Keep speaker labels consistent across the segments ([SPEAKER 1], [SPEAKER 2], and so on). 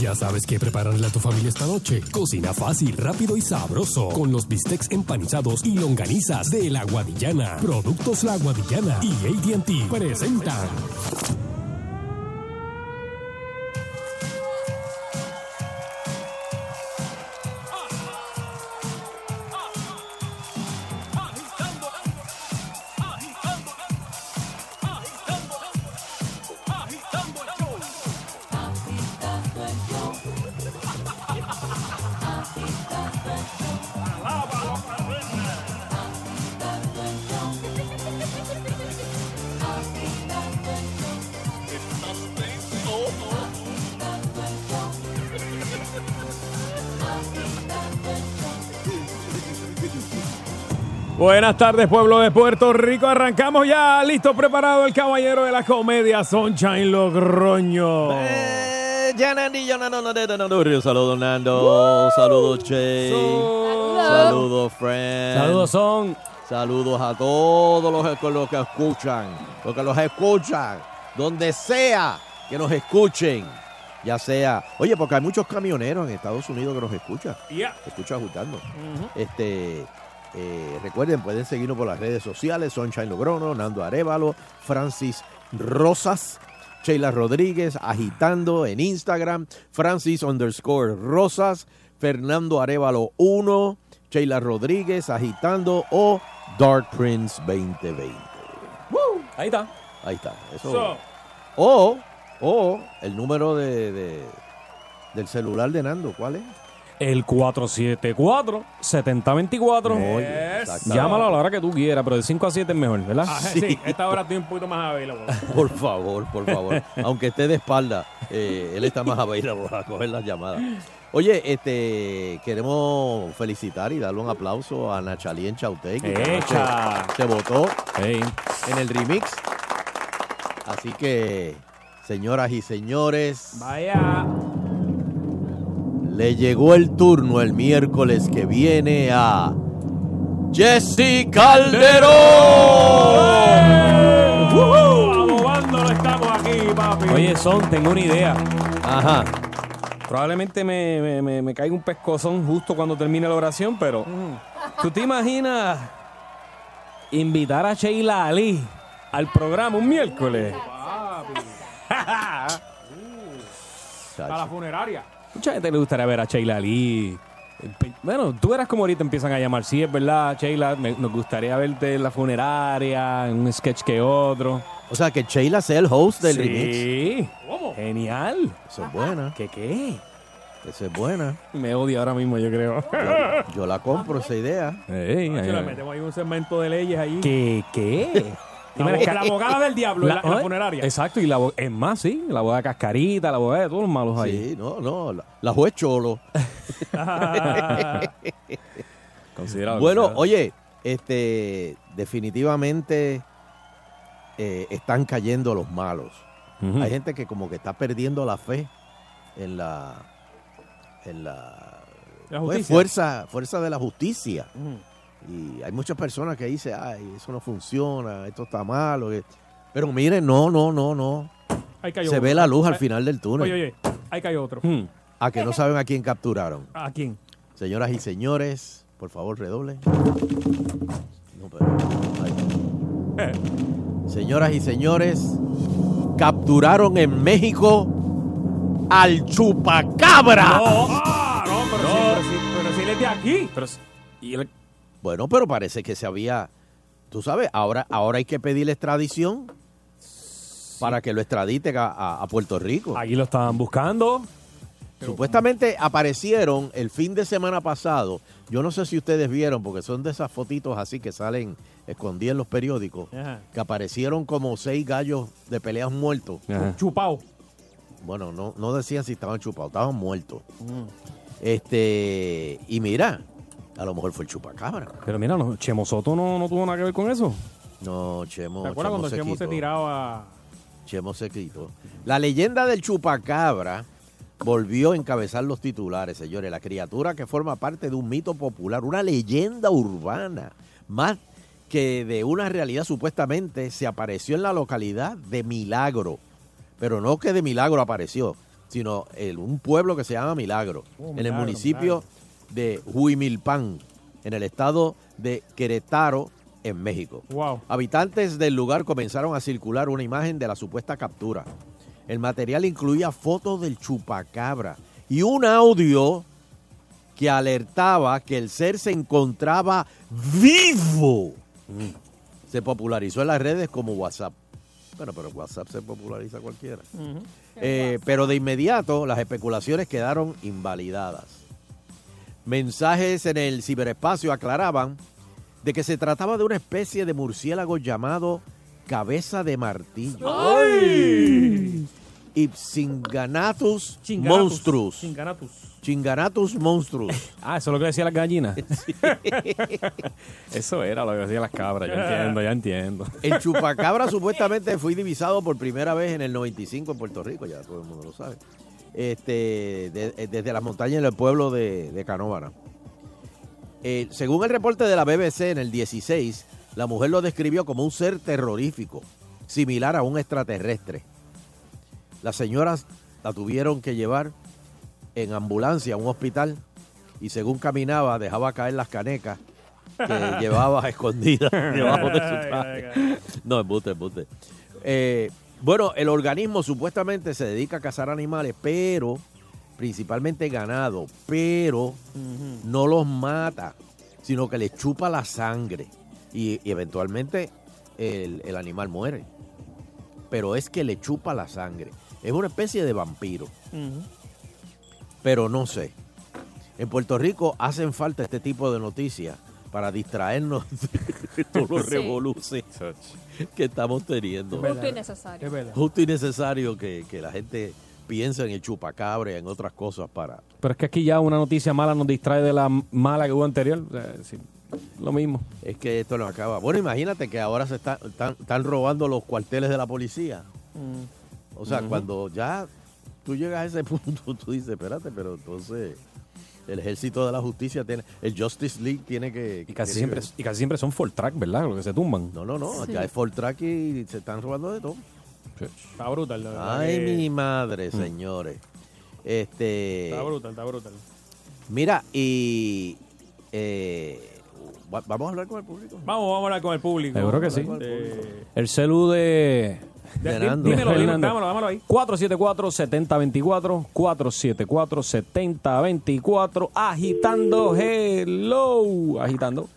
[SPEAKER 1] Ya sabes qué prepararle a tu familia esta noche. Cocina fácil, rápido y sabroso. Con los bistecs empanizados y longanizas de La Guadillana. Productos La Guadillana y ATT presentan.
[SPEAKER 2] Buenas tardes, pueblo de Puerto Rico. Arrancamos ya. Listo, preparado el caballero de la comedia, Sunshine Logroño.
[SPEAKER 3] Eh. Saludos Nando, saludos Che, saludos Friend,
[SPEAKER 2] Saludos, son.
[SPEAKER 3] saludos a todos los que, los que escuchan, los que los escuchan, donde sea que nos escuchen, ya sea, oye, porque hay muchos camioneros en Estados Unidos que nos escuchan,
[SPEAKER 2] Ya.
[SPEAKER 3] escucha ajustando. Este, eh, recuerden, pueden seguirnos por las redes sociales, Sunshine Logrono, Nando Arevalo, Francis Rosas, Sheila Rodríguez, agitando en Instagram, Francis underscore Rosas, Fernando Arevalo 1, Sheila Rodríguez, agitando o Dark Prince 2020.
[SPEAKER 2] Ahí está.
[SPEAKER 3] Ahí está. Eso.
[SPEAKER 2] So,
[SPEAKER 3] O, o el número de, de- del celular de Nando, ¿cuál es?
[SPEAKER 2] El 474-7024.
[SPEAKER 3] Oye, exacto.
[SPEAKER 2] Llámalo a la hora que tú quieras, pero de 5 a 7 es mejor, ¿verdad?
[SPEAKER 4] Ah, sí. esta hora estoy un poquito más available.
[SPEAKER 3] Por favor, por favor. Aunque esté de espalda, eh, él está más available a coger las llamadas. Oye, este, queremos felicitar y darle un aplauso a Nachalí en Chautec. que. Se votó en el remix. Así que, señoras y señores,
[SPEAKER 4] Vaya.
[SPEAKER 3] Le llegó el turno el miércoles que viene a Jesse Calderón.
[SPEAKER 4] Estamos aquí, papi.
[SPEAKER 2] Oye, son, tengo una idea.
[SPEAKER 3] Ajá.
[SPEAKER 2] Probablemente me, me, me, me caiga un pescozón justo cuando termine la oración, pero ¿tú te imaginas invitar a Sheila Ali al programa un miércoles?
[SPEAKER 4] a la funeraria.
[SPEAKER 2] Mucha gente le gustaría ver a Sheila Ali. Bueno, tú verás como ahorita empiezan a llamar. Sí, es verdad, Sheila, me- nos gustaría verte en la funeraria, en un sketch que otro.
[SPEAKER 3] O sea, que Sheila sea el host del remix.
[SPEAKER 2] sí.
[SPEAKER 4] ¿Cómo?
[SPEAKER 2] Genial.
[SPEAKER 3] Eso es buena.
[SPEAKER 2] ¿Qué qué?
[SPEAKER 3] Esa es buena.
[SPEAKER 2] Me odia ahora mismo, yo creo.
[SPEAKER 3] Yo, yo la compro esa idea.
[SPEAKER 2] Ey, ay, ay.
[SPEAKER 4] metemos ahí un segmento de leyes ahí.
[SPEAKER 2] ¿Qué qué?
[SPEAKER 4] La, la abogada del diablo en la, en la
[SPEAKER 2] ¿eh?
[SPEAKER 4] funeraria.
[SPEAKER 2] Exacto, y la es más, sí, la abogada Cascarita, la abogada de todos los malos ahí.
[SPEAKER 3] Sí, no, no. La, la juez Cholo.
[SPEAKER 2] Considerable.
[SPEAKER 3] Bueno, oye, este, definitivamente eh, están cayendo los malos. Hay gente que como que está perdiendo la fe en la, en la, pues, fuerza, fuerza de la justicia. Y hay muchas personas que dicen, ay, eso no funciona, esto está malo. Pero miren, no, no, no, no.
[SPEAKER 4] Ahí cayó
[SPEAKER 3] Se
[SPEAKER 4] otro.
[SPEAKER 3] ve la luz al final del túnel.
[SPEAKER 4] Oye, oye, ahí cayó otro.
[SPEAKER 2] Hmm.
[SPEAKER 3] A que no saben a quién capturaron.
[SPEAKER 4] ¿A quién?
[SPEAKER 3] Señoras y señores, por favor, redoble. No, pero. Señoras y señores, capturaron en México al chupacabra.
[SPEAKER 4] Ah, no, pero, sí, pero, sí, pero sí él es de aquí.
[SPEAKER 2] Pero, y
[SPEAKER 3] Bueno, pero parece que se había. Tú sabes, ahora, ahora hay que pedirle extradición para que lo extraditen a, a- a Puerto Rico.
[SPEAKER 2] aquí lo estaban buscando.
[SPEAKER 3] Supuestamente aparecieron el fin de semana pasado. Yo no sé si ustedes vieron, porque son de esas fotitos así que salen escondidas en los periódicos,
[SPEAKER 4] Ajá.
[SPEAKER 3] que aparecieron como seis gallos de peleas muertos.
[SPEAKER 4] Chupao.
[SPEAKER 3] Bueno, no, no decían si estaban chupados, estaban muertos.
[SPEAKER 4] Mm.
[SPEAKER 3] Este, y mira, a lo mejor fue el chupacabra.
[SPEAKER 2] Pero mira, no, Chemo Soto no, no tuvo nada que ver con eso.
[SPEAKER 3] No, Chemo.
[SPEAKER 4] ¿Te acuerdas cuando Chemo se tiraba?
[SPEAKER 3] Chemo se quitó. La leyenda del chupacabra volvió a encabezar los titulares, señores. La criatura que forma parte de un mito popular, una leyenda urbana, más que de una realidad supuestamente se apareció en la localidad de Milagro. Pero no que de Milagro apareció, sino en un pueblo que se llama Milagro,
[SPEAKER 4] Oh,
[SPEAKER 3] en el
[SPEAKER 4] Milagro,
[SPEAKER 3] municipio de Huimilpan, en el estado de Querétaro, en México.
[SPEAKER 4] Wow.
[SPEAKER 3] Habitantes del lugar comenzaron a circular una imagen de la supuesta captura. El material incluía fotos del chupacabra y un audio que alertaba que el ser se encontraba vivo. Se popularizó en las redes como WhatsApp. Bueno, pero WhatsApp se populariza cualquiera. Eh, pero de inmediato las especulaciones quedaron invalidadas. Mensajes en el ciberespacio aclaraban de que se trataba de una especie de murciélago llamado cabeza de martillo. Ipsinganatus
[SPEAKER 4] Chinganatus.
[SPEAKER 3] monstrus.
[SPEAKER 4] Chinganatus.
[SPEAKER 3] Chinganatus monstrus.
[SPEAKER 2] Ah, eso es lo que decía las gallinas. eso era lo que decían las cabras. Ya entiendo, ya entiendo.
[SPEAKER 3] El chupacabra supuestamente fue divisado por primera vez en el 95 en Puerto Rico, ya todo el mundo lo sabe. Este, de- eh, desde las montañas del pueblo de, de Canóvana. Eh, según el reporte de la BBC en el 16, la mujer lo describió como un ser terrorífico, similar a un extraterrestre. Las señoras la tuvieron que llevar en ambulancia a un hospital y según caminaba dejaba caer las canecas que llevaba escondidas debajo de su traje. No, embuste, embuste. Eh, bueno, el organismo supuestamente se dedica a cazar animales, pero principalmente ganado, pero no los mata, sino que les chupa la sangre y, y eventualmente el, el animal muere. Pero es que le chupa la sangre. Es una especie de vampiro, pero no sé. En Puerto Rico hacen falta este tipo de noticias para distraernos de todos los
[SPEAKER 5] Sí.
[SPEAKER 3] revoluces que estamos teniendo.
[SPEAKER 5] Justo y necesario.
[SPEAKER 3] Justo y necesario que, que la gente piense en el chupacabra y en otras cosas para...
[SPEAKER 2] Pero es que aquí ya una noticia mala nos distrae de la mala que hubo anterior. O sea, sí, lo mismo.
[SPEAKER 3] Es que esto no acaba. Bueno, imagínate que ahora se está- están, están robando los cuarteles de la policía. O sea, cuando ya tú llegas a ese punto, tú dices, espérate, pero entonces el ejército de la justicia tiene, el Justice League tiene que...
[SPEAKER 2] Y casi, siempre,
[SPEAKER 3] que-
[SPEAKER 2] y casi siempre son full track, ¿verdad? Lo que se tumban.
[SPEAKER 3] No, no, no,
[SPEAKER 5] Sí.
[SPEAKER 3] ya es Ford Track y se están robando de todo.
[SPEAKER 4] Está brutal. verdad
[SPEAKER 3] Ay,
[SPEAKER 4] que-
[SPEAKER 3] mi madre, señores. Este...
[SPEAKER 4] Está brutal, está brutal.
[SPEAKER 3] Mira, y... eh, va- vamos a hablar con el público.
[SPEAKER 4] Vamos, vamos a hablar con el público.
[SPEAKER 2] Seguro que sí.
[SPEAKER 4] Eh,
[SPEAKER 2] El celu de...
[SPEAKER 4] dímelo, dímelo, dámelo ahí.
[SPEAKER 2] 474-7024, 474-7024, agitando, hello, agitando.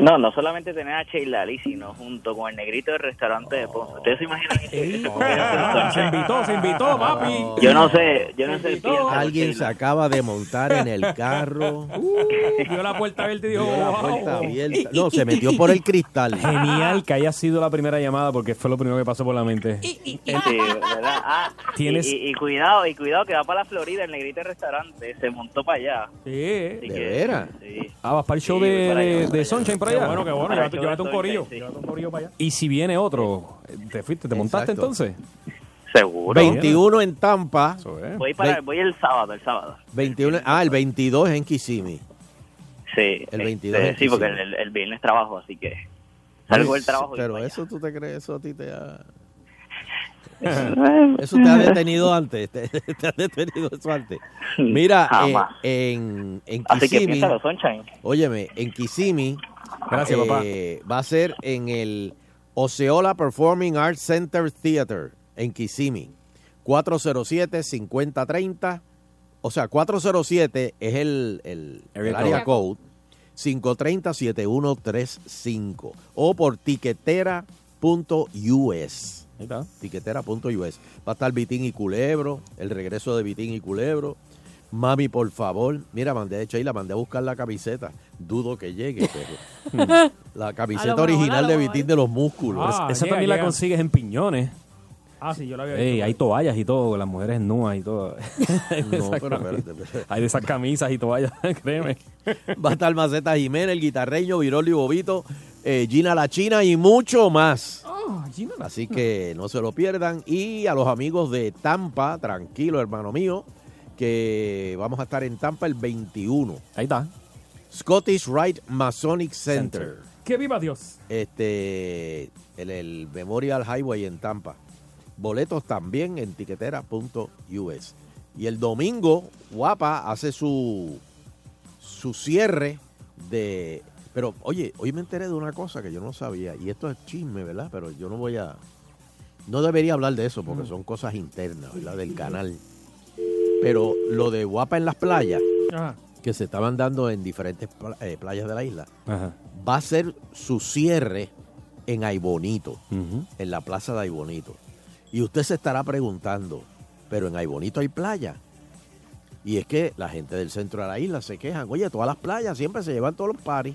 [SPEAKER 6] No, no solamente tener a Sheila Lee, sino junto con el negrito del restaurante de Ponce. ¿Ustedes se imaginan ese- ese
[SPEAKER 4] Ah, se invitó, se invitó, papi.
[SPEAKER 6] Yo no sé, yo no sé.
[SPEAKER 4] invitó.
[SPEAKER 6] piensa
[SPEAKER 3] Alguien se acaba de montar en el carro.
[SPEAKER 4] Vio la puerta abierta y dijo,
[SPEAKER 3] Vio la
[SPEAKER 4] wow.
[SPEAKER 3] puerta abierta. No, se metió por el cristal.
[SPEAKER 2] Genial que haya sido la primera llamada porque fue lo primero que pasó por la mente.
[SPEAKER 6] Sí, ¿verdad? Ah,
[SPEAKER 2] Tienes-
[SPEAKER 6] y, y- y cuidado, y cuidado que va para la Florida, el negrito del restaurante, se montó para allá.
[SPEAKER 4] Sí.
[SPEAKER 6] Así
[SPEAKER 3] ¿De
[SPEAKER 6] que-
[SPEAKER 3] veras?
[SPEAKER 6] Sí.
[SPEAKER 2] Ah, vas para el show
[SPEAKER 6] Sí,
[SPEAKER 2] de, de-
[SPEAKER 6] voy para allá.
[SPEAKER 4] Qué bueno, qué bueno. Llévate, llévate un corillo.
[SPEAKER 6] Sí.
[SPEAKER 4] Llévate un corillo para allá.
[SPEAKER 2] Y si viene otro, ¿te fuiste? ¿Te montaste
[SPEAKER 3] Exacto.
[SPEAKER 2] entonces?
[SPEAKER 6] Seguro.
[SPEAKER 3] 21 en Tampa.
[SPEAKER 2] Eso es.
[SPEAKER 6] Voy, para,
[SPEAKER 3] Ve-
[SPEAKER 6] voy el sábado, el sábado.
[SPEAKER 3] 21, ah, el 22 es en Kissimmee.
[SPEAKER 6] Sí.
[SPEAKER 3] El
[SPEAKER 6] este,
[SPEAKER 3] 22
[SPEAKER 6] sí, porque el, el- el viernes trabajo, así que salgo del trabajo. y
[SPEAKER 3] Pero
[SPEAKER 6] para
[SPEAKER 3] eso tú te crees, eso a ti te ha... Eso te ha detenido antes, te, te ha detenido eso antes. Mira, eh, en, en
[SPEAKER 6] Así que
[SPEAKER 3] Kissimmee,
[SPEAKER 6] piénsalo, Sunshine.
[SPEAKER 3] óyeme, en Kissimmee
[SPEAKER 2] Gracias, papá.
[SPEAKER 3] eh, va a ser en el Oceola Performing Arts Center Theater en Kissimmee. 407-5030. O sea, 407 es el, el, área
[SPEAKER 5] code.
[SPEAKER 3] code. 530-7135. O por tiquetera.us. Tiquetera.us. Va a estar Vitín y Culebro. El regreso de Vitín y Culebro. Mami, por favor. Mira, mandé a Sheila, mandé a buscar la camiseta. Dudo que llegue, pero. la camiseta
[SPEAKER 5] mejor,
[SPEAKER 3] original de. Vitín de los músculos.
[SPEAKER 4] Ah,
[SPEAKER 2] Esa
[SPEAKER 4] llega,
[SPEAKER 2] también la consigues en piñones.
[SPEAKER 4] Ah, sí, yo la había
[SPEAKER 2] Ey,
[SPEAKER 4] visto.
[SPEAKER 2] hay toallas y todo, las mujeres nuas y todo. Hay de
[SPEAKER 3] No,
[SPEAKER 2] esas
[SPEAKER 3] pero
[SPEAKER 2] camisas.
[SPEAKER 3] espérate, espérate.
[SPEAKER 2] Hay de esas camisas y toallas, créeme.
[SPEAKER 3] Va a estar Maceta Jiménez, el guitarreño, Viroli Bobito, eh, Gina La China y mucho más.
[SPEAKER 4] Ah, Gina la-
[SPEAKER 3] Así que no se lo pierdan. Y a los amigos de Tampa, tranquilo, hermano mío, que vamos a estar en Tampa el 21.
[SPEAKER 2] Ahí está.
[SPEAKER 3] Scottish Rite Masonic Center.
[SPEAKER 2] Center.
[SPEAKER 4] Que viva Dios.
[SPEAKER 3] Este, en el Memorial Highway en Tampa. Boletos también en tiquetera.us. Y el domingo, Guapa hace su, su cierre de... Pero, oye, hoy me enteré de una cosa que yo no sabía. Y esto es chisme, ¿verdad? Pero yo no voy a... No debería hablar de eso porque son cosas internas, ¿verdad? Del canal. Pero lo de Guapa en las playas,
[SPEAKER 7] Ajá.
[SPEAKER 3] que se estaban dando en diferentes eh, playas de la isla,
[SPEAKER 2] Ajá.
[SPEAKER 3] va a ser su cierre en Aibonito, en la plaza de Aibonito. Y usted se estará preguntando, pero en Aibonito hay playa. Y es que la gente del centro de la isla se quejan, oye, todas las playas siempre se llevan todos los paris.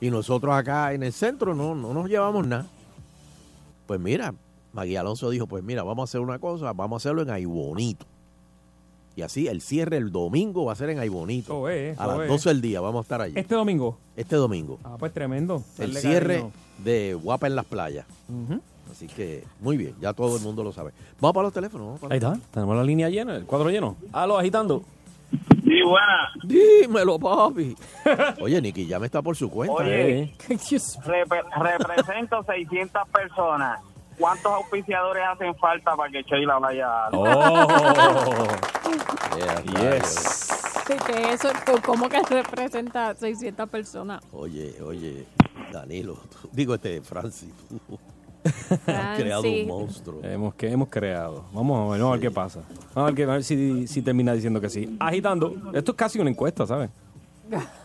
[SPEAKER 3] Y nosotros acá en el centro no, no nos llevamos nada. Pues mira, Magui Alonso dijo, pues mira, vamos a hacer una cosa, vamos a hacerlo en Aibonito. Y así, el cierre el domingo va a ser en Aibonito.
[SPEAKER 7] Eso es,
[SPEAKER 3] a las
[SPEAKER 7] es.
[SPEAKER 3] 12 del día vamos a estar allí.
[SPEAKER 7] Este domingo.
[SPEAKER 3] Este domingo.
[SPEAKER 7] Ah, pues tremendo.
[SPEAKER 3] El cierre
[SPEAKER 7] cariño.
[SPEAKER 3] de Guapa en las playas. Así que, muy bien, ya todo el mundo lo sabe. Vamos para los teléfonos. vamos para
[SPEAKER 2] Ahí está. Tenemos la línea llena, el cuadro lleno. Halo, agitando.
[SPEAKER 8] Sí, buena.
[SPEAKER 3] Dímelo, papi. Oye, Nicky, ya me está por su cuenta.
[SPEAKER 8] Oye.
[SPEAKER 2] Eh,
[SPEAKER 8] Repre- represento 600 personas. ¿Cuántos auspiciadores hacen falta para que Sheila vaya?
[SPEAKER 2] Oh.
[SPEAKER 3] Yeah,
[SPEAKER 2] yes.
[SPEAKER 5] Sí, que eso, ¿cómo que representa 600 personas?
[SPEAKER 3] Oye, oye, Danilo, tú- digo este, Francis, tú has creado un monstruo.
[SPEAKER 2] Hemos, que hemos creado. Vamos a ver, vamos a ver qué pasa. Vamos a ver, qué- a ver si, si termina diciendo que sí. Agitando. Esto es casi una encuesta, ¿sabes?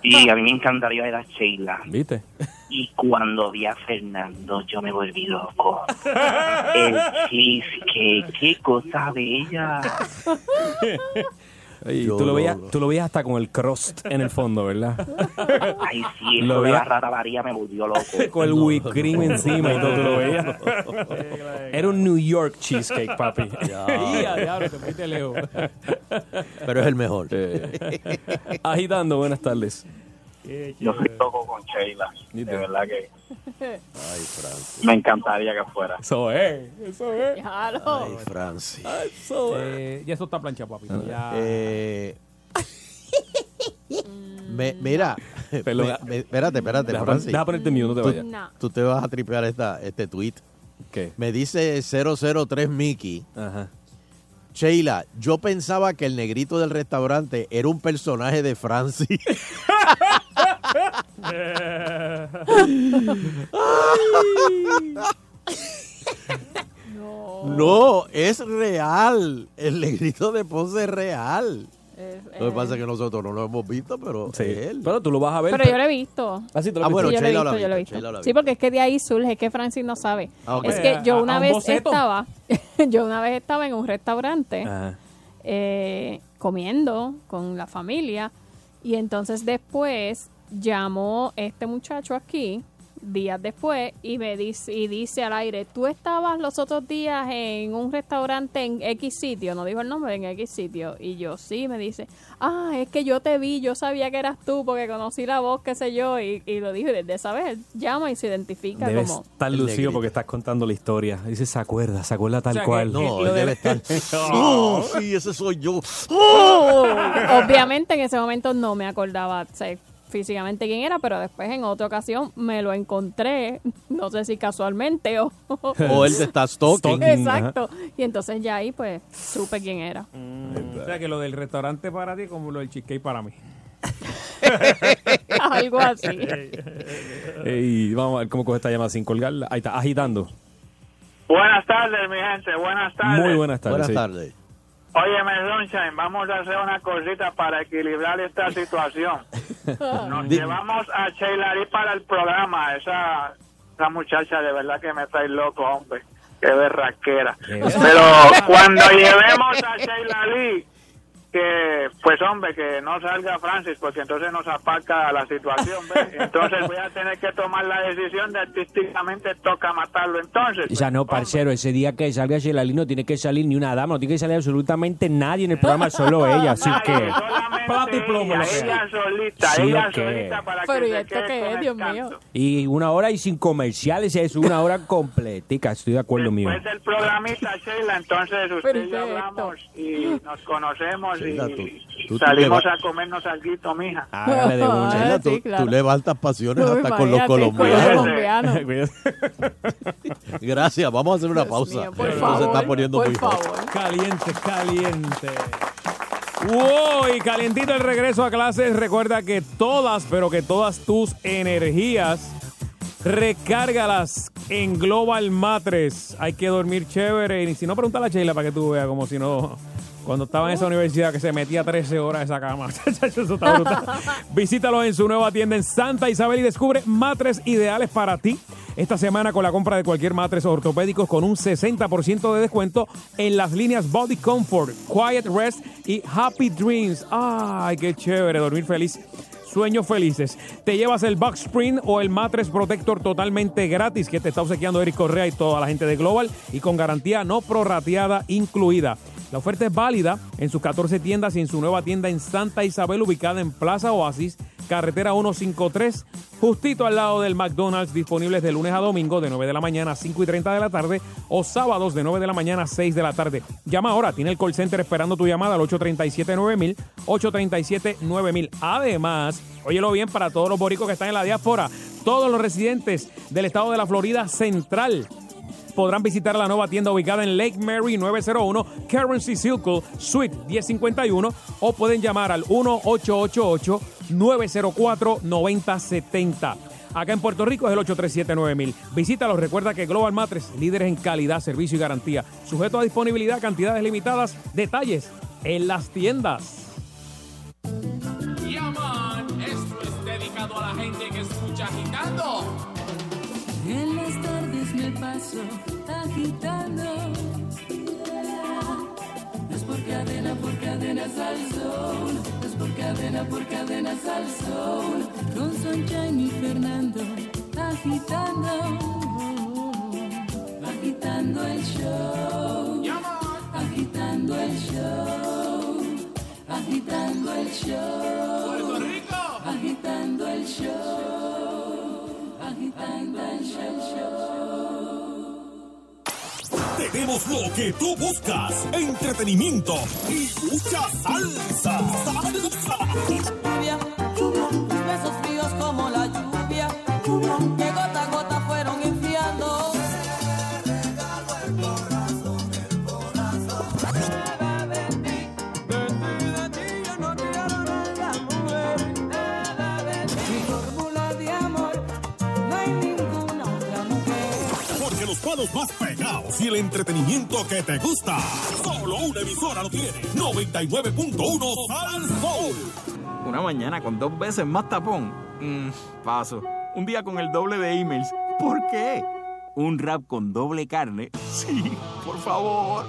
[SPEAKER 8] Sí, a mí me encantaría ver a Sheila.
[SPEAKER 2] ¿Viste?
[SPEAKER 8] Y cuando vi a Fernando, yo me volví loco. El cheesecake, qué cosa bella.
[SPEAKER 2] Y tú, lo veías, tú lo veías hasta con el crust en el fondo, ¿verdad?
[SPEAKER 8] Ay, sí,
[SPEAKER 2] Lo
[SPEAKER 8] eso de
[SPEAKER 2] vi a-
[SPEAKER 8] la rata María me volvió loco.
[SPEAKER 2] con el whipped cream encima y todo, tú lo veías. Era un New York cheesecake, papi.
[SPEAKER 7] Ya, diablo, te fuiste lejos.
[SPEAKER 3] Pero es el mejor.
[SPEAKER 2] Agitando, buenas tardes.
[SPEAKER 8] Yo soy loco con Sheila. De verdad que
[SPEAKER 3] Ay, Francis.
[SPEAKER 8] me encantaría que fuera.
[SPEAKER 2] Eso es, eso es.
[SPEAKER 3] Ay, Francis.
[SPEAKER 2] Eso es.
[SPEAKER 7] Eh, ya eso está planchado, papi. Ya.
[SPEAKER 3] Eh, me- mira, me- me- espérate, espérate,
[SPEAKER 2] Deja,
[SPEAKER 3] Francis.
[SPEAKER 2] deja ponerte mío, no te vayas.
[SPEAKER 5] No.
[SPEAKER 3] Tú te vas a tripear esta, este tweet.
[SPEAKER 2] ¿Qué?
[SPEAKER 3] Me dice 003 Mickey.
[SPEAKER 2] Ajá.
[SPEAKER 3] Sheila, yo pensaba que el negrito del restaurante era un personaje de Francis.
[SPEAKER 5] No.
[SPEAKER 3] no, es real. El negrito de Ponce es real.
[SPEAKER 5] Es-
[SPEAKER 3] Lo que pasa es que nosotros no lo hemos visto, pero
[SPEAKER 2] Sí.
[SPEAKER 3] él.
[SPEAKER 2] Pero tú lo vas a ver.
[SPEAKER 5] Pero yo lo he visto.
[SPEAKER 2] Ah, sí, tú lo
[SPEAKER 3] Ah,
[SPEAKER 2] viste.
[SPEAKER 3] bueno,
[SPEAKER 5] Sí, yo lo he
[SPEAKER 3] Sheila lo ha
[SPEAKER 5] visto, yo lo he
[SPEAKER 3] visto,
[SPEAKER 5] visto.
[SPEAKER 3] Sheila lo ha
[SPEAKER 5] Sí,
[SPEAKER 3] visto.
[SPEAKER 5] porque es que de ahí surge, es que Francis no sabe.
[SPEAKER 3] Ah.
[SPEAKER 5] Es que yo
[SPEAKER 7] A-
[SPEAKER 5] una
[SPEAKER 7] a
[SPEAKER 5] vez estaba, yo una vez estaba en un restaurante eh, comiendo con la familia y entonces después llamó este muchacho aquí días después y me dice y dice al aire tú estabas los otros días en un restaurante en X sitio no dijo el nombre en X sitio y yo sí me dice ah es que yo te vi yo sabía que eras tú porque conocí la voz qué sé yo y, y lo dijo y desde esa vez llama y se identifica
[SPEAKER 2] Debes
[SPEAKER 5] como
[SPEAKER 2] estar lucido porque estás contando la historia. Dice, se acuerda, se acuerda tal
[SPEAKER 7] O sea,
[SPEAKER 2] cual.
[SPEAKER 7] que-
[SPEAKER 3] No,
[SPEAKER 7] Lo
[SPEAKER 3] él
[SPEAKER 7] de-
[SPEAKER 3] debe estar. Oh, sí, ese soy yo.
[SPEAKER 5] Obviamente en ese momento no me acordaba o sea, físicamente quién era, pero después en otra ocasión me lo encontré, no sé si casualmente o...
[SPEAKER 3] O él te está stalking.
[SPEAKER 5] Exacto. Y entonces ya ahí pues supe quién era.
[SPEAKER 7] O sea que lo del restaurante para ti es como lo del cheesecake para mí.
[SPEAKER 5] Algo así.
[SPEAKER 2] Y vamos a ver cómo coge esta llamada sin colgarla. Ahí está, agitando.
[SPEAKER 8] Buenas tardes, mi gente. Buenas tardes.
[SPEAKER 2] Muy buenas tardes.
[SPEAKER 3] Buenas
[SPEAKER 2] sí.
[SPEAKER 3] tardes.
[SPEAKER 8] Óyeme, Sunshine, vamos a hacer una cosita para equilibrar esta situación. Nos llevamos a Sheila Lee para el programa. Esa, esa muchacha de verdad que me trae loco, hombre. Qué berraquera. Pero cuando llevemos a Sheila Lee, que pues hombre, que no salga Francis, porque entonces nos apaca la situación. ¿ves? Entonces voy a tener que tomar la decisión de artísticamente toca matarlo entonces.
[SPEAKER 9] Ya no,
[SPEAKER 8] Hombre.
[SPEAKER 9] parcero, ese día que salga Shelalí no tiene que salir ni una dama, no tiene que salir absolutamente nadie en el programa, solo ella, así
[SPEAKER 8] Nadie,
[SPEAKER 9] que...
[SPEAKER 7] Plata y plomo,
[SPEAKER 8] ella, solita,
[SPEAKER 9] Sí,
[SPEAKER 8] ella
[SPEAKER 9] que
[SPEAKER 8] solita para
[SPEAKER 5] Pero,
[SPEAKER 8] que
[SPEAKER 5] ¿y
[SPEAKER 8] se
[SPEAKER 5] esto
[SPEAKER 8] quede
[SPEAKER 5] qué
[SPEAKER 8] con
[SPEAKER 5] es, Dios mío?
[SPEAKER 9] Y una hora y sin comerciales, es una hora completica, estoy de acuerdo mío.
[SPEAKER 8] Después del programita, Sheila, entonces usted
[SPEAKER 5] Pero,
[SPEAKER 8] y
[SPEAKER 5] ¿y
[SPEAKER 8] yo
[SPEAKER 5] qué es
[SPEAKER 8] hablamos y nos conocemos
[SPEAKER 3] Sheila,
[SPEAKER 8] y,
[SPEAKER 3] Tú- tú
[SPEAKER 8] salimos a comernos algo, mija.
[SPEAKER 2] Hágale de una.
[SPEAKER 3] Sheila,
[SPEAKER 5] Ah,
[SPEAKER 3] tú,
[SPEAKER 5] sí, claro.
[SPEAKER 3] tú levantas pasiones
[SPEAKER 5] Uy,
[SPEAKER 3] hasta con los colombianos.
[SPEAKER 5] colombianos.
[SPEAKER 3] Gracias, vamos a hacer una
[SPEAKER 5] Dios
[SPEAKER 3] pausa.
[SPEAKER 5] mío, por
[SPEAKER 3] Esto
[SPEAKER 5] favor,
[SPEAKER 3] se está poniendo
[SPEAKER 5] por
[SPEAKER 3] muy
[SPEAKER 5] favor.
[SPEAKER 7] Caliente, caliente. ¡Wow! Y calientito el regreso a clases. Recuerda que todas, pero que todas tus energías, recárgalas en Global Matres. Hay que dormir chévere. Y si no, pregunta a la Sheila para que tú veas como si no... Cuando estaba en esa universidad que se metía 13 horas en esa cama. Eso está brutal. Visítalos en su nueva tienda en Santa Isabel y descubre matres ideales para ti. Esta semana con la compra de cualquier matres ortopédicos con un 60% de descuento en las líneas Body Comfort, Quiet Rest y Happy Dreams. ¡Ay, qué chévere! Dormir feliz. Sueños felices. Te llevas el Box Spring o el Matres Protector totalmente gratis que te está obsequiando Eric Correa y toda la gente de Global y con garantía no prorrateada incluida. La oferta es válida en sus 14 tiendas y en su nueva tienda en Santa Isabel ubicada en Plaza Oasis, carretera 153, justito al lado del McDonald's, disponibles de lunes a domingo de 9 de la mañana a 5 y 30 de la tarde o sábados de 9 de la mañana a 6 de la tarde. Llama ahora, tiene el call center esperando tu llamada al 837-9000, 837-9000. Además, óyelo bien para todos los boricos que están en la diáspora, todos los residentes del estado de la Florida Central podrán visitar la nueva tienda ubicada en Lake Mary 901 Currency Circle Suite 1051 o pueden llamar al 1-888-904-9070. Acá en Puerto Rico es el 837-9000. Visítalos. Recuerda que Global Matres, líderes en calidad, servicio y garantía. Sujeto a disponibilidad, cantidades limitadas. Detalles en las tiendas.
[SPEAKER 10] Yaman, esto es dedicado a la gente que escucha agitando.
[SPEAKER 11] En las tardes me paso agitando. Es por cadena, por cadena al sol. Es por cadena, por cadena al sol. Con Sunshine y Fernando agitando. Agitando el show. Agitando el show. Agitando el show.
[SPEAKER 10] Puerto Rico.
[SPEAKER 11] Agitando el show. Agitando el show.
[SPEAKER 12] Tenemos lo que tú buscas: entretenimiento y mucha salsa.
[SPEAKER 11] Lluvia, besos fríos como la lluvia, que gota a gota fueron enfriando. Mi fórmula de amor, no hay ninguna otra mujer.
[SPEAKER 12] Porque los palos más y el entretenimiento que te gusta, solo una emisora lo tiene. 99.1 Sal Soul.
[SPEAKER 13] Una mañana con dos veces más tapón. Mm, paso. Un día con el doble de emails. ¿Por qué? Un rap con doble carne. Sí, por favor.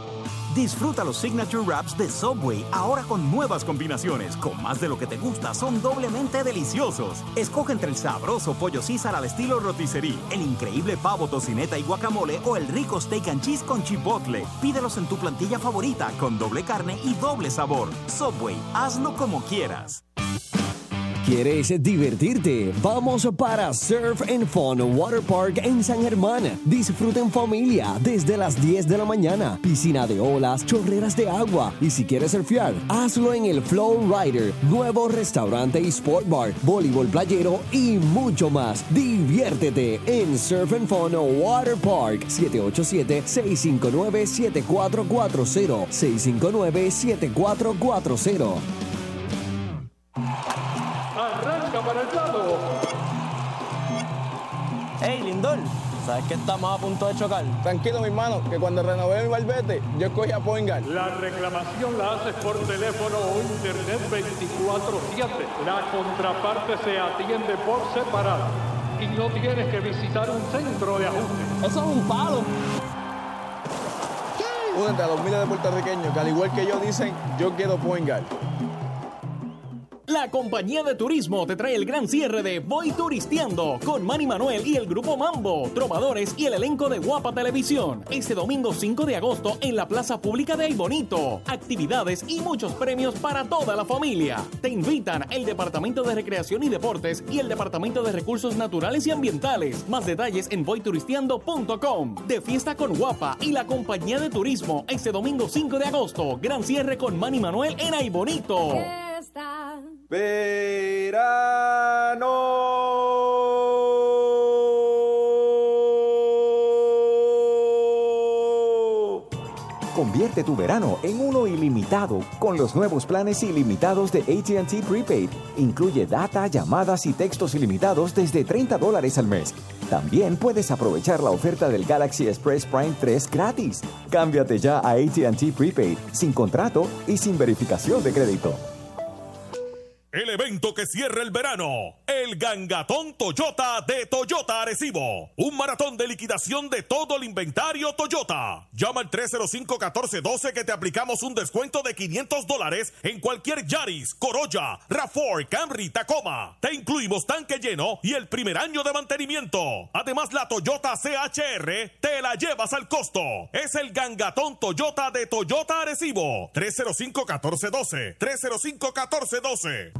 [SPEAKER 13] Disfruta los Signature Wraps de Subway ahora con nuevas combinaciones. Con más de lo que te gusta, son doblemente deliciosos. Escoge entre el sabroso pollo César al estilo rotisserie, el increíble pavo tocineta y guacamole o el rico steak and cheese con chipotle. Pídelos en tu plantilla favorita con doble carne y doble sabor. Subway, hazlo como quieras.
[SPEAKER 14] ¿Quieres divertirte? Vamos para Surf and Fun Water Park en San Germán. Disfruten familia desde las 10 de la mañana. Piscina de olas, chorreras de agua. Y si quieres surfear, hazlo en el Flow Rider, nuevo restaurante y sport bar, voleibol playero y mucho más. Diviértete en Surf and Fun Water Park. 787-659-7440. 659-7440.
[SPEAKER 15] Hey, Lindor, ¿sabes que estamos a punto de chocar? Tranquilo, mi hermano, que cuando renové mi barbete, yo escogí a Poingal.
[SPEAKER 4] La reclamación la haces por teléfono o internet 24-7. La contraparte se atiende por separado. Y no tienes que visitar un centro de ajuste.
[SPEAKER 15] Eso es un palo. Únete a los miles de puertorriqueños que al igual que yo dicen, yo quiero Poingal.
[SPEAKER 16] La compañía de turismo te trae el gran cierre de Voy Turisteando con Manny Manuel y el grupo Mambo, Trovadores y el elenco de Guapa Televisión. Este domingo 5 de agosto en la Plaza Pública de Aybonito. Actividades y muchos premios para toda la familia. Te invitan el Departamento de Recreación y Deportes y el Departamento de Recursos Naturales y Ambientales. Más detalles en voyturisteando.com. De fiesta con Guapa y la compañía de turismo este domingo 5 de agosto. Gran cierre con Manny Manuel en Aybonito.
[SPEAKER 17] Convierte tu verano en uno ilimitado con los nuevos planes ilimitados de ATT Prepaid. Incluye data, llamadas y textos ilimitados desde 30 dólares al mes. También puedes aprovechar la oferta del Galaxy Express Prime 3 gratis. Cámbiate ya a ATT Prepaid, sin contrato y sin verificación de crédito.
[SPEAKER 12] El evento que cierra el verano, el Gangatón Toyota de Toyota Arecibo. Un maratón de liquidación de todo el inventario Toyota. Llama al 305-1412 que te aplicamos un descuento de 500 dólares en cualquier Yaris, Corolla, RAV4, Camry, Tacoma. Te incluimos tanque lleno y el primer año de mantenimiento. Además, la Toyota CHR te la llevas al costo. Es el Gangatón Toyota de Toyota Arecibo. 305-1412. 305-1412.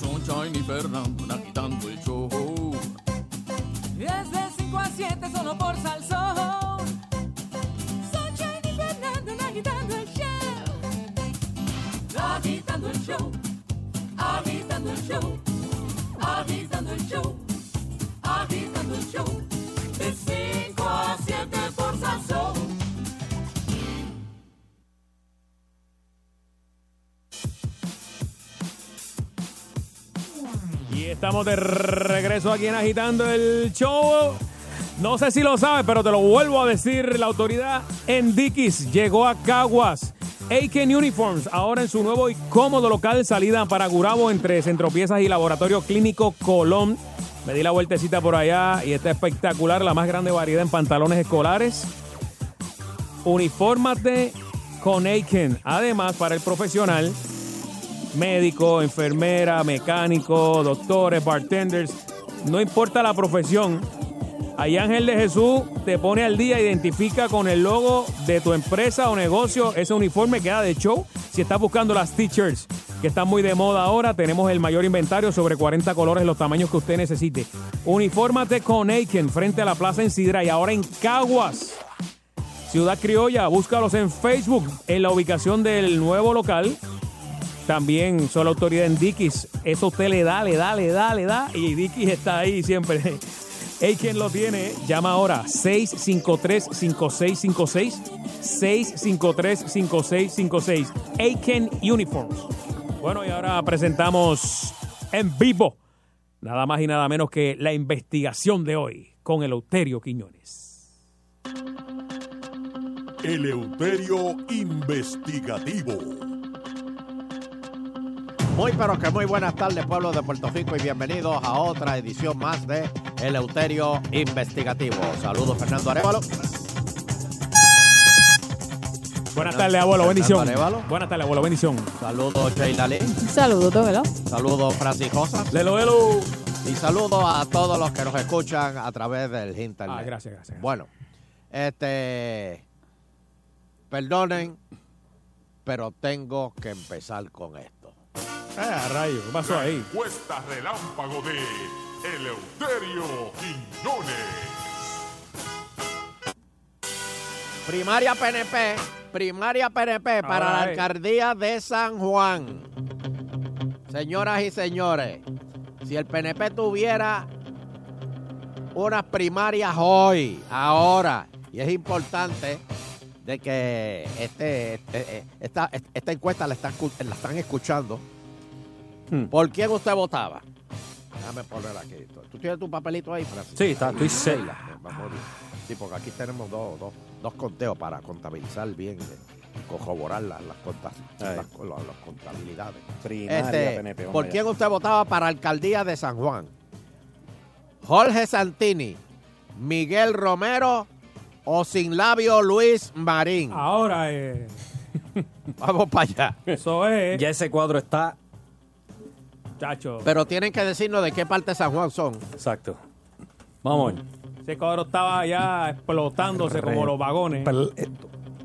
[SPEAKER 18] Sunshine y Fernando agitando el show.
[SPEAKER 11] Es de 5 a 7 solo por Salsón. Sunshine y Fernando agitando el show. Agitando el show. Agitando el show. Agitando el show. Agitando el show. De 5 a 7 por Salsón.
[SPEAKER 7] Estamos de regreso aquí en Agitando el Show. No sé si lo sabes, pero te lo vuelvo a decir. La autoridad en llegó a Caguas. Aiken Uniforms, ahora en su nuevo y cómodo local salida para Gurabo entre Centropiezas y Laboratorio Clínico Colón. Me di la vueltecita por allá y está espectacular, la más grande variedad en pantalones escolares. Unifórmate con Aiken. Además, para el profesional, médico, enfermera, mecánico, doctores, bartenders, no importa la profesión. Ahí Ángel de Jesús te pone al día, identifica con el logo de tu empresa o negocio ese uniforme queda de show. Si estás buscando las t-shirts que están muy de moda ahora, tenemos el mayor inventario sobre 40 colores, los tamaños que usted necesite. Unifórmate con Aiken frente a la Plaza en Sidra y ahora en Caguas. Ciudad Criolla, búscalos en Facebook en la ubicación del nuevo local también son la autoridad en Dickies. Eso usted le da, le da, le da, le da. Y Dickies está ahí siempre. Hay quien lo tiene. Llama ahora 653-5656. 653-5656. Aiken Uniforms. Bueno, y ahora presentamos en vivo nada más y nada menos que la investigación de hoy con Eleuterio Quiñones.
[SPEAKER 12] Eleuterio Investigativo.
[SPEAKER 3] Muy pero que muy buenas tardes pueblo de Puerto Rico y bienvenidos a otra edición más de Eleuterio Investigativo. Saludos Fernando Arevalo.
[SPEAKER 7] Buenas tardes, abuelo, bendición.
[SPEAKER 3] Arevalo.
[SPEAKER 7] Buenas tardes, abuelo, bendición.
[SPEAKER 3] Saludos Sheila Lee.
[SPEAKER 5] Saludos, ¿verdad?
[SPEAKER 3] Saludos Francis Josa.
[SPEAKER 7] Lelo, lelo.
[SPEAKER 3] Y saludos a todos los que nos escuchan a través del internet.
[SPEAKER 7] Ah, gracias, gracias.
[SPEAKER 3] Bueno, este, perdonen, pero tengo que empezar con esto.
[SPEAKER 7] Ah, rayo, ¿qué pasó ahí?
[SPEAKER 12] Encuesta relámpago de Eleuterio Quiñones.
[SPEAKER 3] Primaria PNP, primaria PNP para la alcaldía de San Juan. Señoras y señores, si el PNP tuviera unas primarias hoy, ahora, y es importante de que este, este- eh, esta, esta encuesta la están, la están escuchando. ¿Por quién usted votaba? Déjame poner aquí. ¿Tú tienes tu papelito ahí, Francis?
[SPEAKER 7] Sí, está, estoy
[SPEAKER 3] Sheila,
[SPEAKER 7] serio.
[SPEAKER 3] vamos a ver. Sí, porque aquí tenemos dos, dos, dos conteos para contabilizar bien, eh, corroborar las, las, contas, las, las- las contabilidades.
[SPEAKER 2] Primaria
[SPEAKER 3] Este,
[SPEAKER 2] PNP, vamos
[SPEAKER 3] ¿Por
[SPEAKER 2] allá.
[SPEAKER 3] quién usted votaba para alcaldía de San Juan? Jorge Santini, Miguel Romero o sin labio Luis Marín.
[SPEAKER 7] Ahora, eh.
[SPEAKER 3] Vamos para allá.
[SPEAKER 7] Eso es.
[SPEAKER 2] Ya ese cuadro está.
[SPEAKER 7] Chacho.
[SPEAKER 3] Pero tienen que decirnos de qué parte de San Juan son.
[SPEAKER 2] Exacto. Vamos a ver.
[SPEAKER 7] Ese cuadro estaba ya explotándose como los vagones.
[SPEAKER 2] Pero, eh,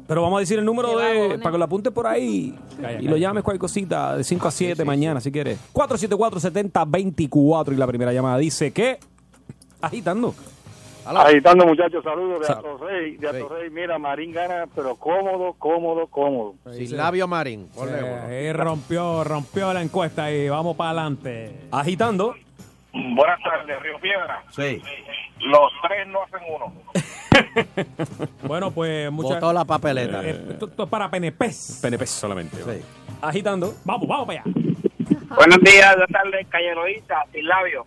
[SPEAKER 2] pero vamos a decir el número
[SPEAKER 5] ¿Qué
[SPEAKER 2] de.
[SPEAKER 5] vagones?
[SPEAKER 2] Para que lo apunte por ahí.
[SPEAKER 7] Calla,
[SPEAKER 2] y
[SPEAKER 7] calla.
[SPEAKER 2] lo llames cualquier cosita de 5 a 7
[SPEAKER 3] sí,
[SPEAKER 2] mañana, si quieres. 474-7024. Y la primera llamada dice que. Agitando.
[SPEAKER 6] Agitando, muchachos, saludos de
[SPEAKER 3] Sa-
[SPEAKER 6] Atorrey. De
[SPEAKER 3] Sí.
[SPEAKER 6] Atorrey, mira, Marín gana, pero cómodo, cómodo, cómodo.
[SPEAKER 3] Sin labio marín. Ponle uno.
[SPEAKER 7] Eh, rompió, rompió la encuesta y vamos para adelante.
[SPEAKER 2] Agitando.
[SPEAKER 6] Buenas tardes, Río Piedra.
[SPEAKER 3] Sí.
[SPEAKER 6] Los tres no hacen uno.
[SPEAKER 7] Bueno, pues muchas
[SPEAKER 3] Botó la papeleta.
[SPEAKER 7] Eh, esto, es para PNPs.
[SPEAKER 2] PNP solamente.
[SPEAKER 3] Sí.
[SPEAKER 2] Agitando.
[SPEAKER 7] Vamos, vamos para allá.
[SPEAKER 6] Buenos días, buenas tardes, Calle Loíza, sin labio.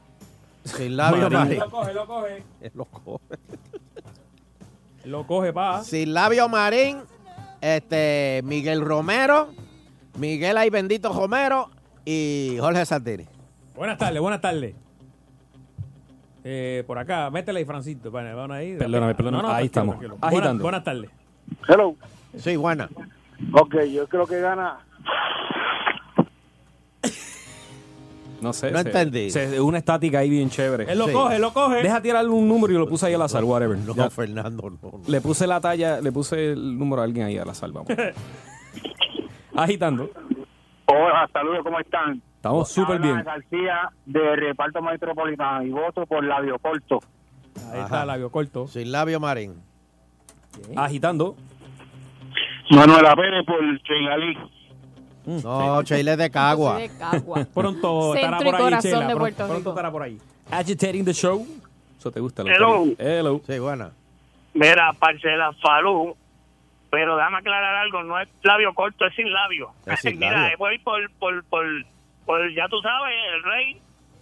[SPEAKER 3] Sin labio marín.
[SPEAKER 7] Lo coge, lo coge.
[SPEAKER 3] Lo coge.
[SPEAKER 7] Lo coge, pa.
[SPEAKER 3] Sin labio marín, este, Miguel Romero, Miguel Ay Bendito Romero y Jorge Santini.
[SPEAKER 7] Buenas tardes, buenas tardes. Eh, por acá, métele ahí, Francito. Bueno, van ahí.
[SPEAKER 2] Perdóname, perdóname. Ahí
[SPEAKER 7] tranquilo,
[SPEAKER 2] estamos.
[SPEAKER 7] tranquilo.
[SPEAKER 2] Agitando.
[SPEAKER 7] Buenas, buenas tardes.
[SPEAKER 6] Hello.
[SPEAKER 3] Sí, buena.
[SPEAKER 6] Ok, yo creo que gana.
[SPEAKER 2] No sé.
[SPEAKER 3] No
[SPEAKER 2] se-
[SPEAKER 3] entendí.
[SPEAKER 2] se- una estática ahí bien chévere.
[SPEAKER 7] Él lo
[SPEAKER 3] Sí.
[SPEAKER 7] coge, lo coge.
[SPEAKER 2] Deja tirarle un número y lo puse ahí al azar, whatever.
[SPEAKER 3] No,
[SPEAKER 2] Ya.
[SPEAKER 3] Fernando, no. no.
[SPEAKER 2] Le puse la talla, le puse el número a alguien ahí al azar, vamos. Agitando.
[SPEAKER 6] Hola, saludos, ¿cómo están?
[SPEAKER 2] Estamos súper bien.
[SPEAKER 6] García de Reparto Metropolitano y voto por labio corto.
[SPEAKER 7] Ahí está, labio corto.
[SPEAKER 3] Sin labio marín.
[SPEAKER 2] Agitando.
[SPEAKER 6] Manuela Pérez por Chengalí.
[SPEAKER 3] No, Cheile de Cagua.
[SPEAKER 5] Soy de Cagua.
[SPEAKER 7] Pronto estará
[SPEAKER 5] Centro y
[SPEAKER 7] por ahí,
[SPEAKER 5] corazón de
[SPEAKER 7] Pronto,
[SPEAKER 5] Puerto
[SPEAKER 7] pronto
[SPEAKER 5] Rico.
[SPEAKER 7] estará por ahí.
[SPEAKER 2] Agitating the show. Eso te gusta. lo
[SPEAKER 6] Hello.
[SPEAKER 2] que- Hello.
[SPEAKER 3] Sí, buena.
[SPEAKER 6] Mira, Parcela Falú. Pero déjame aclarar algo, no es labio corto, es sin labio.
[SPEAKER 3] Es sin
[SPEAKER 6] Mira,
[SPEAKER 3] labio.
[SPEAKER 6] voy por, por, por, por, ya tú sabes, el rey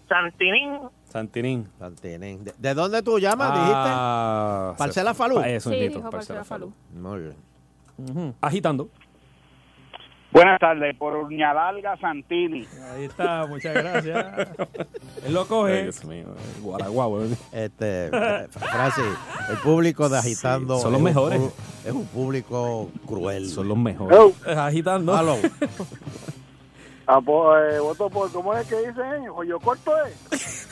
[SPEAKER 6] Santinín.
[SPEAKER 2] Santinín.
[SPEAKER 3] Santini. ¿De, de dónde tú llamas, dijiste?
[SPEAKER 2] Ah,
[SPEAKER 3] Parcela
[SPEAKER 2] se-
[SPEAKER 3] Falú.
[SPEAKER 2] Eso
[SPEAKER 5] Sí, dijo
[SPEAKER 2] Parcela
[SPEAKER 5] Parcela
[SPEAKER 2] Falú.
[SPEAKER 3] Muy bien.
[SPEAKER 2] Agitando.
[SPEAKER 6] Buenas tardes, por Uñalarga Santini.
[SPEAKER 7] Ahí está, muchas gracias. Él lo
[SPEAKER 2] Ay,
[SPEAKER 7] coge.
[SPEAKER 2] Dios mío. eh, Guaraguao. eh.
[SPEAKER 3] Este, eh, Francis, el público de Agitando
[SPEAKER 2] Sí, son los
[SPEAKER 3] un
[SPEAKER 2] mejores.
[SPEAKER 3] es un público cruel.
[SPEAKER 2] Son los mejores.
[SPEAKER 6] Hello.
[SPEAKER 2] Eh, Agitando.
[SPEAKER 3] Aló.
[SPEAKER 6] Ah, po- eh, voto por, ¿cómo es que dicen? Joyo corto es.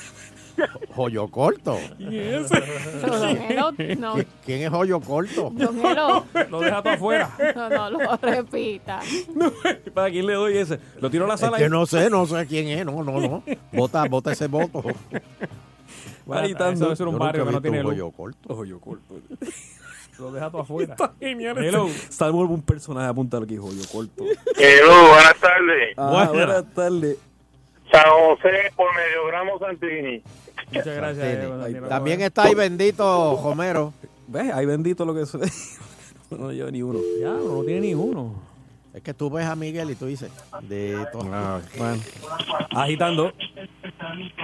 [SPEAKER 3] Joyo Corto.
[SPEAKER 5] Pero Don Elo, no,
[SPEAKER 3] ¿Qui- ¿Quién es Joyo Corto?
[SPEAKER 5] Don Elo,
[SPEAKER 7] Lo deja todo afuera.
[SPEAKER 5] no, no lo repita.
[SPEAKER 2] ¿Para quién le doy ese? Lo tiro a la
[SPEAKER 3] Es
[SPEAKER 2] sala.
[SPEAKER 3] que
[SPEAKER 2] y-
[SPEAKER 3] no sé, no sé quién es. No, no, no. Vota, vota ese voto.
[SPEAKER 7] Bueno, eso debe ser un barrio que no tiene.
[SPEAKER 3] Joyo Corto.
[SPEAKER 2] Ojo, yo corto.
[SPEAKER 7] Lo deja todo afuera.
[SPEAKER 2] Está genial.
[SPEAKER 7] Hello.
[SPEAKER 2] Un personaje apunta lo que dijo yo corto.
[SPEAKER 6] Hello, buenas tardes.
[SPEAKER 2] Ah,
[SPEAKER 3] Buena.
[SPEAKER 2] buenas tardes.
[SPEAKER 6] San José por Mediogramo Santini.
[SPEAKER 7] Muchas gracias. Eh,
[SPEAKER 3] También está ahí bendito Romero.
[SPEAKER 2] ¿Ves? Ahí bendito lo que es. no lleva ni uno.
[SPEAKER 7] Ya, no tiene ni uno.
[SPEAKER 3] Es que tú ves a Miguel y tú dices, de todo.
[SPEAKER 2] Ah, bueno. Agitando.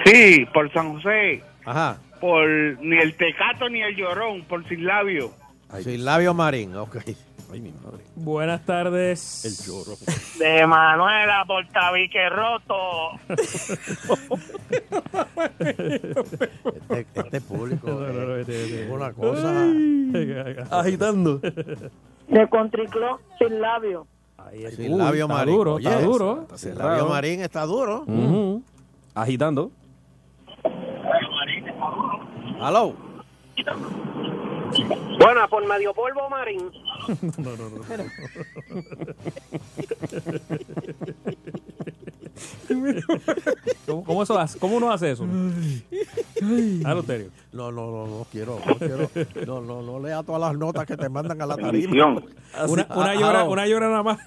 [SPEAKER 6] Sí, por San José.
[SPEAKER 3] Ajá.
[SPEAKER 6] Por ni el tecato ni el llorón, por sin labio.
[SPEAKER 3] Sin labio marín, ok.
[SPEAKER 2] Ay, mi madre.
[SPEAKER 7] Buenas tardes.
[SPEAKER 3] El chorro.
[SPEAKER 6] De Manuela por tabique roto.
[SPEAKER 3] Este, este público
[SPEAKER 7] No, no, no,
[SPEAKER 3] eh,
[SPEAKER 7] este, este.
[SPEAKER 3] es una cosa.
[SPEAKER 2] Agitando.
[SPEAKER 19] De Contricló sin labio.
[SPEAKER 7] Ahí el-
[SPEAKER 3] Sin
[SPEAKER 7] Uy,
[SPEAKER 3] labio
[SPEAKER 7] está
[SPEAKER 3] marín.
[SPEAKER 7] duro,
[SPEAKER 3] Oye,
[SPEAKER 7] está duro.
[SPEAKER 2] Está
[SPEAKER 3] Sin
[SPEAKER 2] cerrado.
[SPEAKER 3] labio marín está duro.
[SPEAKER 2] Agitando.
[SPEAKER 3] Aló.
[SPEAKER 19] Buena, por medio polvo marín.
[SPEAKER 7] ¿Cómo, cómo eso hace- ¿Cómo uno hace eso? Ah.
[SPEAKER 3] No, no, no, no quiero, no quiero. No, no, no lea todas las notas que te mandan a la tarima.
[SPEAKER 6] Bendición.
[SPEAKER 7] Una, una,
[SPEAKER 3] Ah,
[SPEAKER 7] llora,
[SPEAKER 3] aló.
[SPEAKER 7] una llora nada más.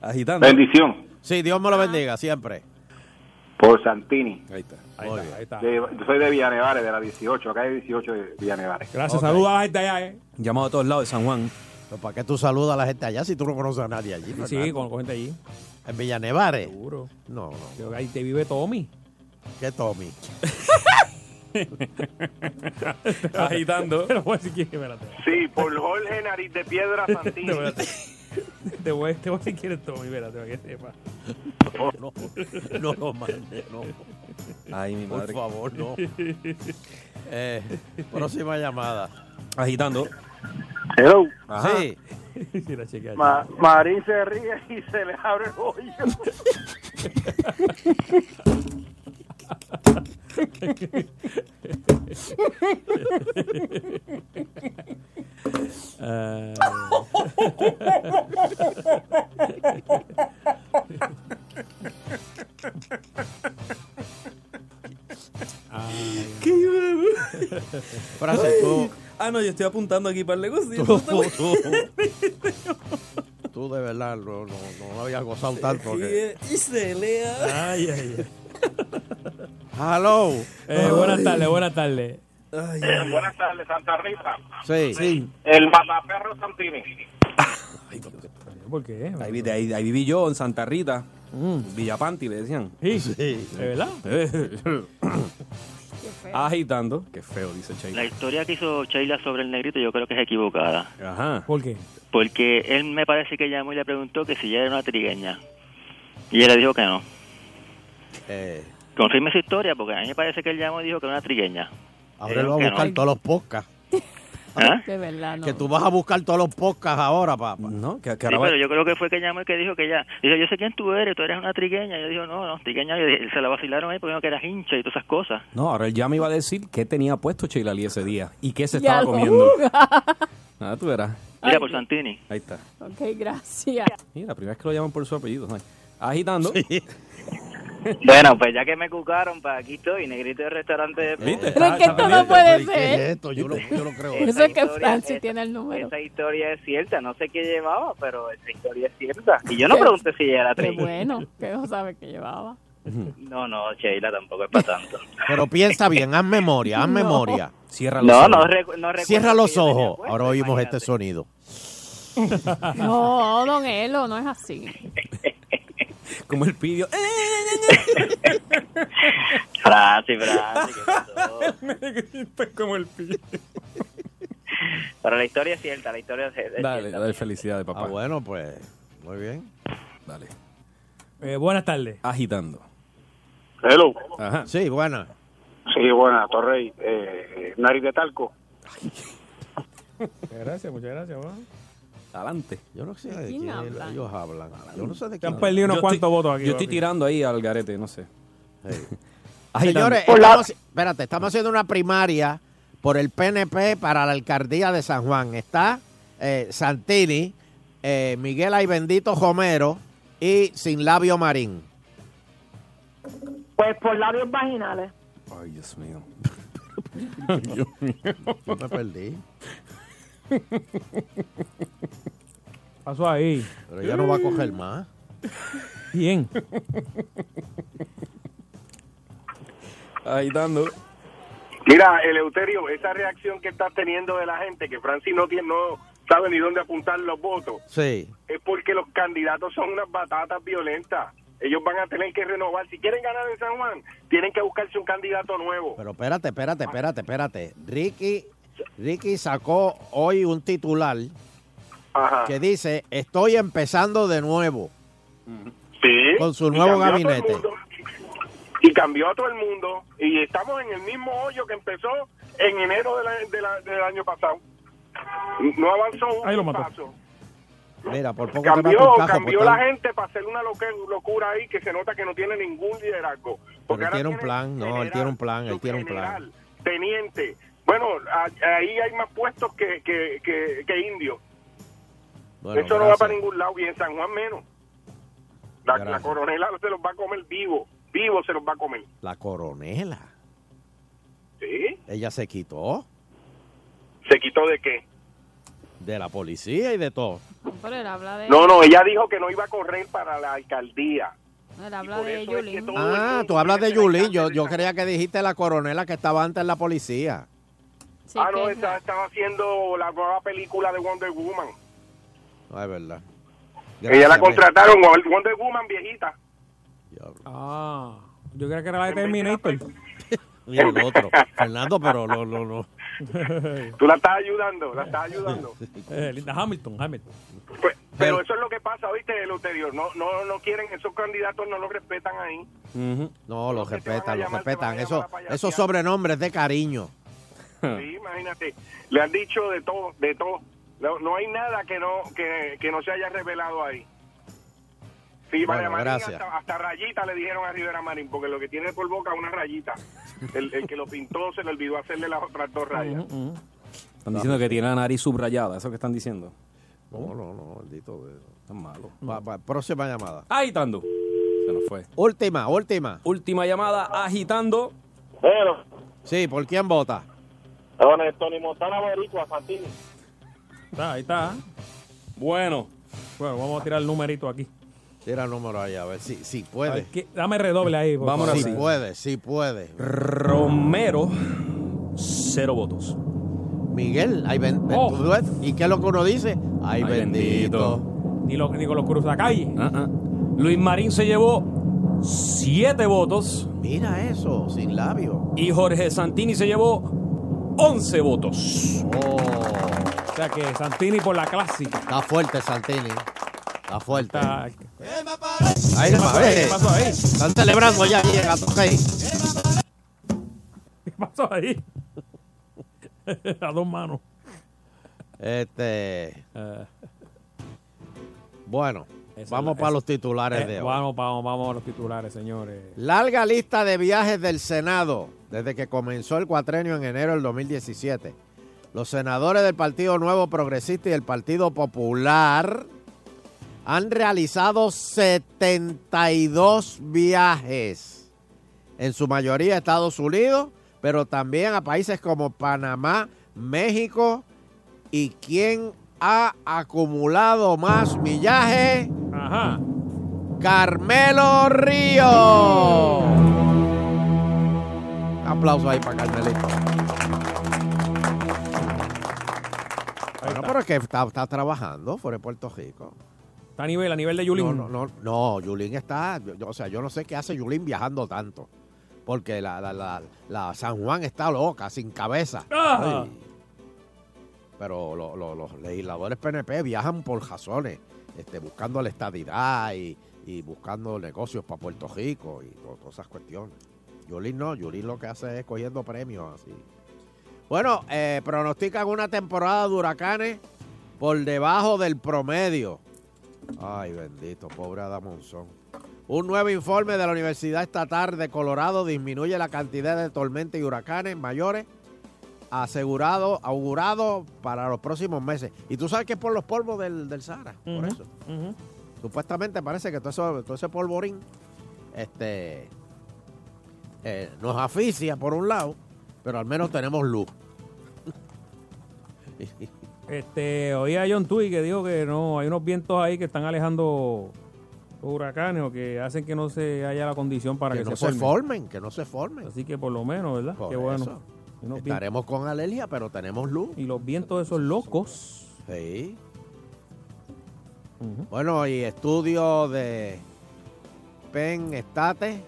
[SPEAKER 2] Agitando.
[SPEAKER 6] Bendición.
[SPEAKER 3] Sí, Dios me lo bendiga, siempre.
[SPEAKER 6] Por Santini.
[SPEAKER 2] Ahí está.
[SPEAKER 7] Ahí está,
[SPEAKER 3] bien.
[SPEAKER 7] ahí está.
[SPEAKER 6] De- yo soy de Villanevares, de la 18. Acá hay 18 de Villanevares.
[SPEAKER 7] Gracias,
[SPEAKER 3] Ok.
[SPEAKER 7] saludos a la gente allá, eh.
[SPEAKER 2] Llamado a todos lados de San Juan.
[SPEAKER 3] Pero ¿Para qué tú saludas a la gente allá si tú no conoces a nadie allí?
[SPEAKER 7] Sí,
[SPEAKER 3] Fernando?
[SPEAKER 7] con, con gente allí.
[SPEAKER 3] En Villanevares.
[SPEAKER 7] Seguro.
[SPEAKER 3] No, no.
[SPEAKER 7] Ahí te vive Tommy.
[SPEAKER 3] ¿Qué Tommy?
[SPEAKER 2] Agitando.
[SPEAKER 7] Pero pues si quieres, espérate.
[SPEAKER 6] Sí, por Jorge Nariz de Piedra Santini.
[SPEAKER 7] Te voy, te voy si quieres Tommy, espérate, para que sepa.
[SPEAKER 3] No, no, no lo mandes, no.
[SPEAKER 2] Ay, mi
[SPEAKER 3] Por
[SPEAKER 2] madre.
[SPEAKER 3] favor, no. Eh, próxima llamada.
[SPEAKER 2] Agitando.
[SPEAKER 6] Hello.
[SPEAKER 2] Ajá.
[SPEAKER 3] Sí.
[SPEAKER 7] Sí, la chequea.
[SPEAKER 6] Ma- Marín se ríe y se le abre el hoyo.
[SPEAKER 7] Ah,
[SPEAKER 3] Frase, tú,
[SPEAKER 2] Ah, no, yo estoy apuntando aquí para el negocio.
[SPEAKER 3] tú, tú, tú de verdad no, no, no habías gozado tanto. que-
[SPEAKER 2] Y se lea.
[SPEAKER 7] Ay, ay, ay.
[SPEAKER 3] Hello.
[SPEAKER 7] Eh, buenas tardes, buenas tardes.
[SPEAKER 6] Buenas tardes, Santa Rita.
[SPEAKER 3] Sí.
[SPEAKER 6] El mataperro Santini.
[SPEAKER 7] ¿Por qué?
[SPEAKER 2] Ahí, ahí, ahí viví yo, en Santa Rita. Villapanti, le decían.
[SPEAKER 7] Sí.
[SPEAKER 3] Sí.
[SPEAKER 7] ¿De verdad?
[SPEAKER 2] Agitando. Qué feo, dice
[SPEAKER 20] La
[SPEAKER 2] Sheila.
[SPEAKER 20] historia que hizo Sheila sobre el negrito yo creo que es equivocada.
[SPEAKER 2] Ajá.
[SPEAKER 7] ¿Por qué?
[SPEAKER 20] Porque él me parece que llamó y le preguntó que si ella era una trigueña. Y ella le dijo que no.
[SPEAKER 3] Eh,
[SPEAKER 20] Confirme esa historia porque a mí me parece que él llamó y dijo que era una trigueña.
[SPEAKER 3] Ábrelo a
[SPEAKER 20] Que no.
[SPEAKER 3] buscar todos los podcasts.
[SPEAKER 20] ¿Ah?
[SPEAKER 5] De verdad, no.
[SPEAKER 3] Que tú vas a buscar todos los podcasts ahora, papá.
[SPEAKER 2] No, que, que
[SPEAKER 20] Sí,
[SPEAKER 2] ahora
[SPEAKER 20] pero yo creo que fue que llamó y que dijo que ella... Dijo, yo sé quién tú eres, tú eres una trigueña. Y yo dijo, no, no, trigueña. Y se la vacilaron ahí porque dijo que eras hincha y todas esas cosas.
[SPEAKER 2] No, ahora él ya me iba a decir qué tenía puesto Sheila Lee ese día y qué se
[SPEAKER 5] Ya
[SPEAKER 2] estaba
[SPEAKER 5] lo
[SPEAKER 2] comiendo. Nada, tú verás.
[SPEAKER 20] Mira,
[SPEAKER 5] Ay,
[SPEAKER 20] por Santini.
[SPEAKER 2] Ahí está.
[SPEAKER 5] Ok, gracias.
[SPEAKER 2] Mira, la primera vez que lo llaman por su apellido. ay. Agitando.
[SPEAKER 21] Bueno, pues ya que me cucaron, pues aquí estoy, negrito de restaurante de
[SPEAKER 2] ¿Viste?
[SPEAKER 5] Pero es que esto no puede
[SPEAKER 3] ¿Qué
[SPEAKER 5] ser.
[SPEAKER 3] es esto? Yo lo, yo lo creo.
[SPEAKER 5] Por eso es que Francis tiene el número.
[SPEAKER 21] Esa historia es cierta, no sé qué llevaba, pero esa historia es cierta. Y yo no
[SPEAKER 5] Qué-
[SPEAKER 21] pregunté si ella era
[SPEAKER 5] Qué
[SPEAKER 21] tri.
[SPEAKER 5] bueno, que no sabe que llevaba.
[SPEAKER 21] No, no, Sheila tampoco es para tanto.
[SPEAKER 3] Pero piensa bien, haz memoria, haz
[SPEAKER 5] No.
[SPEAKER 3] memoria.
[SPEAKER 2] Cierra los
[SPEAKER 21] No,
[SPEAKER 2] ojos.
[SPEAKER 21] no, recu- no recuerdo
[SPEAKER 3] Cierra los ojos.
[SPEAKER 21] puesto,
[SPEAKER 3] Ahora oímos
[SPEAKER 21] imagínate.
[SPEAKER 3] este sonido.
[SPEAKER 5] No, don Elo, no es así.
[SPEAKER 2] Como el pidió.
[SPEAKER 21] Francis, Francis, ¿qué pasó?
[SPEAKER 2] Como el pidió.
[SPEAKER 21] Pero la historia es cierta, la historia es es
[SPEAKER 2] Dale,
[SPEAKER 21] cierta.
[SPEAKER 2] dale felicidades, papá.
[SPEAKER 3] Ah, bueno, pues, muy bien.
[SPEAKER 2] Dale.
[SPEAKER 7] Eh, buenas tardes.
[SPEAKER 2] Agitando.
[SPEAKER 6] Hello.
[SPEAKER 2] Ajá.
[SPEAKER 3] Sí, buena.
[SPEAKER 6] Sí, buena, Torrey. Eh, nariz de talco.
[SPEAKER 7] Muchas gracias, muchas gracias. va.
[SPEAKER 2] Adelante.
[SPEAKER 3] Yo no sé de
[SPEAKER 5] quién
[SPEAKER 3] quién
[SPEAKER 5] hablan?
[SPEAKER 3] ellos hablan. Yo no sé de
[SPEAKER 7] Se
[SPEAKER 3] quién
[SPEAKER 7] han perdido unos cuantos votos aquí.
[SPEAKER 2] Yo estoy tirando ahí al garete, no sé.
[SPEAKER 3] Sí. Señores, estamos, espérate, estamos haciendo una primaria por el PNP para la alcaldía de San Juan. Está eh, Santini, eh, Miguel Ay Bendito Romero y Sin Labio Marín.
[SPEAKER 19] Pues por labios vaginales.
[SPEAKER 2] Ay, Dios mío.
[SPEAKER 3] Yo me perdí.
[SPEAKER 7] Pasó ahí.
[SPEAKER 3] Pero ella no va a coger más.
[SPEAKER 7] Bien.
[SPEAKER 2] Agitando.
[SPEAKER 6] Mira, Eleuterio, esa reacción que estás teniendo de la gente, que Francis no, tiene, no sabe ni dónde apuntar los votos,
[SPEAKER 3] Sí.
[SPEAKER 6] es porque los candidatos son unas batatas violentas. Ellos van a tener que renovar. Si quieren ganar en San Juan, tienen que buscarse un candidato nuevo.
[SPEAKER 3] Pero espérate, espérate, espérate, espérate. Ricky, Ricky sacó hoy un titular
[SPEAKER 6] Ajá.
[SPEAKER 3] que dice, estoy empezando de nuevo.
[SPEAKER 6] Sí.
[SPEAKER 3] Con su nuevo gabinete.
[SPEAKER 6] Y cambió a todo el mundo. Y estamos en el mismo hoyo que empezó en enero de la- de la- del año pasado. No avanzó un
[SPEAKER 7] Ahí lo mató.
[SPEAKER 6] paso.
[SPEAKER 3] Mira, por poco te
[SPEAKER 6] Cambió,
[SPEAKER 3] cajo,
[SPEAKER 6] cambió
[SPEAKER 3] pues,
[SPEAKER 6] la gente para hacer una locura ahí que se nota que no tiene ningún liderazgo.
[SPEAKER 3] Pero
[SPEAKER 6] Porque
[SPEAKER 3] él tiene un plan, no, él tiene un plan, él tiene un plan.
[SPEAKER 6] general, teniente. Bueno, ahí hay más puestos que, que, que, que indios.
[SPEAKER 3] Bueno,
[SPEAKER 6] Eso no va
[SPEAKER 3] gracias.
[SPEAKER 6] para ningún lado y en San Juan menos. La, la
[SPEAKER 3] Gracias.
[SPEAKER 6] coronela se los va a comer vivo. Vivo se los va a comer.
[SPEAKER 3] La coronela.
[SPEAKER 6] ¿Sí?
[SPEAKER 3] Ella se quitó
[SPEAKER 6] ¿Se quitó de qué?
[SPEAKER 3] de la policía y de todo.
[SPEAKER 5] Pero él habla de.
[SPEAKER 6] No, no, ella dijo que no iba a correr para la alcaldía.
[SPEAKER 5] Él habla de
[SPEAKER 6] eso es que
[SPEAKER 5] Yulín.
[SPEAKER 3] Ah, tú hablas de Yulín. Yo, yo creía que dijiste la coronela que estaba antes en la policía.
[SPEAKER 5] Sí,
[SPEAKER 6] ah, no, estaba, estaba haciendo la nueva película de Wonder Woman.
[SPEAKER 3] No, es verdad.
[SPEAKER 6] Ella la
[SPEAKER 3] Gracias,
[SPEAKER 6] contrataron, Wonder Woman viejita.
[SPEAKER 7] Ah, yo creía que era la de Terminator.
[SPEAKER 3] Mira el otro. Fernando, pero no, no, no.
[SPEAKER 6] Tú la estás ayudando, la estás ayudando.
[SPEAKER 7] Eh, Linda Hamilton, Hamilton.
[SPEAKER 6] Pues, pero eso es lo que pasa, ¿viste? El ulterior. No, no, no quieren, esos candidatos no los respetan ahí.
[SPEAKER 3] No, lo
[SPEAKER 6] que te van a
[SPEAKER 3] respetan, lo
[SPEAKER 6] llamar, te van
[SPEAKER 3] respetan. Eso, esos sobrenombres de cariño.
[SPEAKER 6] Sí, imagínate. Le han dicho de todo, de todo. No, no hay nada que no que, que no se haya revelado ahí. Sí,
[SPEAKER 3] Bueno,
[SPEAKER 6] María Marín,
[SPEAKER 3] gracias.
[SPEAKER 6] hasta, hasta rayita le dijeron a Rivera Marín, porque lo que tiene por boca es una rayita. El, el que lo pintó se le olvidó hacerle las otras dos rayas.
[SPEAKER 2] Están diciendo que tiene la nariz subrayada, eso que están diciendo.
[SPEAKER 3] No, no, no, maldito.
[SPEAKER 2] Tan malo.
[SPEAKER 3] Va, va, próxima llamada.
[SPEAKER 2] Agitando. Se nos fue.
[SPEAKER 3] Última, última.
[SPEAKER 2] Última llamada, agitando.
[SPEAKER 6] Pero,
[SPEAKER 3] Sí, ¿por quién vota?
[SPEAKER 22] El Tony Montana Boricua, Santini.
[SPEAKER 7] Está, ahí está.
[SPEAKER 2] Bueno.
[SPEAKER 7] Bueno, vamos a tirar el numerito aquí.
[SPEAKER 3] Tira el número ahí, a ver si, si puede.
[SPEAKER 7] ver, ¿qué- Dame redoble ahí. favor.
[SPEAKER 3] Si puede, si puede.
[SPEAKER 2] Romero, cero votos.
[SPEAKER 3] Miguel, ay, ben-
[SPEAKER 7] Oh.
[SPEAKER 3] ¿y qué es lo que uno dice? Ay,
[SPEAKER 2] Ay,
[SPEAKER 3] bendito.
[SPEAKER 7] Ni, lo, ni con los cruzacalle.
[SPEAKER 2] Ah, ah. Luis Marín se llevó siete votos
[SPEAKER 3] Mira eso, sin labio.
[SPEAKER 2] y Jorge Santini se llevó 11 votos.
[SPEAKER 3] Oh,
[SPEAKER 7] O sea que Santini por la clásica.
[SPEAKER 3] está fuerte Santini. Está fuerte.
[SPEAKER 7] Está-
[SPEAKER 3] Ahí
[SPEAKER 7] ¿Qué pasó ahí?
[SPEAKER 3] eh.
[SPEAKER 7] ¿Qué pasó ahí?
[SPEAKER 3] Están celebrando ya Atoquey.
[SPEAKER 7] ¿Qué pasó ahí? A dos manos.
[SPEAKER 3] Este,
[SPEAKER 7] Eh,
[SPEAKER 3] bueno,
[SPEAKER 7] Esa
[SPEAKER 3] vamos
[SPEAKER 7] la-
[SPEAKER 3] para
[SPEAKER 7] esa-
[SPEAKER 3] los titulares
[SPEAKER 7] eh,
[SPEAKER 3] de hoy.
[SPEAKER 7] vamos, vamos, vamos a los titulares, señores.
[SPEAKER 3] Larga lista de viajes del Senado desde que comenzó el cuatrenio en enero del 2017. Los senadores del Partido Nuevo Progresista y el Partido Popular han realizado 72 viajes, en su mayoría a Estados Unidos, pero también a países como Panamá, México y quien ha acumulado más millaje,
[SPEAKER 7] Ajá.
[SPEAKER 3] Carmelo Río. Aplauso ahí para Carmelito. Bueno, pero es que está, está trabajando fuera de Puerto Rico.
[SPEAKER 7] Está a nivel, a nivel de Yulín.
[SPEAKER 3] No, no, no, no, Yulín está, yo- o sea, yo no sé qué hace Yulín viajando tanto. Porque la, la, la, la San Juan está loca, sin cabeza.
[SPEAKER 7] Ah.
[SPEAKER 3] Ay. Pero lo- lo- los legisladores PNP viajan por razones, este, buscando la estadidad y, y buscando negocios para Puerto Rico y to- todas esas cuestiones. Yulín no, Yulín lo que hace es cogiendo premios así. Bueno, eh, pronostican una temporada de huracanes por debajo del promedio. Ay, bendito, pobre Adamonzón. Un nuevo informe de la Universidad Estatal de Colorado disminuye la cantidad de tormentas y huracanes mayores asegurado, augurado para los próximos meses. Y tú sabes que es por los polvos del, del Sahara, por eso. Supuestamente parece que todo, eso- todo ese polvorín este, eh, nos asfixia por un lado, pero al menos tenemos luz.
[SPEAKER 7] Este, oí a John Tui que dijo que no, hay unos vientos ahí que están alejando los huracanes o que hacen que no se haya la condición para
[SPEAKER 3] que,
[SPEAKER 7] que,
[SPEAKER 3] no
[SPEAKER 7] se, formen.
[SPEAKER 3] formen, que no se formen.
[SPEAKER 7] Así que por lo menos, ¿verdad?
[SPEAKER 3] Por
[SPEAKER 7] Qué bueno.
[SPEAKER 3] eso.
[SPEAKER 7] Vientos-
[SPEAKER 3] Estaremos con alergia, pero tenemos luz.
[SPEAKER 7] Y los vientos esos locos.
[SPEAKER 3] Sí. Bueno, y estudio de Penn State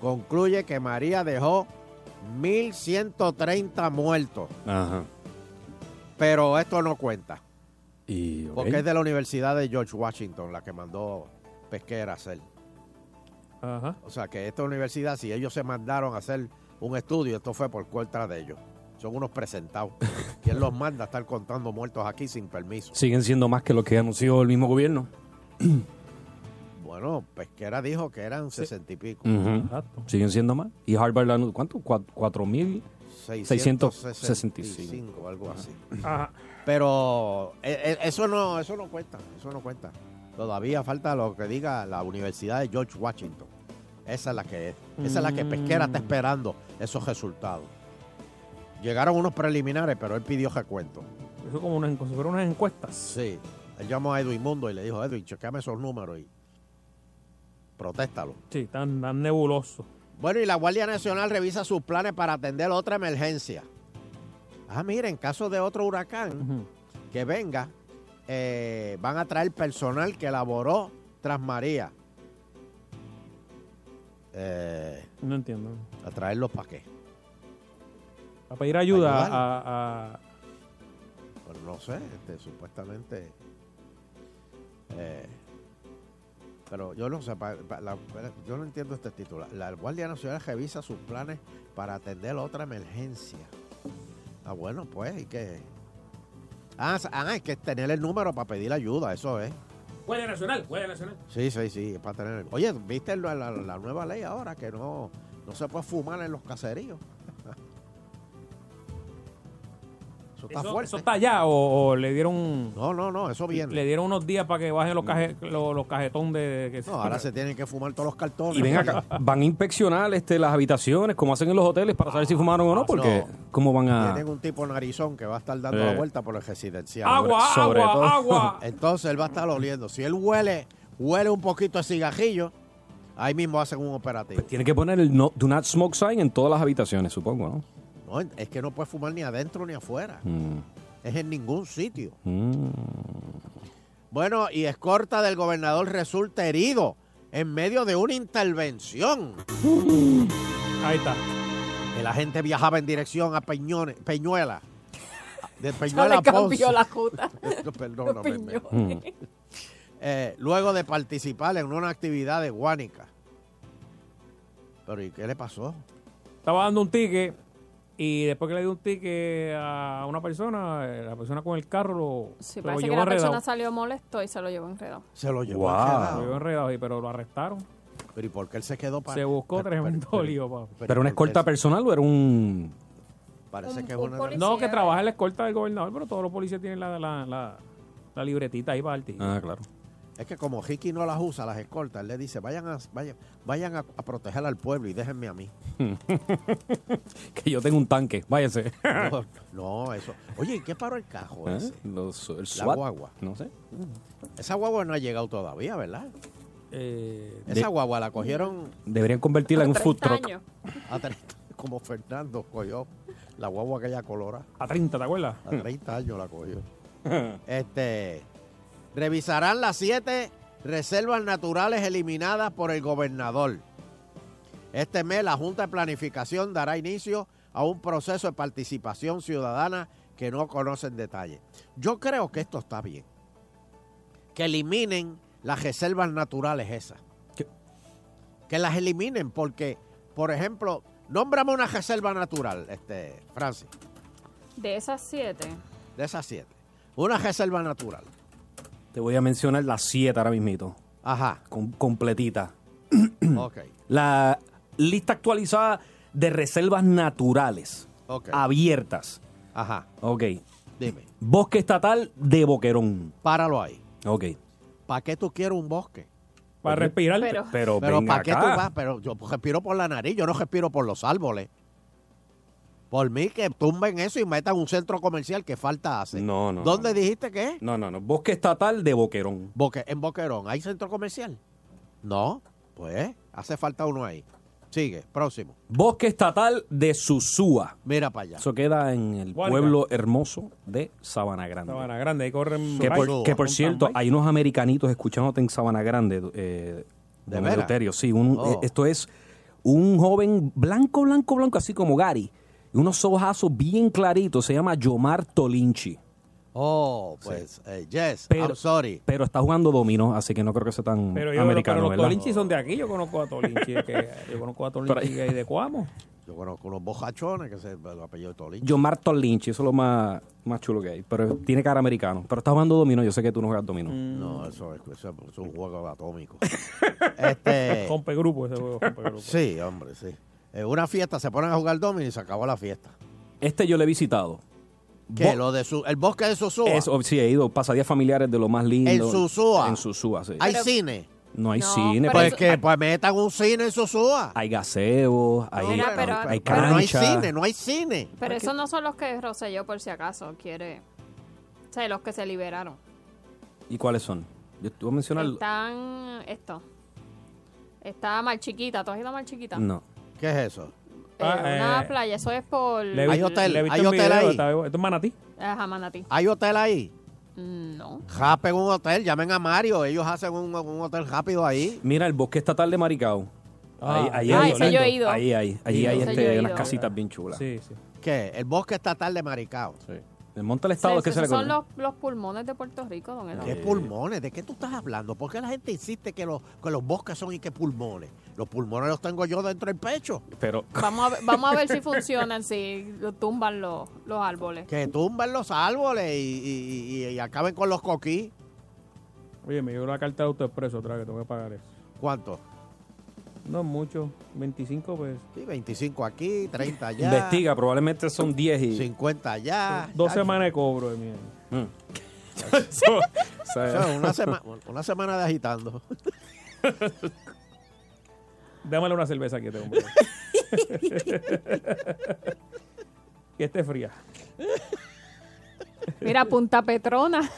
[SPEAKER 3] concluye que María dejó 1.130 muertos.
[SPEAKER 2] Ajá.
[SPEAKER 3] Pero esto no cuenta.
[SPEAKER 2] Y.
[SPEAKER 3] Porque es de la Universidad de George Washington la que mandó Pesquera a hacer.
[SPEAKER 7] Ajá.
[SPEAKER 3] O sea que esta universidad, si ellos se mandaron a hacer un estudio, esto fue por cuenta de ellos. Son unos presentados. ¿Quién los manda a estar contando muertos aquí sin permiso?
[SPEAKER 2] Siguen siendo más que lo que anunció el mismo gobierno.
[SPEAKER 3] Bueno, Pesquera dijo que eran sesenta y pico.
[SPEAKER 2] Ujú. Siguen siendo más. Y Harvard, ¿cuánto? Cua- Cuatro mil 665.
[SPEAKER 3] o algo así.
[SPEAKER 7] Ajá.
[SPEAKER 3] Pero eh, eh, eso no, eso no cuenta, eso no cuenta. Todavía falta lo que diga la Universidad de George Washington. Esa es la que es. Esa es la que Pesquera está esperando esos resultados. Llegaron unos preliminares, pero él pidió recuento.
[SPEAKER 7] Eso como unas, unas encuestas.
[SPEAKER 3] Sí. Él llamó a Edwin Mundo y le dijo, Edwin, chequeame esos números y protéstalo.
[SPEAKER 7] Sí, tan, tan nebuloso.
[SPEAKER 3] Bueno, y la Guardia Nacional revisa sus planes para atender otra emergencia. Ah, mira, en caso de otro huracán que venga, eh, van a traer personal que elaboró tras María. Eh,
[SPEAKER 7] No entiendo.
[SPEAKER 3] a traerlos para qué.
[SPEAKER 7] A pedir ayuda a-
[SPEAKER 3] Pues no sé, este, supuestamente. eh, pero yo no sé, pa- pa- la- yo no entiendo este título. La Guardia Nacional revisa sus planes para atender otra emergencia. Ah, bueno, pues, y que. Ah, ah, hay que tener el número para pedir ayuda, eso es.
[SPEAKER 7] Guardia Nacional, Guardia Nacional.
[SPEAKER 3] Sí, sí, sí, para tener. Oye, ¿viste la, la- la nueva ley ahora que no, no se puede fumar en los caseríos? Eso está
[SPEAKER 7] ¿Eso,
[SPEAKER 3] fuerte.
[SPEAKER 7] eso está allá o, o le dieron
[SPEAKER 3] No, no, no, eso viene.
[SPEAKER 7] le dieron unos días para que bajen los, caje- los, los cajetón de que
[SPEAKER 3] No, ahora se tienen que fumar todos los cartones.
[SPEAKER 2] Y ven acá, van a inspeccionar este, las habitaciones, como hacen en los hoteles, para saber si fumaron o no, porque ¿cómo van a...?
[SPEAKER 3] Tienen un tipo narizón que va a estar dando
[SPEAKER 2] Eh.
[SPEAKER 3] la vuelta por el residencial.
[SPEAKER 7] Agua,
[SPEAKER 2] Sobre
[SPEAKER 7] agua,
[SPEAKER 2] todo.
[SPEAKER 7] agua.
[SPEAKER 3] Entonces él va a estar oliendo. Si él huele, huele un poquito de cigajillo, ahí mismo hacen un operativo.
[SPEAKER 2] Tiene que poner el no, do not smoke sign en todas las habitaciones, supongo, ¿no?
[SPEAKER 3] No, es que no puede fumar ni adentro ni afuera.
[SPEAKER 2] Mm.
[SPEAKER 3] Es en ningún sitio.
[SPEAKER 2] Mm.
[SPEAKER 3] Bueno, y escorta del gobernador resulta herido en medio de una intervención.
[SPEAKER 7] Ahí está.
[SPEAKER 3] El agente viajaba en dirección a Peñones, Peñuela. De Peñuela
[SPEAKER 5] le cambió
[SPEAKER 3] Ponce.
[SPEAKER 5] la juta.
[SPEAKER 3] Perdóname.
[SPEAKER 2] Mm.
[SPEAKER 3] Eh, luego de participar en una actividad de Guánica. Pero ¿y qué le pasó?
[SPEAKER 7] Estaba dando un ticket y después que le dio un ticket a una persona, eh, la persona con el carro lo,
[SPEAKER 5] Sí,
[SPEAKER 7] se lo
[SPEAKER 5] parece que la
[SPEAKER 7] enredado.
[SPEAKER 5] persona salió molesto y se lo llevó enredado.
[SPEAKER 3] Se lo llevó
[SPEAKER 2] Wow.
[SPEAKER 3] enredado.
[SPEAKER 7] Lo llevó enredado, y- pero lo arrestaron.
[SPEAKER 3] Pero ¿y por qué él se quedó para
[SPEAKER 7] Se buscó tremendo lío, papi.
[SPEAKER 2] ¿Pero una escolta personal o era un...?
[SPEAKER 3] Parece
[SPEAKER 5] Un-
[SPEAKER 3] que es
[SPEAKER 5] un
[SPEAKER 3] una...
[SPEAKER 5] policía.
[SPEAKER 7] No, que trabaja en la escolta del gobernador, pero todos los policías tienen la, la, la, la libretita ahí para el ticket.
[SPEAKER 2] Ah, claro.
[SPEAKER 3] Es que como Ricky no las usa, las escoltas, él le dice, vayan a, vayan, vayan a, a proteger al pueblo y déjenme a mí.
[SPEAKER 2] que yo tengo un tanque, váyase.
[SPEAKER 3] No, no, eso. Oye, ¿y qué paró el cajo
[SPEAKER 2] ¿Eh?
[SPEAKER 3] ese?
[SPEAKER 2] Los- el
[SPEAKER 3] La
[SPEAKER 2] SWAT.
[SPEAKER 3] guagua.
[SPEAKER 2] No sé.
[SPEAKER 3] Esa guagua no ha llegado todavía, ¿verdad?
[SPEAKER 7] Eh,
[SPEAKER 3] Esa
[SPEAKER 2] De-
[SPEAKER 3] guagua la cogieron
[SPEAKER 2] Deberían convertirla en un food
[SPEAKER 5] 30
[SPEAKER 2] truck.
[SPEAKER 5] años.
[SPEAKER 3] a 30, como Fernando cogió la guagua aquella colora.
[SPEAKER 7] a 30, ¿te acuerdas?
[SPEAKER 3] A 30 años la cogió. Este, revisarán las siete reservas naturales eliminadas por el gobernador. Este mes la Junta de Planificación dará inicio a un proceso de participación ciudadana que no conocen detalle. Yo creo que esto está bien. Que eliminen las reservas naturales esas.
[SPEAKER 2] ¿Qué?
[SPEAKER 3] Que las eliminen porque, por ejemplo, nómbrame una reserva natural, este, Francis,
[SPEAKER 5] De esas siete,
[SPEAKER 3] de esas siete. Una reserva natural.
[SPEAKER 2] Te voy a mencionar las siete ahora mismito.
[SPEAKER 3] Ajá.
[SPEAKER 2] com- completita.
[SPEAKER 3] Ok.
[SPEAKER 2] La lista actualizada de reservas naturales
[SPEAKER 3] Ok.
[SPEAKER 2] abiertas.
[SPEAKER 3] Ajá.
[SPEAKER 2] Ok.
[SPEAKER 3] Dime.
[SPEAKER 2] Bosque estatal de Boquerón.
[SPEAKER 3] Páralo ahí.
[SPEAKER 2] Ok.
[SPEAKER 3] ¿Para qué tú quieres un bosque?
[SPEAKER 7] Para respirar.
[SPEAKER 5] pero
[SPEAKER 2] Pero,
[SPEAKER 3] Pero ¿para qué tú vas? Pero yo respiro por la nariz, yo no respiro por los árboles. Por mí que tumben eso y metan un centro comercial que falta hace.
[SPEAKER 2] No, no.
[SPEAKER 3] ¿Dónde
[SPEAKER 2] no,
[SPEAKER 3] dijiste que es?
[SPEAKER 2] No, no, no. Bosque estatal de Boquerón.
[SPEAKER 3] Boque, en Boquerón. ¿Hay centro comercial? No. Pues hace falta uno ahí. Sigue, próximo.
[SPEAKER 2] Bosque estatal de Susúa.
[SPEAKER 3] Mira para allá.
[SPEAKER 2] Eso queda en el pueblo hermoso de Sabana Grande.
[SPEAKER 7] Sabana Grande, ahí corren.
[SPEAKER 2] Que por,
[SPEAKER 3] Susúa.
[SPEAKER 2] que por cierto, hay unos americanitos escuchándote en Sabana Grande. Eh,
[SPEAKER 3] ¿De?
[SPEAKER 2] Eleuterio. Sí, un-
[SPEAKER 3] Oh.
[SPEAKER 2] eh, esto es un joven blanco, blanco, blanco, así como Gary. Y unos ojazos bien claritos. Se llama Yomar Tolinchi.
[SPEAKER 3] Oh, pues, eh, yes,
[SPEAKER 2] Pero-
[SPEAKER 3] I'm sorry.
[SPEAKER 2] Pero está jugando dominó, así que no creo que sea tan
[SPEAKER 7] Pero, yo,
[SPEAKER 2] americano,
[SPEAKER 7] pero los
[SPEAKER 2] ¿verdad?
[SPEAKER 7] Tolinchi son de aquí. Yo conozco a Tolinchi. que, yo conozco a. Tolinchi que hay de Cuamo.
[SPEAKER 3] Yo conozco unos bojachones que se el apellido de Tolín.
[SPEAKER 2] Yomar Tolinchi, eso es lo más, más chulo que hay. Pero tiene cara americano. Pero está jugando dominó. Yo sé que tú no juegas dominó.
[SPEAKER 3] No, eso es, eso es un juego atómico. este,
[SPEAKER 7] Rompe grupo ese juego. Rompe grupo.
[SPEAKER 3] sí, hombre, sí. En una fiesta se ponen a jugar domino y se acabó la fiesta.
[SPEAKER 2] Este yo lo he visitado.
[SPEAKER 3] ¿Qué?
[SPEAKER 2] Bo-
[SPEAKER 3] Lo de su, el bosque de Susúa.
[SPEAKER 2] Es, oh, sí, he ido pasadías familiares de lo más lindo.
[SPEAKER 3] En Susúa.
[SPEAKER 2] En Susúa, sí.
[SPEAKER 3] Hay
[SPEAKER 5] Pero-
[SPEAKER 3] cine.
[SPEAKER 2] no hay
[SPEAKER 5] No,
[SPEAKER 2] cine,
[SPEAKER 3] Pues que pues metan un cine en Susúa.
[SPEAKER 2] hay gaseo, hay,
[SPEAKER 5] Mira, pero-
[SPEAKER 2] hay
[SPEAKER 3] Pero no hay
[SPEAKER 2] cancha.
[SPEAKER 3] cine, no hay cine.
[SPEAKER 5] pero esos no son los que Rosselló, por si acaso, quiere. O sea, los que se liberaron.
[SPEAKER 2] ¿Y cuáles son? Yo te voy a mencionar.
[SPEAKER 5] Están. Esto. Está Mar Chiquita. ¿Tú has ido a Mar Chiquita?
[SPEAKER 2] No.
[SPEAKER 3] ¿Qué es eso?
[SPEAKER 5] Eh,
[SPEAKER 7] Ah,
[SPEAKER 5] una
[SPEAKER 7] eh,
[SPEAKER 5] playa. Eso es por.
[SPEAKER 7] Le
[SPEAKER 3] Hay hotel,
[SPEAKER 7] le he visto
[SPEAKER 3] hay hotel
[SPEAKER 7] video,
[SPEAKER 3] ahí.
[SPEAKER 7] está- Esto es Manatí.
[SPEAKER 5] Ajá, Manatí.
[SPEAKER 3] ¿Hay hotel ahí?
[SPEAKER 5] No.
[SPEAKER 3] Japen un hotel, llamen a Mario. Ellos hacen un, un hotel rápido ahí.
[SPEAKER 2] Mira, el bosque estatal de Maricao.
[SPEAKER 7] Ah,
[SPEAKER 2] ahí, ahí
[SPEAKER 5] ah,
[SPEAKER 2] hay,
[SPEAKER 5] ese yo he ido.
[SPEAKER 2] Ahí hay, allí
[SPEAKER 7] Sí,
[SPEAKER 2] hay
[SPEAKER 5] ese
[SPEAKER 2] este,
[SPEAKER 5] yo he
[SPEAKER 2] unas
[SPEAKER 5] ido.
[SPEAKER 2] casitas bien chulas.
[SPEAKER 7] Sí, sí.
[SPEAKER 3] ¿Qué? El bosque estatal de Maricao.
[SPEAKER 2] Sí. El Monte del Estado es que
[SPEAKER 5] Sí,
[SPEAKER 2] se le
[SPEAKER 5] esos son los, los pulmones de Puerto Rico, don Elo.
[SPEAKER 3] ¿Qué pulmones? ¿De qué tú estás hablando? ¿Por qué la gente insiste que los, que los bosques son y que pulmones? Los pulmones los tengo yo dentro del pecho.
[SPEAKER 2] Pero
[SPEAKER 5] Vamos a, ver, vamos a ver si funcionan, si lo tumban los, los árboles.
[SPEAKER 3] Que tumben los árboles y, y- y- y acaben con los coquí.
[SPEAKER 7] Oye, me llegó la carta de AutoExpreso otra vez que tengo que pagar eso.
[SPEAKER 3] ¿Cuánto?
[SPEAKER 7] No mucho. 25, pues.
[SPEAKER 3] Sí, 25 aquí, 30 allá.
[SPEAKER 2] Investiga, probablemente son 10 y...
[SPEAKER 3] 50 allá.
[SPEAKER 7] Dos semanas de cobro de mí.
[SPEAKER 2] Mm.
[SPEAKER 3] O sea, una, sema- una semana de agitando.
[SPEAKER 7] Dámale una cerveza aquí a este hombre. que esté fría.
[SPEAKER 5] Mira, Punta Petrona.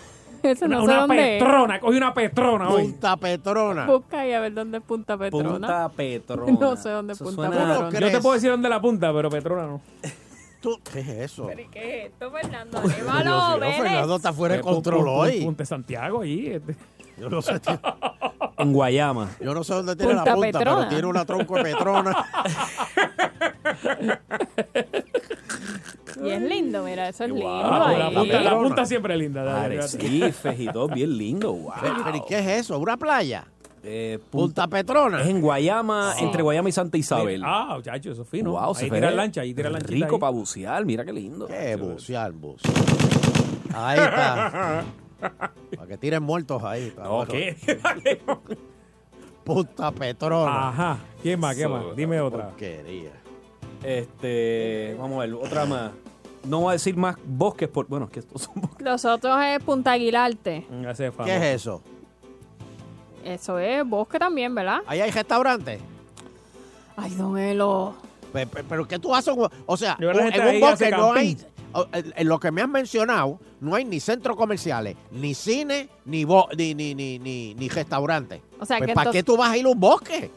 [SPEAKER 5] Eso
[SPEAKER 7] Una,
[SPEAKER 5] no sé
[SPEAKER 7] una
[SPEAKER 5] dónde es.
[SPEAKER 7] petrona, cogí una petrona hoy.
[SPEAKER 3] Punta Petrona.
[SPEAKER 5] Busca ahí a ver dónde es Punta Petrona.
[SPEAKER 2] Punta Petrona.
[SPEAKER 5] No sé dónde es
[SPEAKER 2] Eso
[SPEAKER 5] Punta
[SPEAKER 2] suena-
[SPEAKER 5] Petrona.
[SPEAKER 7] Yo te puedo decir dónde la punta, pero Petrona no.
[SPEAKER 3] ¿Tú, ¿Qué es eso?
[SPEAKER 5] ¿Pero y qué es esto, Fernando?
[SPEAKER 3] Dios mío. Fernando está fuera de control hoy.
[SPEAKER 7] Punta Santiago allí. este.
[SPEAKER 3] Yo no sé,
[SPEAKER 2] En Guayama.
[SPEAKER 3] yo no sé dónde tiene
[SPEAKER 5] Punta
[SPEAKER 3] la punta,
[SPEAKER 5] Petrona.
[SPEAKER 3] pero tiene una tronco de Petrona.
[SPEAKER 5] Y es lindo, mira, eso es lindo. Ahí.
[SPEAKER 7] la, punta, la punta siempre es linda.
[SPEAKER 2] Arrecifes y todo bien lindo. Wow.
[SPEAKER 3] Pero, pero, ¿y qué es eso? ¿Una playa?
[SPEAKER 2] Eh,
[SPEAKER 3] Punta Petrona.
[SPEAKER 2] Es en Guayama,
[SPEAKER 5] Sí.
[SPEAKER 2] entre Guayama y Santa Isabel.
[SPEAKER 7] Ah, muchacho, eso es fino.
[SPEAKER 2] Wow,
[SPEAKER 7] ahí
[SPEAKER 2] se
[SPEAKER 7] tira lancha, ahí tira lancha.
[SPEAKER 2] Rico para bucear, mira qué lindo.
[SPEAKER 3] ¿Qué bucear, bucear? Ahí está. Para que tiren muertos ahí. está
[SPEAKER 7] No,
[SPEAKER 3] bueno.
[SPEAKER 7] ¿qué?
[SPEAKER 3] Punta Petrona.
[SPEAKER 7] Ajá. ¿Quién más? ¿Qué más? Dime otra.
[SPEAKER 3] Porquería.
[SPEAKER 2] Este, vamos a ver, otra más. No voy a decir más bosques, por, bueno, que estos son bosques.
[SPEAKER 5] Los otros es Punta Aguilarte.
[SPEAKER 7] Mm, ese es
[SPEAKER 3] ¿Qué es eso?
[SPEAKER 5] Eso es bosque también, ¿verdad?
[SPEAKER 3] ¿Ahí hay restaurantes?
[SPEAKER 5] Ay, don Elo.
[SPEAKER 3] Pe- pe- Pero ¿qué tú haces? O sea,
[SPEAKER 7] Yo creo que la
[SPEAKER 3] en un
[SPEAKER 7] ahí
[SPEAKER 3] bosque
[SPEAKER 7] hace
[SPEAKER 3] no hay... o- En lo que me has mencionado, no hay ni centros comerciales, ni cine, ni, bo- ni, ni, ni, ni, ni restaurantes.
[SPEAKER 5] O sea,
[SPEAKER 3] Pues,
[SPEAKER 5] que
[SPEAKER 3] ¿Para
[SPEAKER 5] entonces-
[SPEAKER 3] qué tú vas a ir a un bosque?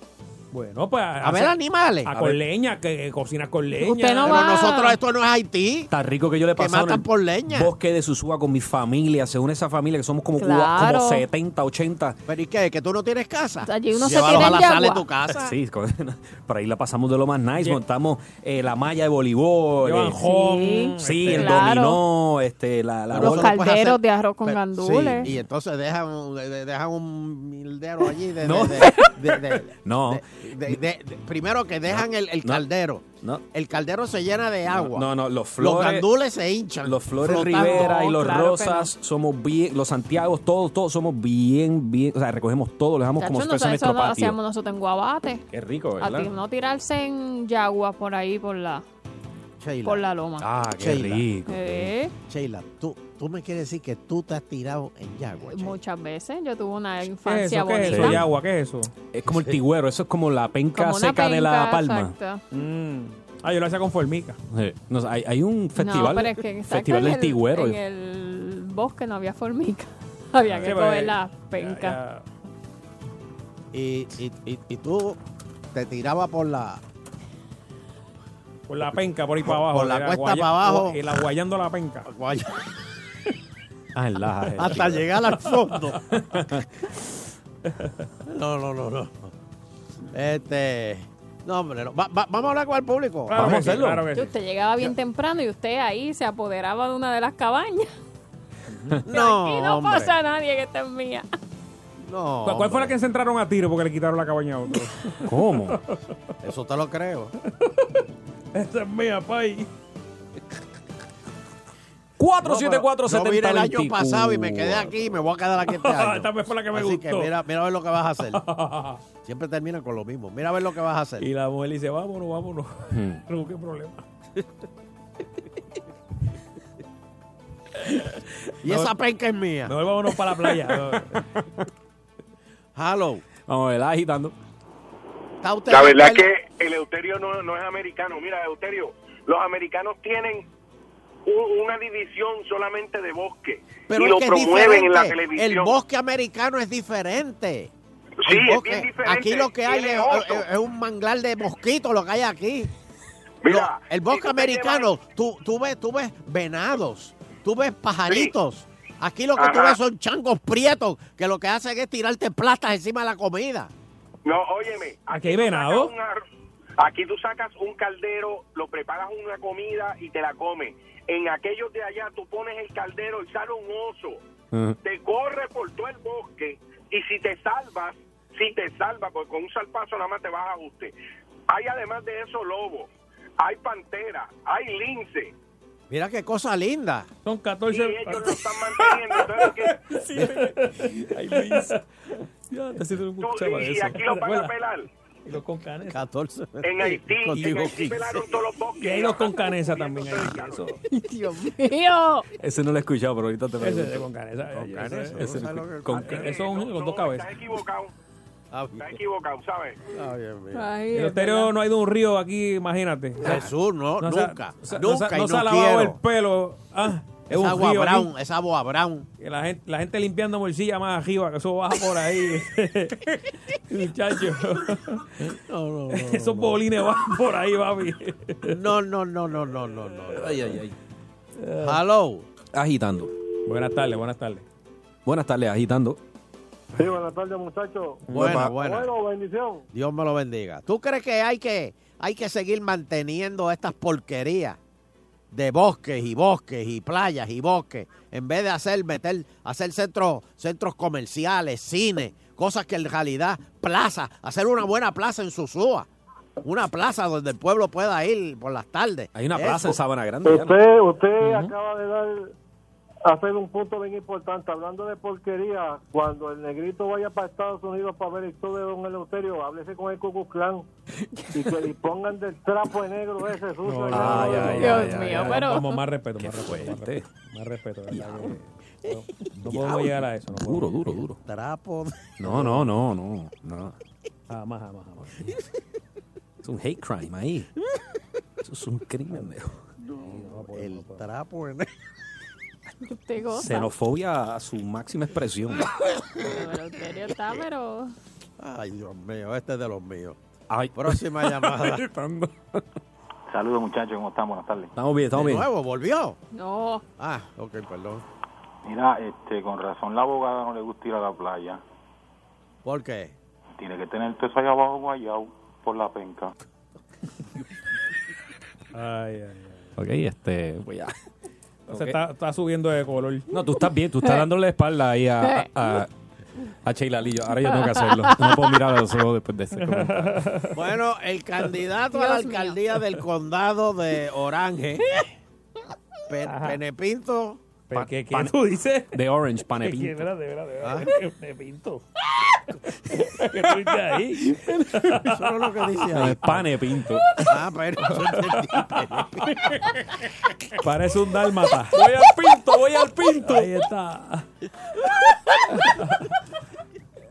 [SPEAKER 7] Bueno, pues.
[SPEAKER 3] A ver animales.
[SPEAKER 7] A
[SPEAKER 3] A
[SPEAKER 7] con
[SPEAKER 3] ver.
[SPEAKER 7] leña, que cocinas con leña.
[SPEAKER 5] Usted no
[SPEAKER 3] Pero
[SPEAKER 5] va-
[SPEAKER 3] nosotros esto no es Haití.
[SPEAKER 2] Tan rico que yo le he
[SPEAKER 3] Que
[SPEAKER 2] en
[SPEAKER 3] matan
[SPEAKER 2] el
[SPEAKER 3] por leña.
[SPEAKER 2] bosque de Susúa con mi familia. Se une esa familia que somos como, cuba-
[SPEAKER 5] Claro.
[SPEAKER 2] como 70, 80.
[SPEAKER 3] ¿Pero y qué? ¿Que tú no tienes casa?
[SPEAKER 5] Allí uno se tira
[SPEAKER 3] a
[SPEAKER 5] en
[SPEAKER 3] la sala de tu casa.
[SPEAKER 2] Sí, con- por ahí la pasamos de lo más nice.
[SPEAKER 7] Lle-
[SPEAKER 2] Montamos eh, la malla de voleibol. Eh,
[SPEAKER 7] home,
[SPEAKER 2] Sí,
[SPEAKER 7] este,
[SPEAKER 2] el
[SPEAKER 5] Claro.
[SPEAKER 2] dominó, este, la, la
[SPEAKER 5] Los
[SPEAKER 3] puedes
[SPEAKER 5] calderos
[SPEAKER 3] hacer-
[SPEAKER 5] de arroz con
[SPEAKER 3] Pero-
[SPEAKER 5] gandules.
[SPEAKER 3] sí, y entonces dejan, dejan un mildero allí de...
[SPEAKER 2] No.
[SPEAKER 3] de- de- de- de-
[SPEAKER 2] No.
[SPEAKER 3] De- de- de- de- primero que dejan el, el
[SPEAKER 2] No.
[SPEAKER 3] caldero.
[SPEAKER 2] No,
[SPEAKER 3] El caldero se llena de agua.
[SPEAKER 2] no, no, los
[SPEAKER 3] Los
[SPEAKER 2] flores.
[SPEAKER 3] gandules se hinchan.
[SPEAKER 2] Los Flores
[SPEAKER 3] flotando.
[SPEAKER 2] Rivera y los
[SPEAKER 5] claro
[SPEAKER 2] Rosas somos bien, los Santiagos, todos, todos somos bien, bien, o sea, recogemos todo, lo dejamos como si fuese nuestro patio.
[SPEAKER 5] hacíamos nosotros en Guabate.
[SPEAKER 2] Qué rico,
[SPEAKER 5] A ti
[SPEAKER 2] ¿verdad?
[SPEAKER 5] no tirarse en yagua por ahí, por la,
[SPEAKER 3] Sheila,
[SPEAKER 5] por la loma.
[SPEAKER 2] Ah, qué
[SPEAKER 3] Sheila.
[SPEAKER 2] rico.
[SPEAKER 5] Eh,
[SPEAKER 3] Sheila, tú, tú me quieres decir que tú te has tirado en Yagua. Sheila?
[SPEAKER 5] muchas veces. Yo tuve una
[SPEAKER 7] ¿Qué es
[SPEAKER 5] infancia
[SPEAKER 7] eso? ¿Qué es
[SPEAKER 5] bonita.
[SPEAKER 7] eso? ¿Y agua? ¿Qué es eso?
[SPEAKER 2] Es como el tigüero, eso es como la penca
[SPEAKER 5] Como una
[SPEAKER 2] seca de la
[SPEAKER 5] penca,
[SPEAKER 2] palma.
[SPEAKER 5] exacto.
[SPEAKER 7] Mm. Ah, yo lo hacía con formica.
[SPEAKER 2] Sí. No hay, hay un festival,
[SPEAKER 5] no, pero es que exacto,
[SPEAKER 2] festival
[SPEAKER 5] en
[SPEAKER 2] del
[SPEAKER 5] el-
[SPEAKER 2] tigüero.
[SPEAKER 5] En el bosque no había formica. Había que
[SPEAKER 7] Sí,
[SPEAKER 5] coger
[SPEAKER 7] pues,
[SPEAKER 5] la
[SPEAKER 7] ya-
[SPEAKER 5] penca.
[SPEAKER 7] ya-
[SPEAKER 3] Y, y, y, y tú te tirabas por la...
[SPEAKER 7] Por la penca, por ahí para abajo.
[SPEAKER 3] Por la cuesta para abajo.
[SPEAKER 7] Y la guayando la penca.
[SPEAKER 3] Guaya-
[SPEAKER 2] Ah, en la-
[SPEAKER 3] hasta llegar al fondo. No, no, no, no. Este... No, hombre, no. Va- va- vamos a hablar con el público.
[SPEAKER 7] Claro
[SPEAKER 2] Vamos a
[SPEAKER 7] sí,
[SPEAKER 2] hacerlo.
[SPEAKER 7] claro que
[SPEAKER 5] Sí,
[SPEAKER 7] sí.
[SPEAKER 5] Usted llegaba bien temprano y usted ahí se apoderaba de una de las cabañas.
[SPEAKER 3] No,
[SPEAKER 5] Aquí no
[SPEAKER 3] hombre.
[SPEAKER 5] pasa nadie que esta es mía.
[SPEAKER 3] No,
[SPEAKER 7] ¿Cuál, fue la que se entraron a tiro porque le quitaron la cabaña a otro?
[SPEAKER 2] ¿Cómo?
[SPEAKER 3] Eso te lo creo.
[SPEAKER 7] Esa es mía, pay.
[SPEAKER 2] 474
[SPEAKER 3] Yo vine el año pasado y me quedé aquí y me voy a quedar aquí este año.
[SPEAKER 7] Esta vez fue la que me
[SPEAKER 3] Así
[SPEAKER 7] gustó.
[SPEAKER 3] que mira, mira a ver lo que vas a hacer. Siempre termina con lo mismo. Mira a ver lo que vas a hacer.
[SPEAKER 7] Y la mujer dice, vámonos, vámonos.
[SPEAKER 2] Hmm.
[SPEAKER 7] No, qué problema.
[SPEAKER 3] Y esa penca es mía.
[SPEAKER 7] Vámonos para la playa.
[SPEAKER 3] Hello.
[SPEAKER 2] Vamos a ver, agitando.
[SPEAKER 3] ¿Está usted
[SPEAKER 22] La verdad
[SPEAKER 3] acuerdo?
[SPEAKER 22] que el Euterio no, no es americano. Mira, Euterio, los americanos tienen un- una división solamente de bosque
[SPEAKER 3] Pero
[SPEAKER 22] y
[SPEAKER 3] es
[SPEAKER 22] lo
[SPEAKER 3] es
[SPEAKER 22] promueven en la televisión.
[SPEAKER 3] El bosque americano es diferente.
[SPEAKER 22] Sí, es bien diferente.
[SPEAKER 3] Aquí lo que hay es, es- es un manglar de mosquitos lo que hay aquí.
[SPEAKER 22] Mira,
[SPEAKER 3] Lo- el bosque
[SPEAKER 22] si
[SPEAKER 3] americano, tú, tú, ves, tú ves venados, tú ves pajaritos. Aquí lo que tú ves son changos prietos que lo que hacen es tirarte plastas encima de la comida.
[SPEAKER 22] No, óyeme.
[SPEAKER 7] Aquí hay venado.
[SPEAKER 22] sacas un ar- Aquí tú sacas un caldero, lo preparas una comida y te la comes. En aquellos de allá tú pones el caldero y sale un oso. Te corre por todo el bosque y si te salvas, si te salvas, porque con un salpazo nada más te vas a ajuste. Hay además de eso lobos, hay pantera, hay lince.
[SPEAKER 3] Mira qué cosa linda.
[SPEAKER 7] Son
[SPEAKER 22] Y
[SPEAKER 7] 14.
[SPEAKER 22] ellos lo están manteniendo. Entonces, ¿qué?
[SPEAKER 7] Luis. Ya, te siento un
[SPEAKER 22] y aquí lo van a pelar.
[SPEAKER 7] Y los con canesa.
[SPEAKER 3] 14.
[SPEAKER 22] En Haití, en Haití
[SPEAKER 3] 15.
[SPEAKER 22] pelaron todos los bosques.
[SPEAKER 7] Y hay los con canesa también. ahí, eso.
[SPEAKER 5] Dios mío.
[SPEAKER 2] Ese no lo he escuchado, pero ahorita te
[SPEAKER 7] Ese
[SPEAKER 2] pregunto.
[SPEAKER 7] de con canesa.
[SPEAKER 3] Con
[SPEAKER 7] ese-
[SPEAKER 3] canesa,
[SPEAKER 7] ese-
[SPEAKER 3] ¿no
[SPEAKER 7] ese- con-
[SPEAKER 3] Ah,
[SPEAKER 7] Eso son con dos cabezas.
[SPEAKER 22] Estás equivocado.
[SPEAKER 3] Ah,
[SPEAKER 22] Estás equivocado, ¿sabes?
[SPEAKER 3] Ay, Dios mío.
[SPEAKER 5] Ay,
[SPEAKER 7] El
[SPEAKER 5] es
[SPEAKER 7] estéreo no ha ido a un río aquí, imagínate.
[SPEAKER 3] Jesús, no, nunca. nunca
[SPEAKER 7] no
[SPEAKER 3] y
[SPEAKER 7] se ha lavado el pelo. Ah, es
[SPEAKER 3] Es
[SPEAKER 7] un
[SPEAKER 3] agua
[SPEAKER 7] río aquí.
[SPEAKER 3] brown, es agua brown.
[SPEAKER 7] Que la gente, la gente limpiando morcilla más arriba, que eso baja por ahí. Muchachos.
[SPEAKER 3] No, no, no,
[SPEAKER 7] Esos
[SPEAKER 3] no.
[SPEAKER 7] bolines van por ahí, papi.
[SPEAKER 3] No, no, no, no, no, no, no.
[SPEAKER 2] Ay, ay, ay.
[SPEAKER 3] Hello.
[SPEAKER 2] Agitando.
[SPEAKER 7] Buenas tardes, buenas tardes.
[SPEAKER 2] Buenas tardes, agitando.
[SPEAKER 8] Sí, buenas tardes, muchachos.
[SPEAKER 3] Buena, buena.
[SPEAKER 8] Bueno, bendición.
[SPEAKER 3] Dios me lo bendiga. ¿Tú crees que hay que hay que seguir manteniendo estas porquerías de bosques y bosques y playas y bosques en vez de hacer meter hacer centros centros comerciales, cine, cosas que en realidad plaza, hacer una buena plaza en Susúa, una plaza donde el pueblo pueda ir por las tardes.
[SPEAKER 2] Hay una
[SPEAKER 3] Eso.
[SPEAKER 2] plaza en Sabana Grande. ya, ¿no?
[SPEAKER 8] Usted, usted acaba de dar hacer un punto bien importante. Hablando de porquería, cuando el negrito vaya para Estados Unidos para ver el show de Don Eleuterio, háblese con el Klan y que le pongan del trapo de negro ese sucio.
[SPEAKER 7] No, ya, ya,
[SPEAKER 5] Dios mío,
[SPEAKER 7] ya.
[SPEAKER 5] pero-
[SPEAKER 7] Vamos, más respeto, más respeto, más respeto. No, no podemos llegar a eso. No
[SPEAKER 2] Duro, duro, duro.
[SPEAKER 3] Trapo.
[SPEAKER 2] No, no, no, no. no.
[SPEAKER 7] Jamás, jamás, jamás.
[SPEAKER 2] Es un hate crime ahí. Eso es un crimen. viejo.
[SPEAKER 3] El trapo en
[SPEAKER 5] Goza.
[SPEAKER 2] Xenofobia a su máxima expresión.
[SPEAKER 5] Pero Eleuterio está, pero...
[SPEAKER 3] Ay, Dios mío, este es de los míos.
[SPEAKER 2] Ay.
[SPEAKER 3] Próxima llamada.
[SPEAKER 23] Saludos muchachos, ¿cómo están? Buenas tardes.
[SPEAKER 2] Estamos bien, estamos
[SPEAKER 3] De
[SPEAKER 2] bien.
[SPEAKER 3] nuevo, volvió.
[SPEAKER 5] No.
[SPEAKER 3] Ah, ok, perdón.
[SPEAKER 23] Mira, este, con razón la abogada no le gusta ir a la playa.
[SPEAKER 3] ¿Por qué?
[SPEAKER 23] Tiene que tener todo eso allá abajo guayao por la penca.
[SPEAKER 7] Ay, ay, ay.
[SPEAKER 2] Ok, este, pues ya.
[SPEAKER 7] Entonces
[SPEAKER 2] Ok.
[SPEAKER 7] está, está subiendo de color.
[SPEAKER 2] No, tú estás bien, tú estás dándole la espalda ahí a, a, a Sheila Lillo. Ahora yo tengo que hacerlo. No puedo mirar a los ojos después de ese comentario.
[SPEAKER 3] Bueno, el candidato a la
[SPEAKER 5] mío.
[SPEAKER 3] alcaldía del condado de Orange, Pe- Penepinto.
[SPEAKER 2] Pa-
[SPEAKER 7] ¿Qué, qué
[SPEAKER 2] pan-
[SPEAKER 7] tú dices?
[SPEAKER 2] De Orange,
[SPEAKER 7] ¿Qué,
[SPEAKER 2] panepinto.
[SPEAKER 7] espérate, espérate,
[SPEAKER 3] Ah.
[SPEAKER 7] espérate. Me pinto. ¿Qué dices ahí?
[SPEAKER 3] Eso no es lo que dice ahí.
[SPEAKER 2] es panepinto.
[SPEAKER 3] Ah, pero.
[SPEAKER 7] Parece un dálmata.
[SPEAKER 2] Voy al pinto, voy al pinto.
[SPEAKER 7] Ahí está.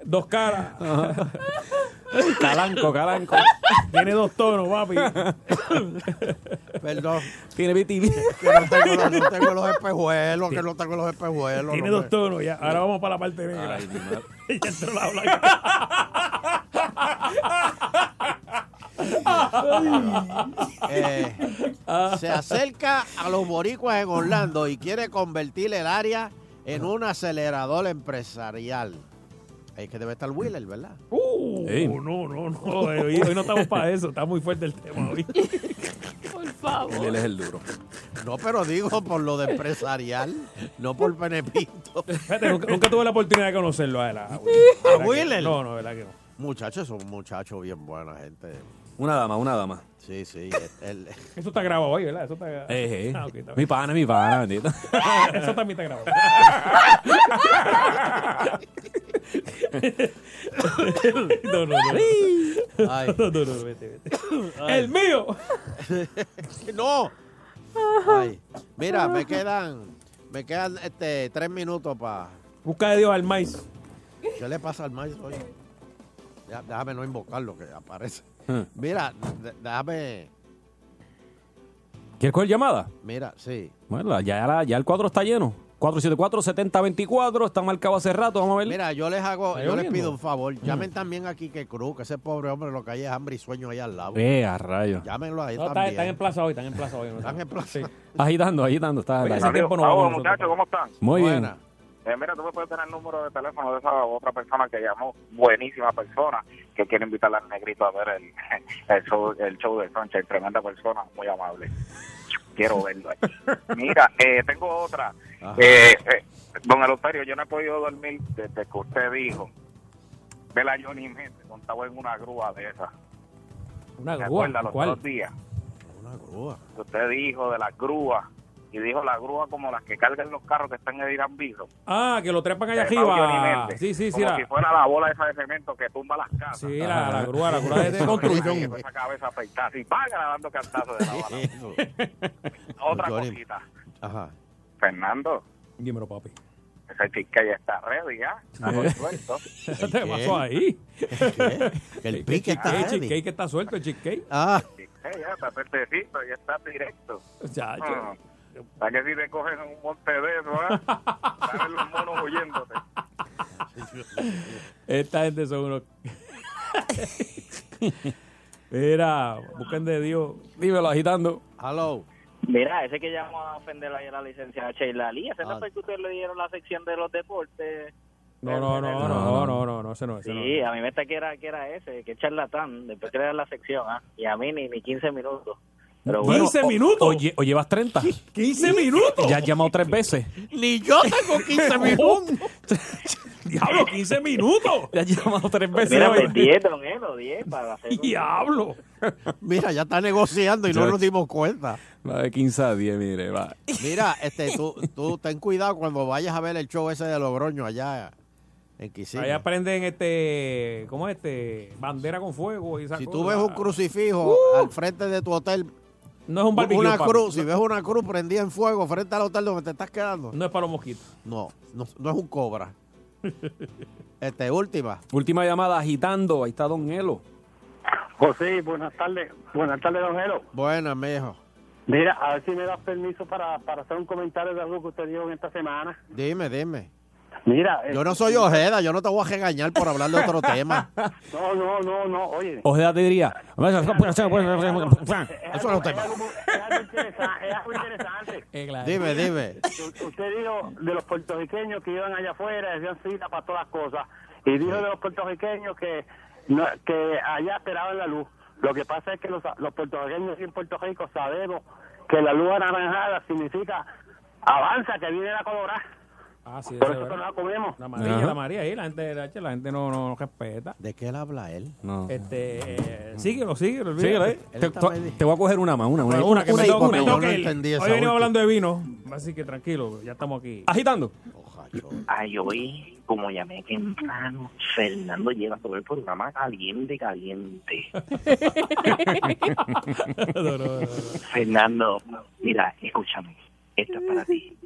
[SPEAKER 7] Dos caras.
[SPEAKER 2] Calanco, calanco.
[SPEAKER 7] Tiene dos tonos, papi.
[SPEAKER 3] Perdón,
[SPEAKER 2] Tiene vitili.
[SPEAKER 3] que no tengo, no tengo los espejuelos, que no tengo los espejuelos.
[SPEAKER 7] Tiene
[SPEAKER 3] no
[SPEAKER 7] dos
[SPEAKER 3] me-
[SPEAKER 7] tonos ya. Ahora vamos para la parte negra.
[SPEAKER 2] Ay, mi madre.
[SPEAKER 7] ya entró la blanca.
[SPEAKER 3] Eh, se acerca a los boricuas en Orlando y quiere convertir el área en un acelerador empresarial. Es que debe estar Wheeler, ¿verdad?
[SPEAKER 7] Uh,
[SPEAKER 2] Ey.
[SPEAKER 7] no, no, no. Hoy, hoy no estamos para eso. Está muy fuerte el tema hoy.
[SPEAKER 5] Por favor.
[SPEAKER 2] Él es el duro.
[SPEAKER 3] No, pero digo por lo de empresarial, no por Penepinto.
[SPEAKER 7] Fíjate, nunca, nunca tuve la oportunidad de conocerlo a él. A
[SPEAKER 3] ¿A.
[SPEAKER 7] No, no, verdad que no.
[SPEAKER 3] Muchachos, es un muchacho bien buena gente.
[SPEAKER 2] Una dama, una dama.
[SPEAKER 3] Sí, sí. él-
[SPEAKER 7] Eso está grabado hoy, ¿verdad? Eso está,
[SPEAKER 2] Eh, eh.
[SPEAKER 7] Ah, está
[SPEAKER 2] Mi pana, mi pana, bendito.
[SPEAKER 7] Eso también está grabado. no, no, no.
[SPEAKER 3] Ay.
[SPEAKER 7] No, no, no, vete, vete. ¡El mío!
[SPEAKER 3] no. Ay. Mira, me quedan, me quedan este tres minutos para.
[SPEAKER 7] Busca de Dios al maíz.
[SPEAKER 3] ¿Qué le pasa al maíz hoy? Déjame no invocarlo que aparece. Mira, déjame.
[SPEAKER 2] ¿Quieres coger llamada?
[SPEAKER 3] Mira, sí.
[SPEAKER 2] Bueno, ya, la- ya el cuadro está lleno. 474-7024, está marcado hace rato, vamos a ver.
[SPEAKER 3] Mira, yo les hago,
[SPEAKER 2] ¿Está
[SPEAKER 3] yo les pido un favor. Llamen también a Quique Cruz, que ese pobre hombre lo que hay es hambre y sueño ahí al lado.
[SPEAKER 2] Eh, a rayo.
[SPEAKER 3] Llámenlo ahí
[SPEAKER 7] No, está-
[SPEAKER 3] también.
[SPEAKER 7] están en plaza hoy, están en plaza hoy. ¿no?
[SPEAKER 3] Están en plaza.
[SPEAKER 7] Sí.
[SPEAKER 2] Agitando, agitando, está
[SPEAKER 7] Oye,
[SPEAKER 2] está-
[SPEAKER 7] ese tiempo no vamos
[SPEAKER 22] Saludos,
[SPEAKER 7] nosotros.
[SPEAKER 22] muchachos, ¿cómo están?
[SPEAKER 2] Muy bien.
[SPEAKER 22] Eh, mira, tú me puedes tener el número de teléfono de esa otra persona que llamó, buenísima persona, que quiere invitar al negrito a ver el, el, show, el show de Sunshine, tremenda persona, muy amable. Quiero verlo ahí. Mira, eh, tengo otra. Eh, eh, don Eleuterio, yo no he podido dormir desde que usted dijo, ver a Johnny Méndez montado en una grúa de esas.
[SPEAKER 7] Una
[SPEAKER 22] ¿Se
[SPEAKER 7] grúa.
[SPEAKER 22] los
[SPEAKER 7] ¿Cuál?
[SPEAKER 22] dos días?
[SPEAKER 3] Una grúa.
[SPEAKER 22] usted dijo de las grúas y dijo la grúa como las que cargan los carros que están en Irán Vidro.
[SPEAKER 7] Ah, que lo trepan allá
[SPEAKER 22] De Fabio
[SPEAKER 7] arriba. Sí, sí, sí.
[SPEAKER 22] Como
[SPEAKER 7] La,
[SPEAKER 22] si fuera la bola esa de cemento que tumba las casas.
[SPEAKER 7] sí, la, la grúa, la grúa de, de construcción.
[SPEAKER 22] Esa cabeza afeitada, así, págala dando cantazos de la bala. Otra
[SPEAKER 3] Johnny.
[SPEAKER 22] cosita.
[SPEAKER 3] Ajá.
[SPEAKER 22] Fernando,
[SPEAKER 7] Dímelo, papi.
[SPEAKER 22] ese chica ya está ready, ya. Está
[SPEAKER 7] ¿Qué?
[SPEAKER 22] suelto.
[SPEAKER 7] ¿Qué te pasó ahí?
[SPEAKER 3] El pique está
[SPEAKER 7] El
[SPEAKER 3] ready.
[SPEAKER 7] cheesecake está suelto, el cheesecake.
[SPEAKER 3] Ah,
[SPEAKER 22] Eh, ya está perfectito, ya está directo.
[SPEAKER 7] Chacho.
[SPEAKER 22] Ah, ¿Para que si te cogen un monte de eso, ah? Salen los monos huyéndote.
[SPEAKER 7] Esta gente son unos. Mira, busquen de Dios. Dímelo, agitando.
[SPEAKER 3] hello.
[SPEAKER 21] Mira, ese que llamó a ofender a la licenciada Sheila Lee, ese
[SPEAKER 3] Ah.
[SPEAKER 21] no fue que ustedes le dieron la sección de los deportes.
[SPEAKER 7] No, no, no, no, no, no, no, no, ese no, ese no.
[SPEAKER 21] Sí, a mí me está que era, que era ese, que charlatán, después que le dan la sección, ¿ah? y a mí ni, ni 15 minutos. Pero bueno,
[SPEAKER 7] 15
[SPEAKER 21] o-
[SPEAKER 7] minutos.
[SPEAKER 2] O, lle- o llevas 30.
[SPEAKER 7] 15 minutos.
[SPEAKER 2] Ya has llamado tres veces.
[SPEAKER 3] Ni yo tengo 15 minutos.
[SPEAKER 7] Diablo, 15 minutos.
[SPEAKER 2] Ya has llamado tres veces.
[SPEAKER 21] Mira,
[SPEAKER 2] hoy.
[SPEAKER 21] pues 10, don Elo, 10 para hacer un-
[SPEAKER 7] Diablo.
[SPEAKER 3] Mira, ya está negociando y no nos dimos cuenta.
[SPEAKER 2] Va de 15 a 10, mire, va.
[SPEAKER 3] Mira, este, tú, tú ten cuidado cuando vayas a ver el show ese de Logroño allá en Kissimmee.
[SPEAKER 7] Ahí aprenden este, ¿cómo es este? Bandera con fuego y esa
[SPEAKER 3] Si
[SPEAKER 7] cosa.
[SPEAKER 3] tú ves un crucifijo al frente de tu hotel,
[SPEAKER 7] No es un barbecue,
[SPEAKER 3] una
[SPEAKER 7] papi.
[SPEAKER 3] cruz, si ves una cruz prendida en fuego frente al hotel donde te estás quedando,
[SPEAKER 7] No es para los mosquitos.
[SPEAKER 3] no, no, no es un cobra. Este, última.
[SPEAKER 2] Última llamada agitando. Ahí está Don Elo.
[SPEAKER 8] José, buenas tardes. Buenas tardes, don Elo.
[SPEAKER 3] Buena, mijo.
[SPEAKER 8] Mira, a ver si me das permiso para, para hacer un comentario de algo que usted dijo en esta semana.
[SPEAKER 3] Dime, dime.
[SPEAKER 8] Mira,
[SPEAKER 3] Yo no soy Ojeda, yo no te voy a regañar por hablar de otro tema.
[SPEAKER 8] no, no, no, no, oye.
[SPEAKER 2] Ojeda te diría.
[SPEAKER 8] Es
[SPEAKER 3] Eso no es
[SPEAKER 8] algo,
[SPEAKER 3] tema.
[SPEAKER 8] es algo muy- es algo interesante. Es algo interesante.
[SPEAKER 3] Dime, dime.
[SPEAKER 8] Usted dijo de los puertorriqueños que iban allá afuera, hacían fila para todas las cosas. Y dijo de los puertorriqueños que, no- que allá esperaban la luz. Lo que pasa es que los, los puertorriqueños aquí en Puerto Rico sabemos que la luz anaranjada significa avanza, que viene la colorada.
[SPEAKER 7] Ah, sí,
[SPEAKER 8] Por
[SPEAKER 7] eso
[SPEAKER 8] eso
[SPEAKER 7] es
[SPEAKER 8] que no la comemos.
[SPEAKER 7] La María,
[SPEAKER 2] Ajá.
[SPEAKER 7] la María, ahí la gente, la, la gente no, no respeta.
[SPEAKER 3] ¿De qué él habla él?
[SPEAKER 2] No.
[SPEAKER 7] Este, eh, síguelo, síguelo.
[SPEAKER 2] Síguelo ahí.
[SPEAKER 7] olvídate.
[SPEAKER 2] Te, te- te voy a coger una más, una, una.
[SPEAKER 7] Una que me
[SPEAKER 3] una
[SPEAKER 7] me
[SPEAKER 3] yo
[SPEAKER 7] tengo
[SPEAKER 3] no
[SPEAKER 7] que ir.
[SPEAKER 3] entendí esa
[SPEAKER 7] Hoy venimos
[SPEAKER 3] última.
[SPEAKER 7] hablando de vino, así que tranquilo, ya estamos aquí.
[SPEAKER 2] Agitando.
[SPEAKER 22] Ay, hoy, como llamé temprano, Fernando lleva todo el programa caliente, caliente.
[SPEAKER 7] No, no, no, no.
[SPEAKER 22] Fernando, mira, escúchame. Esto es para ti.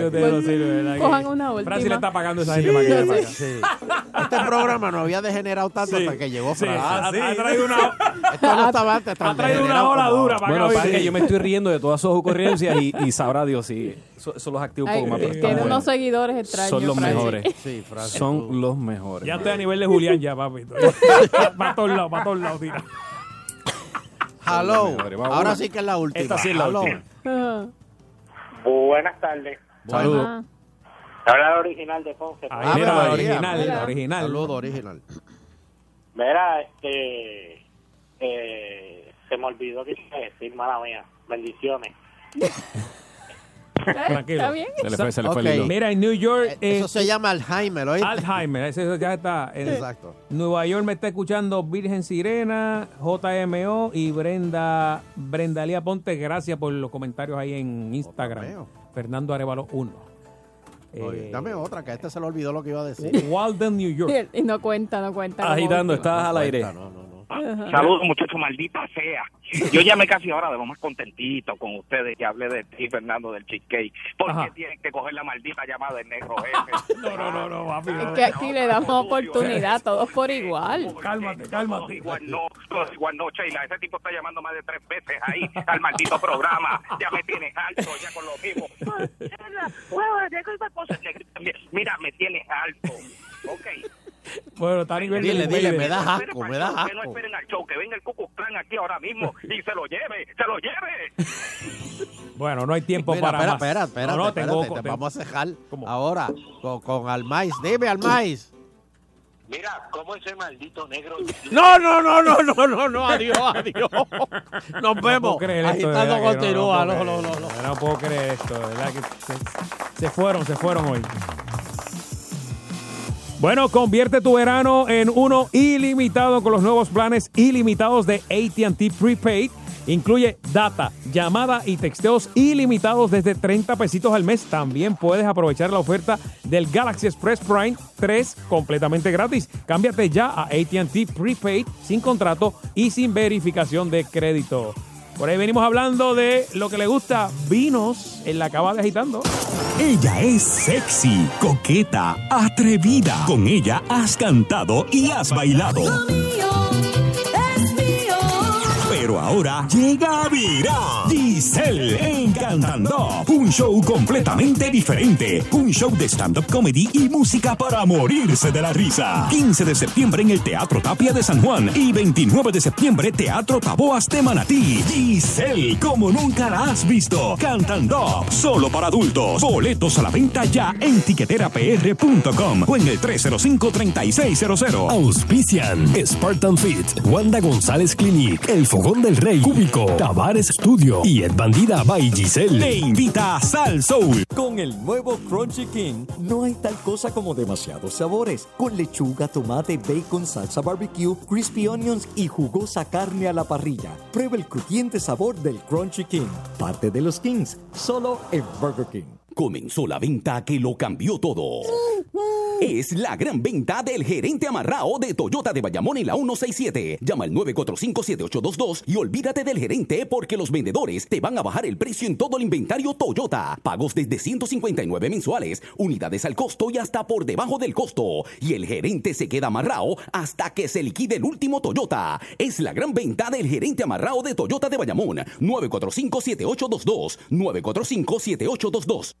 [SPEAKER 7] Que ustedes no sirven, verdad.
[SPEAKER 5] Cojan una última.
[SPEAKER 7] Francis le está pagando a esa
[SPEAKER 3] Sí,
[SPEAKER 7] gente para que le
[SPEAKER 3] sí.
[SPEAKER 7] pague.
[SPEAKER 3] Este programa no había degenerado tanto
[SPEAKER 7] Sí.
[SPEAKER 3] hasta que llegó
[SPEAKER 7] Sí,
[SPEAKER 3] Francis.
[SPEAKER 7] ha, ha traído una,
[SPEAKER 3] Esto no estaba antes tan
[SPEAKER 7] ha traído una ola dura para
[SPEAKER 2] Bueno,
[SPEAKER 7] acá.
[SPEAKER 2] para
[SPEAKER 7] hoy.
[SPEAKER 2] que yo me estoy riendo de todas sus ocurrencias y, y sabrá Dios si eso, eso los activa un
[SPEAKER 5] Ay,
[SPEAKER 2] poco más.
[SPEAKER 5] tiene unos
[SPEAKER 2] buenos.
[SPEAKER 5] seguidores extraños.
[SPEAKER 2] Son los
[SPEAKER 5] Francis.
[SPEAKER 2] mejores.
[SPEAKER 3] Sí, Francis, tú-
[SPEAKER 2] Son los mejores.
[SPEAKER 7] Ya estoy a nivel de Julián ya, papi. para todos lados, para todos lados, tira.
[SPEAKER 3] Hello. Ahora sí que es la última.
[SPEAKER 2] Esta sí es la
[SPEAKER 3] Hello.
[SPEAKER 2] última.
[SPEAKER 5] Ah,
[SPEAKER 22] Buenas tardes.
[SPEAKER 2] Saludos.
[SPEAKER 22] Habla original de Ponce.
[SPEAKER 7] Ahí
[SPEAKER 3] Ah,
[SPEAKER 7] mira, la original,
[SPEAKER 3] mira.
[SPEAKER 7] la original.
[SPEAKER 3] Saludo original.
[SPEAKER 22] Mira, este. Eh, se me olvidó que iba a decir, mala mía. Bendiciones.
[SPEAKER 7] Tranquilo.
[SPEAKER 5] ¿Está bien?
[SPEAKER 2] Se le fue, se le fue
[SPEAKER 3] Ok.
[SPEAKER 2] el hilo.
[SPEAKER 7] Mira, en New York, eh,
[SPEAKER 3] Eso se llama Alzheimer, ¿oíste?
[SPEAKER 7] Alzheimer, ese ya está. En
[SPEAKER 3] Exacto.
[SPEAKER 7] Nueva York me está escuchando Virgen Sirena, JMO y Brenda Brendalía Ponte. Gracias por los comentarios ahí en Instagram. Fernando Arevalo 1.
[SPEAKER 3] Oye,
[SPEAKER 7] Eh,
[SPEAKER 3] dame otra, que a este se le olvidó lo que iba a decir.
[SPEAKER 7] Walden, New York.
[SPEAKER 5] Y no cuenta, no cuenta.
[SPEAKER 2] Agitando, estás al aire.
[SPEAKER 3] No, no,
[SPEAKER 5] Ajá.
[SPEAKER 22] Saludos, muchachos, maldita sea. Yo llamé casi ahora de lo más contentito con ustedes que hablé de ti, Fernando, del cheesecake. ¿Por qué tienen que coger la maldita llamada del negro jefe?
[SPEAKER 7] No, no, no, no, papi.
[SPEAKER 5] Es que aquí le damos oportunidad, todos por igual.
[SPEAKER 7] Cálmate,
[SPEAKER 22] Todos
[SPEAKER 7] cálmate.
[SPEAKER 22] igual no, todos igual no, Sheila. Ese tipo está llamando más de tres veces ahí al maldito programa. Ya me tienes alto, ya con lo mismo. Cosa. Mira, me tienes alto. Ok.
[SPEAKER 7] Bueno, está a nivel
[SPEAKER 3] Dile,
[SPEAKER 7] de
[SPEAKER 3] dile, me
[SPEAKER 22] Esperen
[SPEAKER 3] asco, me das
[SPEAKER 22] show, Que no
[SPEAKER 3] asco.
[SPEAKER 22] esperen al show, que venga el Ku Clan aquí ahora mismo y se lo lleve, se lo lleve.
[SPEAKER 7] Bueno, no hay tiempo
[SPEAKER 3] Mira,
[SPEAKER 7] para
[SPEAKER 3] espera,
[SPEAKER 7] más.
[SPEAKER 3] espera, espera,
[SPEAKER 7] No, no,
[SPEAKER 3] espérate,
[SPEAKER 7] tengo-
[SPEAKER 3] te
[SPEAKER 7] tengo-
[SPEAKER 3] vamos a cejar
[SPEAKER 7] ¿Cómo?
[SPEAKER 3] ahora con, con Almais. Dime, Almais.
[SPEAKER 22] Mira, ¿cómo ese maldito negro?
[SPEAKER 3] No, no, no, no, no, no, no, adiós, adiós. Nos
[SPEAKER 7] No
[SPEAKER 3] vemos.
[SPEAKER 7] puedo creer esto,
[SPEAKER 3] Agitando continúa.
[SPEAKER 7] no,
[SPEAKER 3] No,
[SPEAKER 7] no,
[SPEAKER 3] no, no, no.
[SPEAKER 7] puedo creer- no puedo creer esto, de verdad que se, se fueron, se fueron hoy. Bueno, convierte tu verano en uno ilimitado con los nuevos planes ilimitados de ATT Prepaid. Incluye data, llamada y texteos ilimitados desde 30 pesitos al mes. También puedes aprovechar la oferta del Galaxy Express Prime 3 completamente gratis. Cámbiate ya a ATT Prepaid sin contrato y sin verificación de crédito. Por ahí venimos hablando de lo que le gusta, vinos en la cava de agitando.
[SPEAKER 24] Ella es sexy, coqueta, atrevida. Con ella has cantado y has bailado. Ahora llega a virar. Giselle Encantando. Un show completamente diferente. Un show de stand-up comedy y música para morirse de la risa. 15 de septiembre en el Teatro Tapia de San Juan y 29 de septiembre Teatro Taboas de Manatí. Giselle, como nunca la has visto. Cantando. Solo para adultos. Boletos a la venta ya en tiqueterapr.com o en el 305-3600.
[SPEAKER 25] Auspician Spartan Fit, Wanda González Clinic, El Fogón del Rey, Cúbico, Tavares Studio y Ed Bandida by Giselle.
[SPEAKER 24] Te invita a Sal Soul.
[SPEAKER 26] Con el nuevo Crunchy King no hay tal cosa como demasiados sabores. Con lechuga, tomate, bacon, salsa barbecue, crispy onions y jugosa carne a la parrilla. Prueba el crujiente sabor del Crunchy King. Parte de los Kings, solo en Burger King.
[SPEAKER 24] Comenzó la venta que lo cambió todo. Es la gran venta del gerente amarrao de Toyota de Bayamón en la 167. Llama al 945-7822 y olvídate del gerente porque los vendedores te van a bajar el precio en todo el inventario Toyota. Pagos desde 159 mensuales, unidades al costo y hasta por debajo del costo. Y el gerente se queda amarrao hasta que se liquide el último Toyota. Es la gran venta del gerente amarrao de Toyota de Bayamón. 945-7822. 945-7822.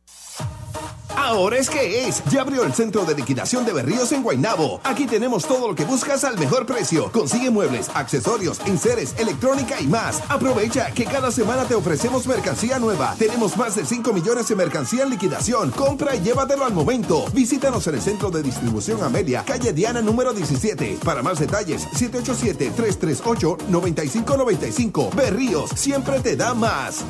[SPEAKER 27] Ahora es que es. Ya abrió el centro de liquidación de Berríos en Guaynabo. Aquí tenemos todo lo que buscas al mejor precio. Consigue muebles, accesorios, enseres, electrónica y más. Aprovecha que cada semana te ofrecemos mercancía nueva. Tenemos más de 5 millones de mercancía en liquidación. Compra y llévatelo al momento. Visítanos en el centro de distribución Amelia, calle Diana número 17. Para más detalles, 787-338-9595. Berríos siempre te da más.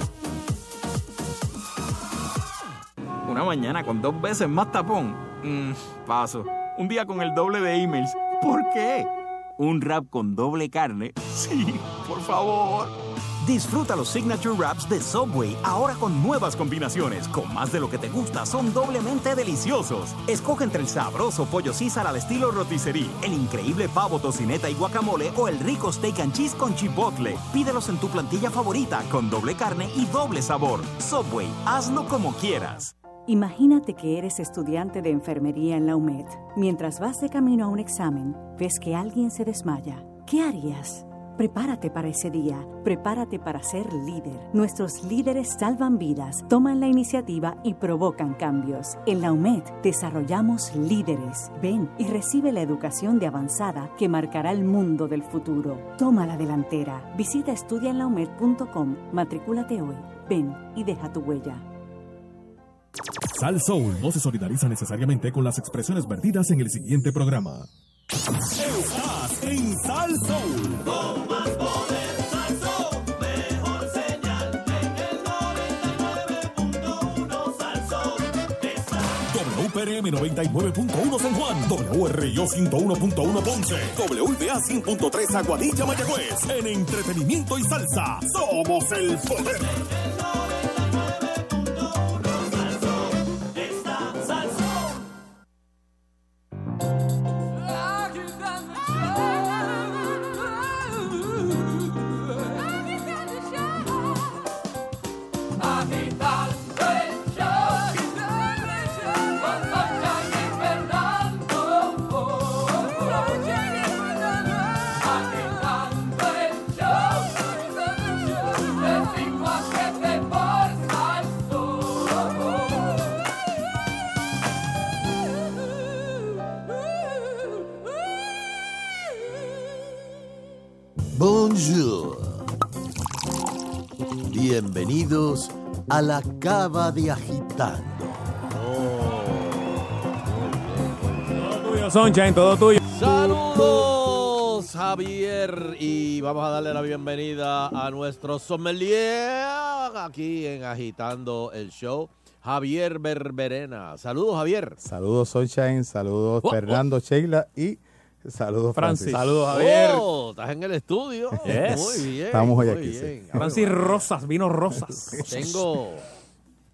[SPEAKER 13] Una mañana con dos veces más tapón. Mm, paso. Un día con el doble de emails. ¿Por qué? Un rap con doble carne. Sí, por favor.
[SPEAKER 28] Disfruta los Signature Wraps de Subway, ahora con nuevas combinaciones. Con más de lo que te gusta, son doblemente deliciosos. Escoge entre el sabroso pollo César al estilo rotisserie, el increíble pavo tocineta y guacamole o el rico steak and cheese con chipotle. Pídelos en tu plantilla favorita con doble carne y doble sabor. Subway, hazlo como quieras.
[SPEAKER 29] Imagínate que eres estudiante de enfermería en la UMED. Mientras vas de camino a un examen, ves que alguien se desmaya. ¿Qué harías? Prepárate para ese día, prepárate para ser líder. Nuestros líderes salvan vidas, toman la iniciativa y provocan cambios. En la UMED desarrollamos líderes. Ven y recibe la educación de avanzada que marcará el mundo del futuro. Toma la delantera. Visita estudiaenlaumed.com, matricúlate hoy. Ven y deja tu huella.
[SPEAKER 12] Sal Soul no se solidariza necesariamente con las expresiones vertidas en el siguiente programa.
[SPEAKER 24] Estás en Sal Soul. Con más poder, Sal Soul. Mejor señal en el 99.1 Sal Soul.
[SPEAKER 12] WPRM 99.1 San Juan, WRIO 101.1 Ponce, WBA 100.3 Aguadilla Mayagüez. En entretenimiento y salsa, somos el poder.
[SPEAKER 3] Bienvenidos a la Cava de Agitando.
[SPEAKER 7] Todo tuyo, Sunshine, todo tuyo.
[SPEAKER 3] Saludos, Javier. Y vamos a darle la bienvenida a nuestro sommelier aquí en Agitando el Show. Javier Berberena. Saludos, Javier.
[SPEAKER 30] Saludos, Sunshine. Saludos,
[SPEAKER 3] Oh,
[SPEAKER 30] Fernando, Sheila y saludos, Francis.
[SPEAKER 3] Saludos, Javier. Oh, estás en el estudio.
[SPEAKER 30] Yes.
[SPEAKER 3] Muy bien.
[SPEAKER 30] Estamos hoy
[SPEAKER 3] muy
[SPEAKER 30] aquí, sí.
[SPEAKER 3] bien.
[SPEAKER 7] Francis Rosas, vino Rosas.
[SPEAKER 3] Tengo,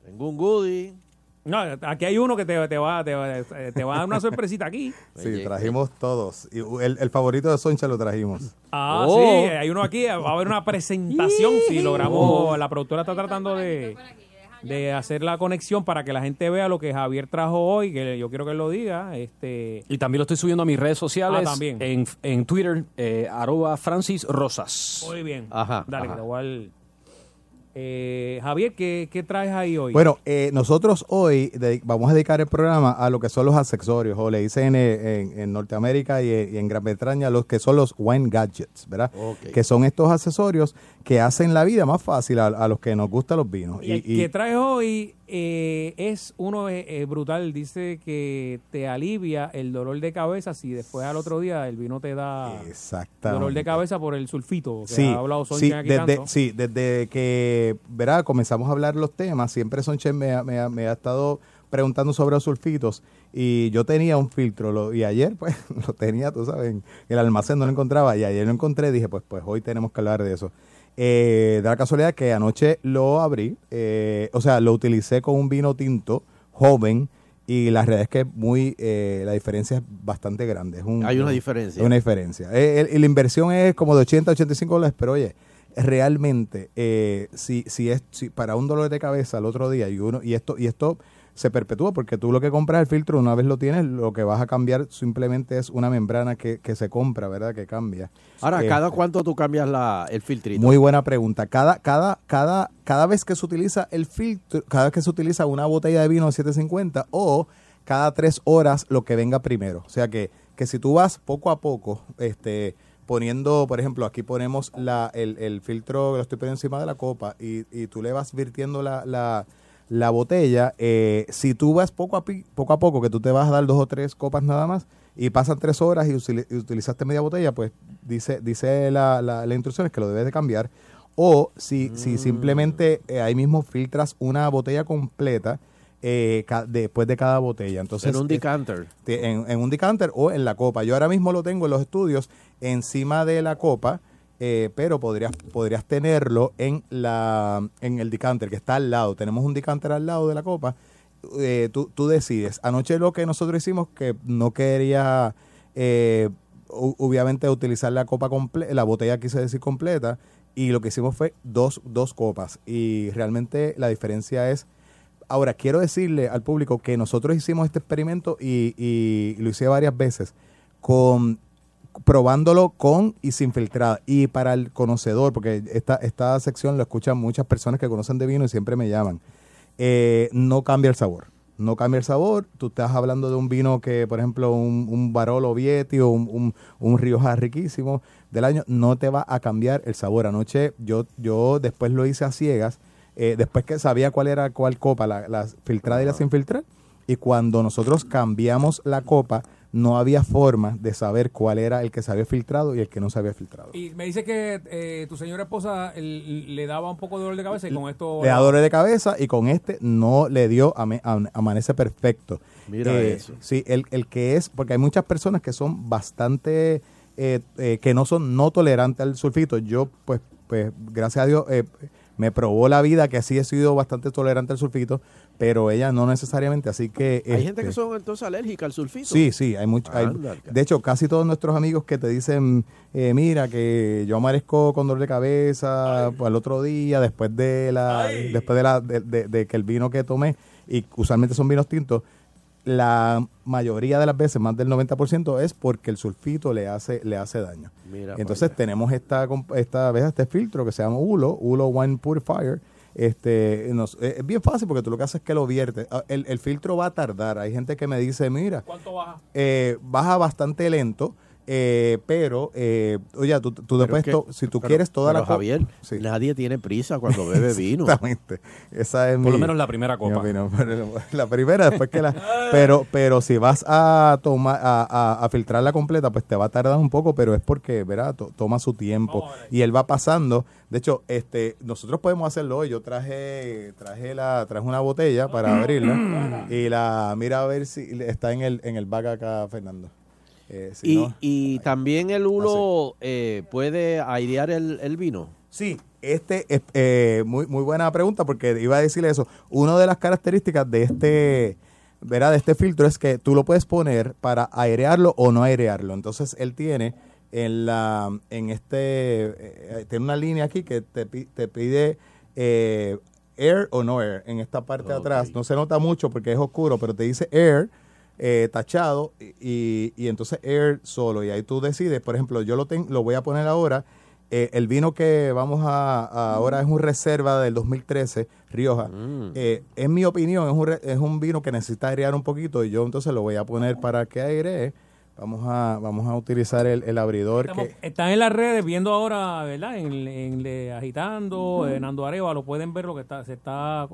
[SPEAKER 3] tengo un goodie.
[SPEAKER 7] No, aquí hay uno que te, te va, te, va- te va a dar una sorpresita aquí.
[SPEAKER 30] Sí, trajimos todos. Y el, el favorito de Soncha lo trajimos.
[SPEAKER 7] Ah,
[SPEAKER 30] Oh.
[SPEAKER 7] sí, hay uno aquí, va a haber una presentación. Si logramos, la productora está tratando de, de hacer la conexión para que la gente vea lo que Javier trajo hoy, que yo quiero que él lo diga. Este,
[SPEAKER 2] Y también lo estoy subiendo a mis redes sociales.
[SPEAKER 7] Ah, también.
[SPEAKER 2] En, en Twitter, eh, arroba Francis Rosas.
[SPEAKER 7] muy bien.
[SPEAKER 2] Ajá,
[SPEAKER 7] Dale,
[SPEAKER 2] ajá.
[SPEAKER 7] que te voy a dar- Eh, Javier, ¿qué, ¿qué traes ahí hoy?
[SPEAKER 30] Bueno, eh, nosotros hoy de- vamos a dedicar el programa a lo que son los accesorios, o le dicen en, en Norteamérica y, y en Gran Bretaña, los que son los wine gadgets, ¿verdad? Que son estos accesorios que hacen la vida más fácil a, a los que nos gustan los vinos.
[SPEAKER 7] Y el que traes hoy eh, es uno eh, eh, brutal. Dice que te alivia el dolor de cabeza si después al otro día el vino te da dolor de cabeza por el sulfito que
[SPEAKER 30] Sí,
[SPEAKER 7] ha hablado
[SPEAKER 30] sí,
[SPEAKER 7] Sonchen aquí
[SPEAKER 30] desde,
[SPEAKER 7] tanto.
[SPEAKER 30] sí, desde que ¿verdad? comenzamos a hablar los temas, siempre Sonchen me, ha- me, me ha estado preguntando sobre los sulfitos y yo tenía un filtro lo- y ayer pues lo tenía, tú sabes, en el almacén no lo encontraba y ayer lo encontré dije pues pues hoy tenemos que hablar de eso. Eh, de la casualidad que anoche lo abrí, eh, o sea, lo utilicé con un vino tinto joven y la realidad es que muy eh, la diferencia es bastante grande. Es un-
[SPEAKER 3] Hay una
[SPEAKER 30] un-
[SPEAKER 3] diferencia.
[SPEAKER 30] una diferencia. Eh, el- la inversión es como de 80 a 85 dólares, pero oye, realmente, eh, si, si es si para un dolor de cabeza el otro día y uno y esto y esto se perpetúa porque tú lo que compras el filtro una vez lo tienes, lo que vas a cambiar simplemente es una membrana que, que se compra, ¿verdad? Que cambia.
[SPEAKER 3] Ahora,
[SPEAKER 30] Eh,
[SPEAKER 3] ¿cada cuánto tú cambias la, el filtrito?
[SPEAKER 30] muy buena pregunta. Cada, cada, cada, cada vez que se utiliza el filtro, cada vez que se utiliza una botella de vino de 750 o cada tres horas lo que venga primero. O sea que, que si tú vas poco a poco, este poniendo, por ejemplo, aquí ponemos la, el, el filtro que lo estoy poniendo encima de la copa y, y tú le vas virtiendo la, la, la botella, eh, si tú vas poco a, poco a poco, que tú te vas a dar dos o tres copas nada más, y pasan tres horas y, utili- y utilizaste media botella, pues dice, dice la, la, la instrucción es que lo debes de cambiar. O si,
[SPEAKER 3] Mm.
[SPEAKER 30] si simplemente eh, ahí mismo filtras una botella completa eh, después de cada botella. Entonces,
[SPEAKER 3] En un decanter.
[SPEAKER 30] te- en, en un decanter o en la copa. Yo ahora mismo lo tengo en los estudios encima de la copa, eh, pero podrías, podrías tenerlo en, la, en el decanter que está al lado. Tenemos un decanter al lado de la copa. Eh, tú, tú decides. Anoche lo que nosotros hicimos, que no quería, eh, obviamente, utilizar la copa completa, la botella quise decir completa, y lo que hicimos fue dos, dos copas. Y realmente la diferencia es Ahora, quiero decirle al público que nosotros hicimos este experimento y, y lo hice varias veces con probándolo con y sin filtrada. Y para el conocedor, porque esta, esta sección lo escuchan muchas personas que conocen de vino y siempre me llaman, eh, no cambia el sabor. No cambia el sabor. Tú estás hablando de un vino que, por ejemplo, un, un Barolo Vietti o un, un, un Rioja riquísimo del año, no te va a cambiar el sabor. Anoche yo, yo después lo hice a ciegas, eh, después que sabía cuál era cuál copa, la, la filtrada y la sin filtrar. Y cuando nosotros cambiamos la copa, no había forma de saber cuál era el que se había filtrado y el que no se había filtrado.
[SPEAKER 7] Y me dice que eh, tu señora esposa el- le daba un poco de dolor de cabeza y con esto...
[SPEAKER 30] Le da dolor de cabeza y con este no le dio, ame- am- amanece perfecto.
[SPEAKER 3] Mira
[SPEAKER 30] Eh,
[SPEAKER 3] eso.
[SPEAKER 30] Sí, el, el que es, porque hay muchas personas que son bastante, eh, eh, que no son no tolerantes al sulfito. Yo, pues, pues gracias a Dios, eh, me probó la vida que sí he sido bastante tolerante al sulfito, pero ella no necesariamente, así que...
[SPEAKER 3] Hay gente
[SPEAKER 30] este,
[SPEAKER 3] que son entonces alérgicas al sulfito.
[SPEAKER 30] Sí, sí, hay mucho. hay- de hecho, casi todos nuestros amigos que te dicen, eh, mira, que yo amanezco con dolor de cabeza pues, al otro día, después de la, después de la, de, de- de que el vino que tomé, y usualmente son vinos tintos, la mayoría de las veces, más del 90%, es porque el sulfito le hace, le hace daño.
[SPEAKER 3] Mira
[SPEAKER 30] Entonces tenemos esta, esta vez este filtro que se llama ULO, ULO Wine Purifier. Este, nos- es es bien fácil porque tú lo que haces es que lo viertes. Ah, El, el filtro va a tardar. Hay gente que me dice, mira,
[SPEAKER 7] ¿Cuánto baja?
[SPEAKER 30] eh, baja bastante lento Eh, pero, eh, oye, tú, tú después,
[SPEAKER 3] es que-
[SPEAKER 30] si tú
[SPEAKER 3] pero-
[SPEAKER 30] quieres toda
[SPEAKER 3] pero,
[SPEAKER 30] la
[SPEAKER 3] Javier,
[SPEAKER 30] Sí.
[SPEAKER 3] nadie tiene prisa cuando bebe vino.
[SPEAKER 30] Exactamente. Esa es
[SPEAKER 2] Por lo menos la primera copa.
[SPEAKER 30] opinión. Pero La primera, después que la. Pero, pero si vas a tomar, a, a- a filtrarla completa, pues te va a tardar un poco, pero es porque, ¿verdad? To- toma su tiempo. Y él va pasando. De hecho, este, nosotros podemos hacerlo hoy. Yo traje, traje la, traje una botella para abrirla. Y la mira a ver si está en el, en el bag acá, Fernando. Eh, si
[SPEAKER 3] Y,
[SPEAKER 30] no-
[SPEAKER 3] y también el hulo eh, puede airear el, el vino.
[SPEAKER 30] Sí, este es eh, muy, muy buena pregunta porque iba a decirle eso. Una de las características de este, ¿verdad? de este filtro es que tú lo puedes poner para airearlo o no airearlo. Entonces él tiene en la, en este, eh, tiene una línea aquí que te, pi- te pide eh, air o no air en esta parte de atrás. No se nota mucho porque es oscuro, pero te dice air eh, tachado y, y entonces air solo. Y ahí tú decides, por ejemplo, yo lo, ten- lo voy a poner ahora. eh, el vino que vamos a, a ahora es un reserva del 2013, Rioja. Eh, en mi opinión, es un, re- es un vino que necesita airear un poquito y yo entonces lo voy a poner para que airee. Vamos a, vamos a utilizar el, el abridor
[SPEAKER 7] Estamos-
[SPEAKER 30] que...
[SPEAKER 7] están en las redes viendo ahora, ¿verdad? En, en le- agitando, en Nando Arevalo, pueden ver lo que está, se está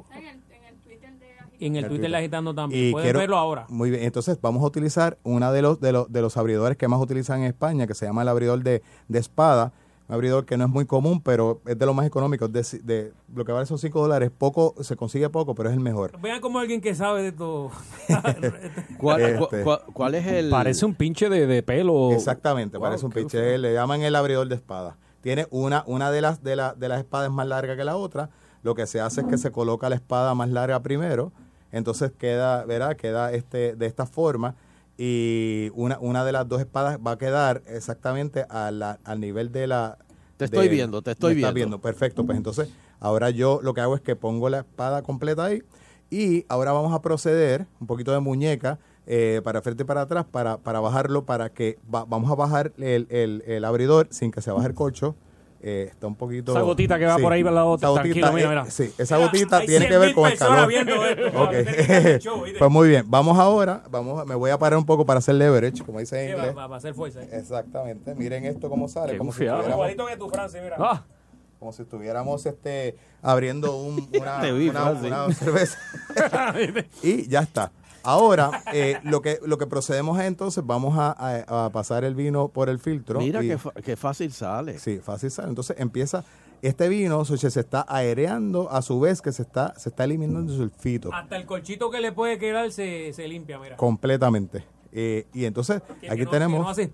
[SPEAKER 7] en el Twitter de agitando también.
[SPEAKER 30] Y
[SPEAKER 7] Pueden
[SPEAKER 30] quiero-
[SPEAKER 7] verlo ahora.
[SPEAKER 30] Muy bien, entonces vamos a utilizar uno de los, de los, de los abridores que más utilizan en España, que se llama el abridor de, de espada. Un abridor que no es muy común, pero es de los más económicos. De, de- lo que vale son 5 dólares. Poco, se consigue poco, pero es el mejor.
[SPEAKER 7] Vean como alguien que sabe de todo.
[SPEAKER 3] ¿Cuál,
[SPEAKER 30] Este.
[SPEAKER 3] cuál- cuál es el...?
[SPEAKER 2] Parece un pinche de, de pelo.
[SPEAKER 30] Exactamente,
[SPEAKER 2] Wow,
[SPEAKER 30] parece un pinche. Le llaman el abridor de espada. Tiene una, una de las de, la- de las espadas más larga que la otra. Lo que se hace es que se coloca la espada más larga primero. Entonces queda, ¿verdad? Queda este, de esta forma. Y una, una de las dos espadas va a quedar exactamente a la- al nivel de la.
[SPEAKER 3] Te estoy
[SPEAKER 30] de-
[SPEAKER 3] viendo, te estoy viendo.
[SPEAKER 30] Perfecto, pues entonces ahora yo lo que hago es que pongo la espada completa ahí. Y ahora vamos a proceder, un poquito de muñeca, eh, para frente y para atrás, para, para bajarlo, para que va- vamos a bajar el, el- el abridor sin que se baje el corcho. Eh, está un poquito...
[SPEAKER 7] Esa gotita que va por ahí, la otra,
[SPEAKER 30] Esa gotita,
[SPEAKER 7] tranquilo, mira,
[SPEAKER 30] eh,
[SPEAKER 7] mira.
[SPEAKER 30] sí, esa gotita tiene que
[SPEAKER 7] 100.000
[SPEAKER 30] ver con el calor.
[SPEAKER 7] esto,
[SPEAKER 30] pues muy bien, vamos ahora, vamos, me voy a parar un poco para hacer leverage, como dice en
[SPEAKER 7] Sí,
[SPEAKER 30] inglés.
[SPEAKER 7] va- va- va a hacer fuerza.
[SPEAKER 30] Exactamente, miren esto cómo sale.
[SPEAKER 2] Qué
[SPEAKER 30] como si
[SPEAKER 7] Igualito que mira.
[SPEAKER 30] Ah, como si estuviéramos este abriendo un- una,
[SPEAKER 3] vi,
[SPEAKER 30] una- una cerveza. y ya está. Ahora, eh, lo que lo que procedemos es entonces, vamos a, a- a pasar el vino por el filtro.
[SPEAKER 3] Mira
[SPEAKER 30] y-
[SPEAKER 3] qué, fa- qué fácil sale.
[SPEAKER 30] Sí, fácil sale. Entonces empieza, este vino se está aereando a su vez que se está, se está eliminando el sulfito
[SPEAKER 7] Hasta el colchito que le puede quedar se, se limpia, mira.
[SPEAKER 30] completamente. Eh, y entonces
[SPEAKER 7] Que-
[SPEAKER 30] aquí
[SPEAKER 7] que no-
[SPEAKER 30] tenemos...
[SPEAKER 7] que no hace-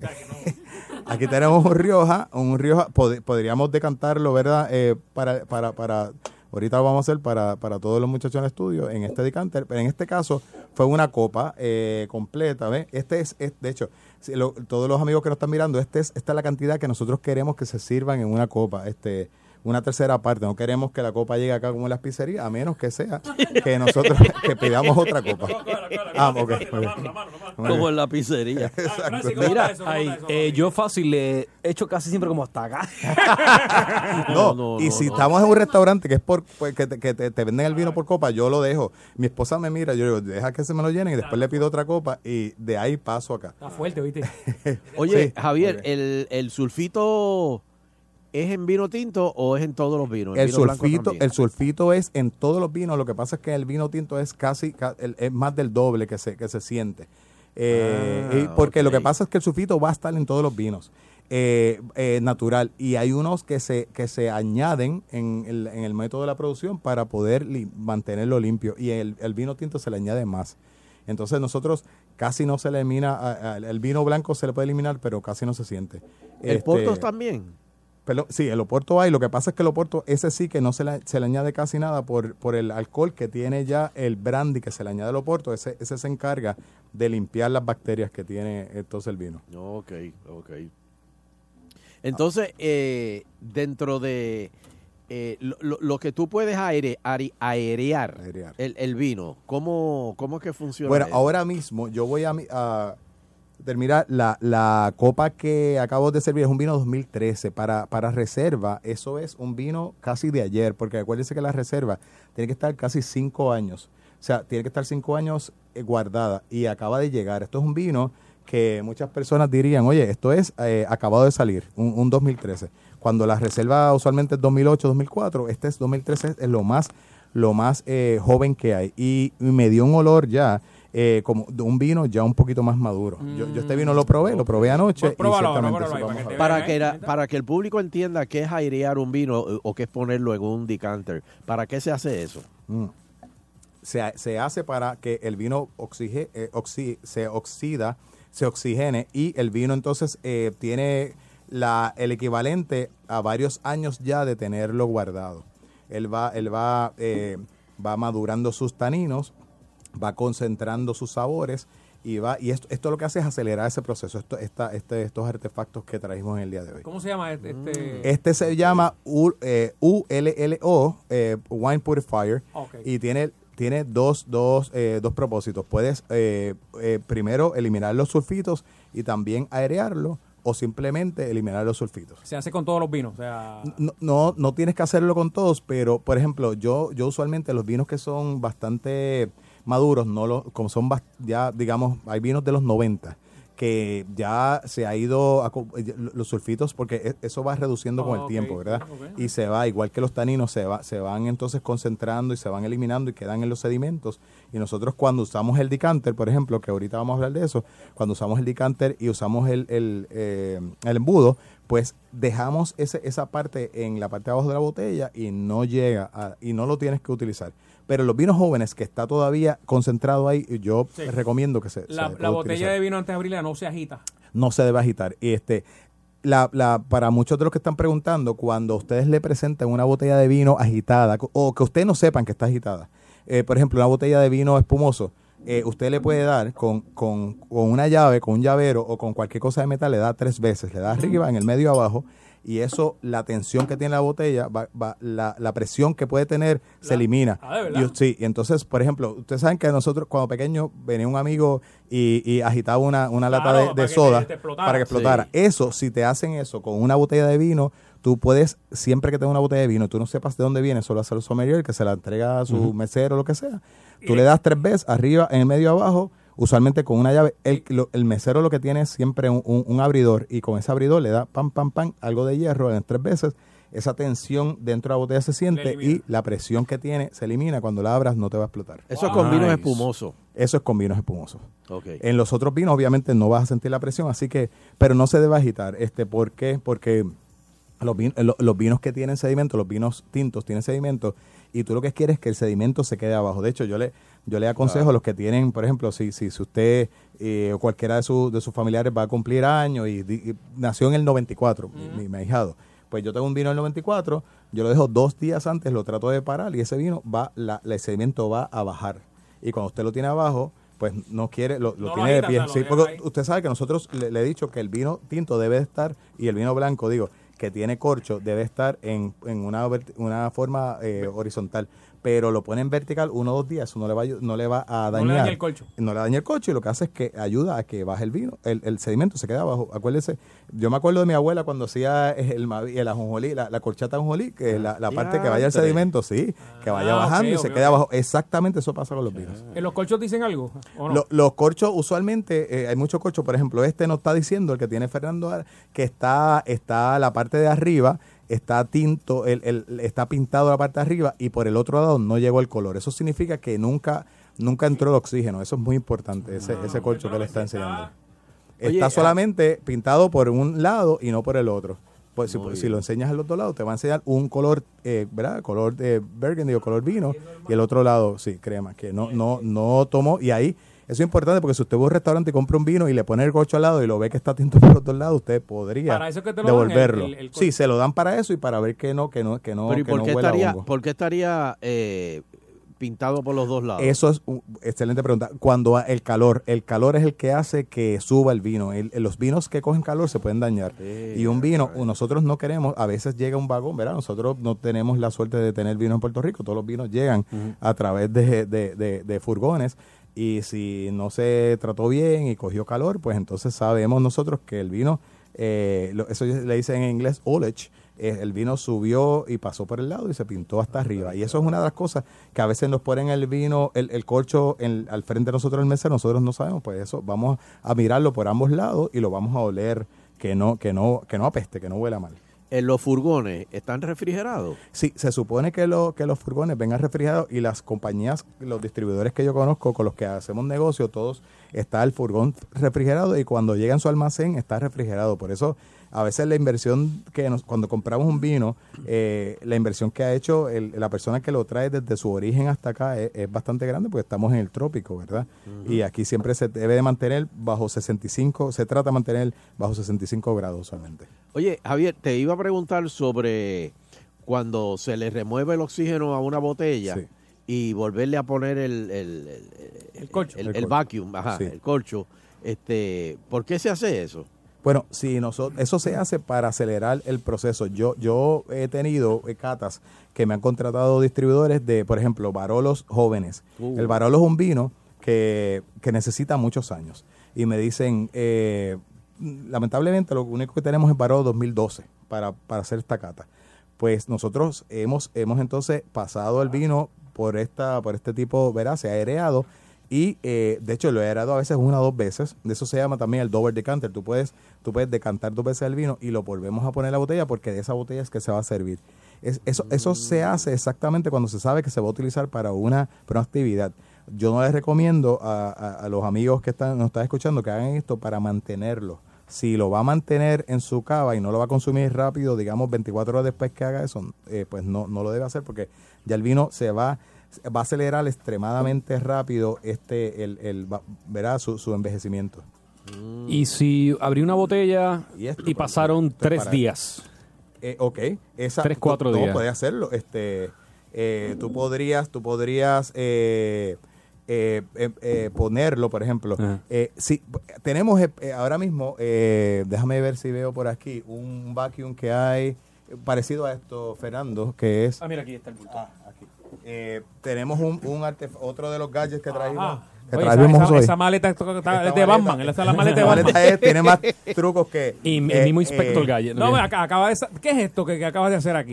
[SPEAKER 30] Aquí tenemos un Rioja, un Rioja, pod- podríamos decantarlo, ¿verdad? Eh, para, para, para, ahorita lo vamos a hacer para, para todos los muchachos en el estudio, en este decanter, pero en este caso fue una copa eh, completa, ¿ves? Este es, es- de hecho, si lo- todos los amigos que nos están mirando, este es, esta es la cantidad que nosotros queremos que se sirvan en una copa, este una tercera parte, no queremos que la copa llegue acá como en las pizzerías, a menos que sea que nosotros que pidamos otra copa. Ah, ok,
[SPEAKER 3] Como en la pizzería.
[SPEAKER 30] Exacto.
[SPEAKER 2] Mira, ahí, eh, yo fácil le he hecho casi siempre como hasta acá.
[SPEAKER 30] No,
[SPEAKER 3] no,
[SPEAKER 30] y si
[SPEAKER 3] no.
[SPEAKER 30] estamos en un restaurante que es por pues, que, te, que te- te venden el vino por copa, yo lo dejo. Mi esposa me mira, yo digo, deja que se me lo llenen y después le pido otra copa y de ahí paso acá.
[SPEAKER 7] Está fuerte, ¿viste?
[SPEAKER 3] Oye,
[SPEAKER 30] Sí,
[SPEAKER 3] Javier, el, el sulfito es en vino tinto o es en todos los vinos? ¿En
[SPEAKER 30] El
[SPEAKER 3] vino
[SPEAKER 30] sulfito, el sulfito es en todos los vinos, lo que pasa es que el vino tinto es casi, es más del doble que se, que se siente. Eh,
[SPEAKER 3] Ah,
[SPEAKER 30] y porque lo que pasa es que el sulfito va a estar en todos los vinos. eh, eh, natural y hay unos que se que se añaden en el, en el método de la producción para poder li- mantenerlo limpio y el, el vino tinto se le añade más entonces nosotros casi no se elimina a- a- el vino blanco se le puede eliminar pero casi no se siente
[SPEAKER 3] ¿El
[SPEAKER 30] Este,
[SPEAKER 3] Porto también?
[SPEAKER 30] Pero, sí, el Oporto hay. Lo que pasa es que el Oporto, ese sí que no se le, se le añade casi nada por, por el alcohol que tiene ya el brandy que se le añade al Oporto. Ese, ese se encarga de limpiar las bacterias que tiene entonces el vino.
[SPEAKER 3] Ok, ok. Entonces, eh, dentro de eh, lo, lo- que tú puedes aere- aerear, El, el vino, ¿cómo, ¿cómo es que funciona?
[SPEAKER 30] Bueno,
[SPEAKER 3] eso?
[SPEAKER 30] ahora mismo yo voy a, a terminar la, la copa que acabo de servir. Es un vino 2013 para, para reserva. Eso es un vino casi de ayer, porque acuérdense que la reserva tiene que estar casi cinco años. O sea, tiene que estar cinco años eh, guardada y acaba de llegar. Esto es un vino que muchas personas dirían, oye, esto es eh, acabado de salir, un, un 2013. Cuando la reserva usualmente es 2008, 2004, este es 2013, es lo más, lo más eh, joven que hay. Y, y me dio un olor ya, eh, como de un vino ya un poquito más maduro. Yo, yo este vino lo probé, lo probé anoche. y ver.
[SPEAKER 3] Para que, la- para que el público entienda qué es airear un vino eh, o qué es ponerlo en un decanter, ¿para qué se hace eso?
[SPEAKER 30] Mm. se, se hace para que el vino oxige, eh, oxi- se oxida, se oxigene y el vino entonces eh, tiene la, el equivalente a varios años ya de tenerlo guardado. Él va, él va, eh, va madurando sus taninos, va concentrando sus sabores y va y esto, esto lo que hace es acelerar ese proceso, esto, esta, este, estos artefactos que trajimos en el día de hoy.
[SPEAKER 7] ¿Cómo se llama este? este-
[SPEAKER 30] Este se llama U- eh, ULLO, eh, Wine Purifier, y tiene, tiene dos, dos, eh, dos propósitos. Puedes eh, eh, primero eliminar los sulfitos y también airearlo o simplemente eliminar los sulfitos.
[SPEAKER 7] Se hace con todos los vinos. O sea,
[SPEAKER 30] No, no, no tienes que hacerlo con todos, pero por ejemplo, yo, yo usualmente los vinos que son bastante maduros, no los, como son ya, digamos, hay vinos de los 90 que ya se ha ido a eh, los sulfitos porque e- eso va reduciendo con el tiempo,
[SPEAKER 31] ok,
[SPEAKER 30] ¿verdad? Y se va, igual que los taninos, se, va, se van entonces concentrando y se van eliminando y quedan en los sedimentos. Y nosotros cuando usamos el decanter, por ejemplo, que ahorita vamos a hablar de eso, cuando usamos el decanter y usamos el, el, eh, el embudo, pues dejamos ese, esa parte en la parte de abajo de la botella y no llega a- y no lo tienes que utilizar. Pero los vinos jóvenes que está todavía concentrado ahí, yo
[SPEAKER 7] Sí.
[SPEAKER 30] recomiendo que se,
[SPEAKER 7] la, botella
[SPEAKER 30] utilizar
[SPEAKER 7] de vino antes de abrirla no se agita.
[SPEAKER 30] no se debe agitar. Y este, la, la, para muchos de los que están preguntando, cuando ustedes le presenten una botella de vino agitada, o que ustedes no sepan que está agitada, eh, por ejemplo, una botella de vino espumoso, eh, usted le puede dar con, con, con una llave, con un llavero o con cualquier cosa de metal, le da tres veces, le da arriba, en el medio abajo, y eso, la tensión que tiene la botella, va, va- la, la presión que puede tener, se elimina.
[SPEAKER 7] Ah, ¿de verdad?
[SPEAKER 30] Y- sí, y entonces, por ejemplo, ustedes saben que nosotros, cuando pequeños, venía un amigo y, y agitaba una, una lata de,
[SPEAKER 7] para
[SPEAKER 30] de
[SPEAKER 7] que
[SPEAKER 30] soda
[SPEAKER 7] te- te explotara.
[SPEAKER 30] para que explotara.
[SPEAKER 7] Sí.
[SPEAKER 30] Eso, si te hacen eso con una botella de vino, tú puedes, siempre que tengas una botella de vino, tú no sepas de dónde viene, solo hacer el sommelier, que se la entrega a su
[SPEAKER 3] Ujú.
[SPEAKER 30] mesero o lo que sea. Tú le das tres veces, arriba, en el medio, abajo, usualmente con una llave. El, lo- el mesero lo que tiene es siempre un, un- un abridor y con ese abridor le da pam, pam, pam, algo de hierro en tres veces. Esa tensión dentro de la botella se siente y la presión que tiene se elimina. Cuando la abras no te va a explotar.
[SPEAKER 3] Eso es con vinos espumosos.
[SPEAKER 30] Eso es con vinos espumosos.
[SPEAKER 3] Ok.
[SPEAKER 30] En los otros vinos, obviamente, no vas a sentir la presión, así que, pero no se debe agitar. Este, ¿Por qué? Porque los, vin- los vinos que tienen sedimento, los vinos tintos tienen sedimento, y tú lo que quieres es que el sedimento se quede abajo. De hecho, yo le, yo le aconsejo
[SPEAKER 3] Claro.
[SPEAKER 30] a los que tienen, por ejemplo, si, si, si usted eh, o cualquiera de, sus de sus familiares va a cumplir años y, nació en el 94, mi- mi, mi ahijado, pues yo tengo un vino del 94, yo lo dejo dos días antes, lo trato de parar y ese vino va, la, el sedimento va a bajar. Y cuando usted lo tiene abajo, pues no quiere, lo, lo
[SPEAKER 7] No
[SPEAKER 30] tiene de pie. Sí, porque usted sabe que nosotros le, le he dicho que el vino tinto debe estar, y el vino blanco, digo, que tiene corcho, debe estar en, en una, una forma eh, horizontal. Pero lo pone en vertical uno o dos días, eso no le va, no le va a
[SPEAKER 7] No
[SPEAKER 30] dañar.
[SPEAKER 7] le daña el colcho.
[SPEAKER 30] No le daña el colcho y lo que hace es que ayuda a que baje el vino, el, el sedimento se queda abajo. Acuérdese, yo me acuerdo de mi abuela cuando hacía el, el ajonjolí, la, la corchata ajonjolí, que es la, la parte que vaya el sedimento, sí, que vaya
[SPEAKER 7] Ah,
[SPEAKER 30] bajando y se
[SPEAKER 7] ok,
[SPEAKER 30] queda
[SPEAKER 7] ok.
[SPEAKER 30] abajo. Exactamente eso pasa con los vinos.
[SPEAKER 7] ¿En los colchos dicen algo? ¿O no?
[SPEAKER 30] Lo- los corchos, usualmente, eh, hay muchos corchos. Por ejemplo, este nos está diciendo, el que tiene Fernando, Ar- que está, está la parte de arriba, está tinto, el, el- está pintado la parte de arriba y por el otro lado no llegó el color. Eso significa que nunca, nunca entró el oxígeno. Eso es muy importante, ese, ese corcho que le está enseñando.
[SPEAKER 3] Oye,
[SPEAKER 30] Está
[SPEAKER 3] ah-
[SPEAKER 30] solamente pintado por un lado y no por el otro. Pues si, si lo enseñas al otro lado, te va a enseñar un color, eh, ¿verdad? Color de burgundy o color vino. Y el otro lado, sí, crema, que no, no, no tomó. Y ahí, eso es importante porque si usted va a un restaurante y compra un vino y le pone el corcho al lado y lo ve que está tinto por los dos lados, usted podría
[SPEAKER 7] Para eso es que te lo dan, el-
[SPEAKER 30] devolverlo.
[SPEAKER 7] el- el
[SPEAKER 30] sí, se lo dan para eso y para ver que no, que no, que no,
[SPEAKER 3] Pero ¿y
[SPEAKER 30] que
[SPEAKER 3] por
[SPEAKER 30] no
[SPEAKER 3] qué estaría,
[SPEAKER 30] hongo.
[SPEAKER 3] por qué estaría eh, pintado por los dos lados?
[SPEAKER 30] Eso es una excelente pregunta. Cuando el calor, el calor es el que hace que suba el vino. El- los vinos que cogen calor se pueden dañar. y un vino, nosotros no queremos, a veces llega un vagón, ¿verdad? Nosotros no tenemos la suerte de tener vino en Puerto Rico. Todos los vinos llegan a través de, de- de- de furgones. Y si no se trató bien y cogió calor, pues entonces sabemos nosotros que el vino, eh, eso le dicen en inglés ollage, eh, el vino subió y pasó por el lado y se pintó hasta arriba. Y eso es una de las cosas que a veces nos ponen el vino, el, el corcho en- al frente de nosotros el mesero, nosotros no sabemos, pues eso vamos a mirarlo por ambos lados y lo vamos a oler que no, que no, que no apeste, que no huela mal.
[SPEAKER 3] ¿En los furgones están refrigerados?
[SPEAKER 30] Sí, se supone que, lo, que los furgones vengan refrigerados y las compañías, los distribuidores que yo conozco con los que hacemos negocio, todos está el furgón refrigerado y cuando llega en su almacén está refrigerado. Por eso a veces la inversión que nos, cuando compramos un vino, eh, la inversión que ha hecho el- la persona que lo trae desde su origen hasta acá es, es bastante grande porque estamos en el trópico, ¿verdad? Y aquí siempre se debe de mantener bajo 65, se trata de mantener bajo 65 grados solamente.
[SPEAKER 3] Oye, Javier, te iba a preguntar sobre cuando se le remueve el oxígeno a una botella y volverle a poner el, el, el, el, el-
[SPEAKER 30] El
[SPEAKER 3] el
[SPEAKER 30] corcho.
[SPEAKER 3] vacuum, ajá,
[SPEAKER 30] Sí.
[SPEAKER 3] el corcho. Este, ¿Por qué se hace eso?
[SPEAKER 30] Bueno, sí, nosotros, eso se hace para acelerar el proceso. Yo, yo he tenido eh, catas que me han contratado distribuidores de, por ejemplo, Barolos jóvenes.
[SPEAKER 3] Uh.
[SPEAKER 30] El Barolo es un vino que, que necesita muchos años. Y me dicen, eh, lamentablemente lo único que tenemos es Barolo 2012 para, para hacer esta cata. Pues nosotros hemos, hemos entonces pasado el vino por esta, por este tipo, verá, se ha aireado y eh, de hecho lo he aerado a veces una o dos veces. De eso se llama también el double decanter. Tú puedes, tú puedes decantar dos veces el vino y lo volvemos a poner en la botella porque de esa botella es que se va a servir. Es, eso, eso se hace exactamente cuando se sabe que se va a utilizar para una, para una actividad. Yo no les recomiendo a, a- a los amigos que están, nos están escuchando que hagan esto para mantenerlo. Si lo va a mantener en su cava y no lo va a consumir rápido, digamos 24 horas después que haga eso, eh, pues no, no lo debe hacer porque ya el vino se va, va a acelerar extremadamente rápido este el, el verá su, su envejecimiento.
[SPEAKER 7] Y si abrí una botella
[SPEAKER 30] Y esto,
[SPEAKER 7] y
[SPEAKER 30] por
[SPEAKER 7] pasaron tres
[SPEAKER 30] para-
[SPEAKER 7] días.
[SPEAKER 30] Eh, ok, esa,
[SPEAKER 7] Tres, cuatro
[SPEAKER 30] tú-
[SPEAKER 7] días.
[SPEAKER 30] puedes hacerlo. Este, eh, tú podrías, tú podrías eh, eh, eh, eh, ponerlo, por ejemplo. Eh, sí, tenemos ahora mismo, eh, déjame ver si veo por aquí un vacuum que hay parecido a esto, Fernando, que es.
[SPEAKER 7] Ah, mira, aquí está el bulto.
[SPEAKER 30] aquí. Eh, tenemos un, un artef- otro de los gadgets que trajimos.
[SPEAKER 7] Ajá.
[SPEAKER 30] que
[SPEAKER 7] Oye, esa, esa- esa maleta está- está-
[SPEAKER 30] Esta
[SPEAKER 7] es de Batman. Esa es la maleta de Batman.
[SPEAKER 30] maleta es- tiene más trucos que.
[SPEAKER 7] Y el
[SPEAKER 30] eh,
[SPEAKER 7] mismo Inspector
[SPEAKER 30] eh,
[SPEAKER 7] Gadget.
[SPEAKER 2] No, acá- acaba de ¿qué es esto que, que acabas de hacer aquí?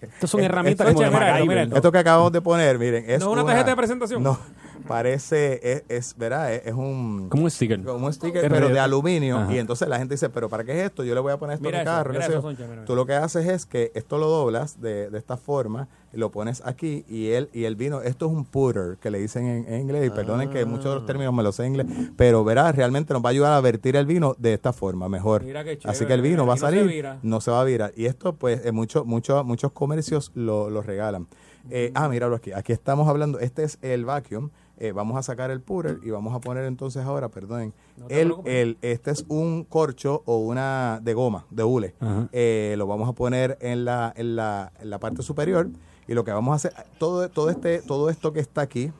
[SPEAKER 7] Estas son
[SPEAKER 30] Eh,
[SPEAKER 7] herramientas
[SPEAKER 30] esto-
[SPEAKER 7] como de
[SPEAKER 2] mira, esto.
[SPEAKER 30] Esto que acabamos de poner, miren, es
[SPEAKER 2] ¿No es una tarjeta de presentación?
[SPEAKER 30] No, parece, es, es ¿verdad? Es, es un...
[SPEAKER 7] Como un sticker.
[SPEAKER 30] Como un sticker, pero de aluminio.
[SPEAKER 7] Ajá.
[SPEAKER 30] Y entonces la gente dice, ¿pero para qué es esto? Yo le voy a poner esto
[SPEAKER 2] Mira
[SPEAKER 30] a mi
[SPEAKER 2] eso,
[SPEAKER 30] carro.
[SPEAKER 2] mira eso. Soncha, mira.
[SPEAKER 30] Tú lo que haces es que esto lo doblas de, de esta forma, lo pones aquí y él y el vino, esto es un putter, que le dicen en, en inglés, y perdonen que muchos de los términos me los sé en inglés, pero verás, realmente nos va a ayudar a vertir el vino de esta forma, mejor.
[SPEAKER 2] Mira qué
[SPEAKER 30] Así que el vino
[SPEAKER 2] mira,
[SPEAKER 30] va a
[SPEAKER 2] y no se
[SPEAKER 30] salir,
[SPEAKER 2] vira.
[SPEAKER 30] no se va a virar. Y esto, pues, en muchos muchos muchos comercios lo, lo regalan. Eh, ah, míralo aquí. Aquí estamos hablando, este es el vacuum. Eh, vamos a sacar el purer y vamos a poner entonces ahora, perdonen,
[SPEAKER 2] te
[SPEAKER 30] el, el, este es un corcho o una de goma, de hule. Eh, lo vamos a poner en la, en, la, en la parte superior y lo que vamos a hacer, todo, todo, este, todo esto que está aquí,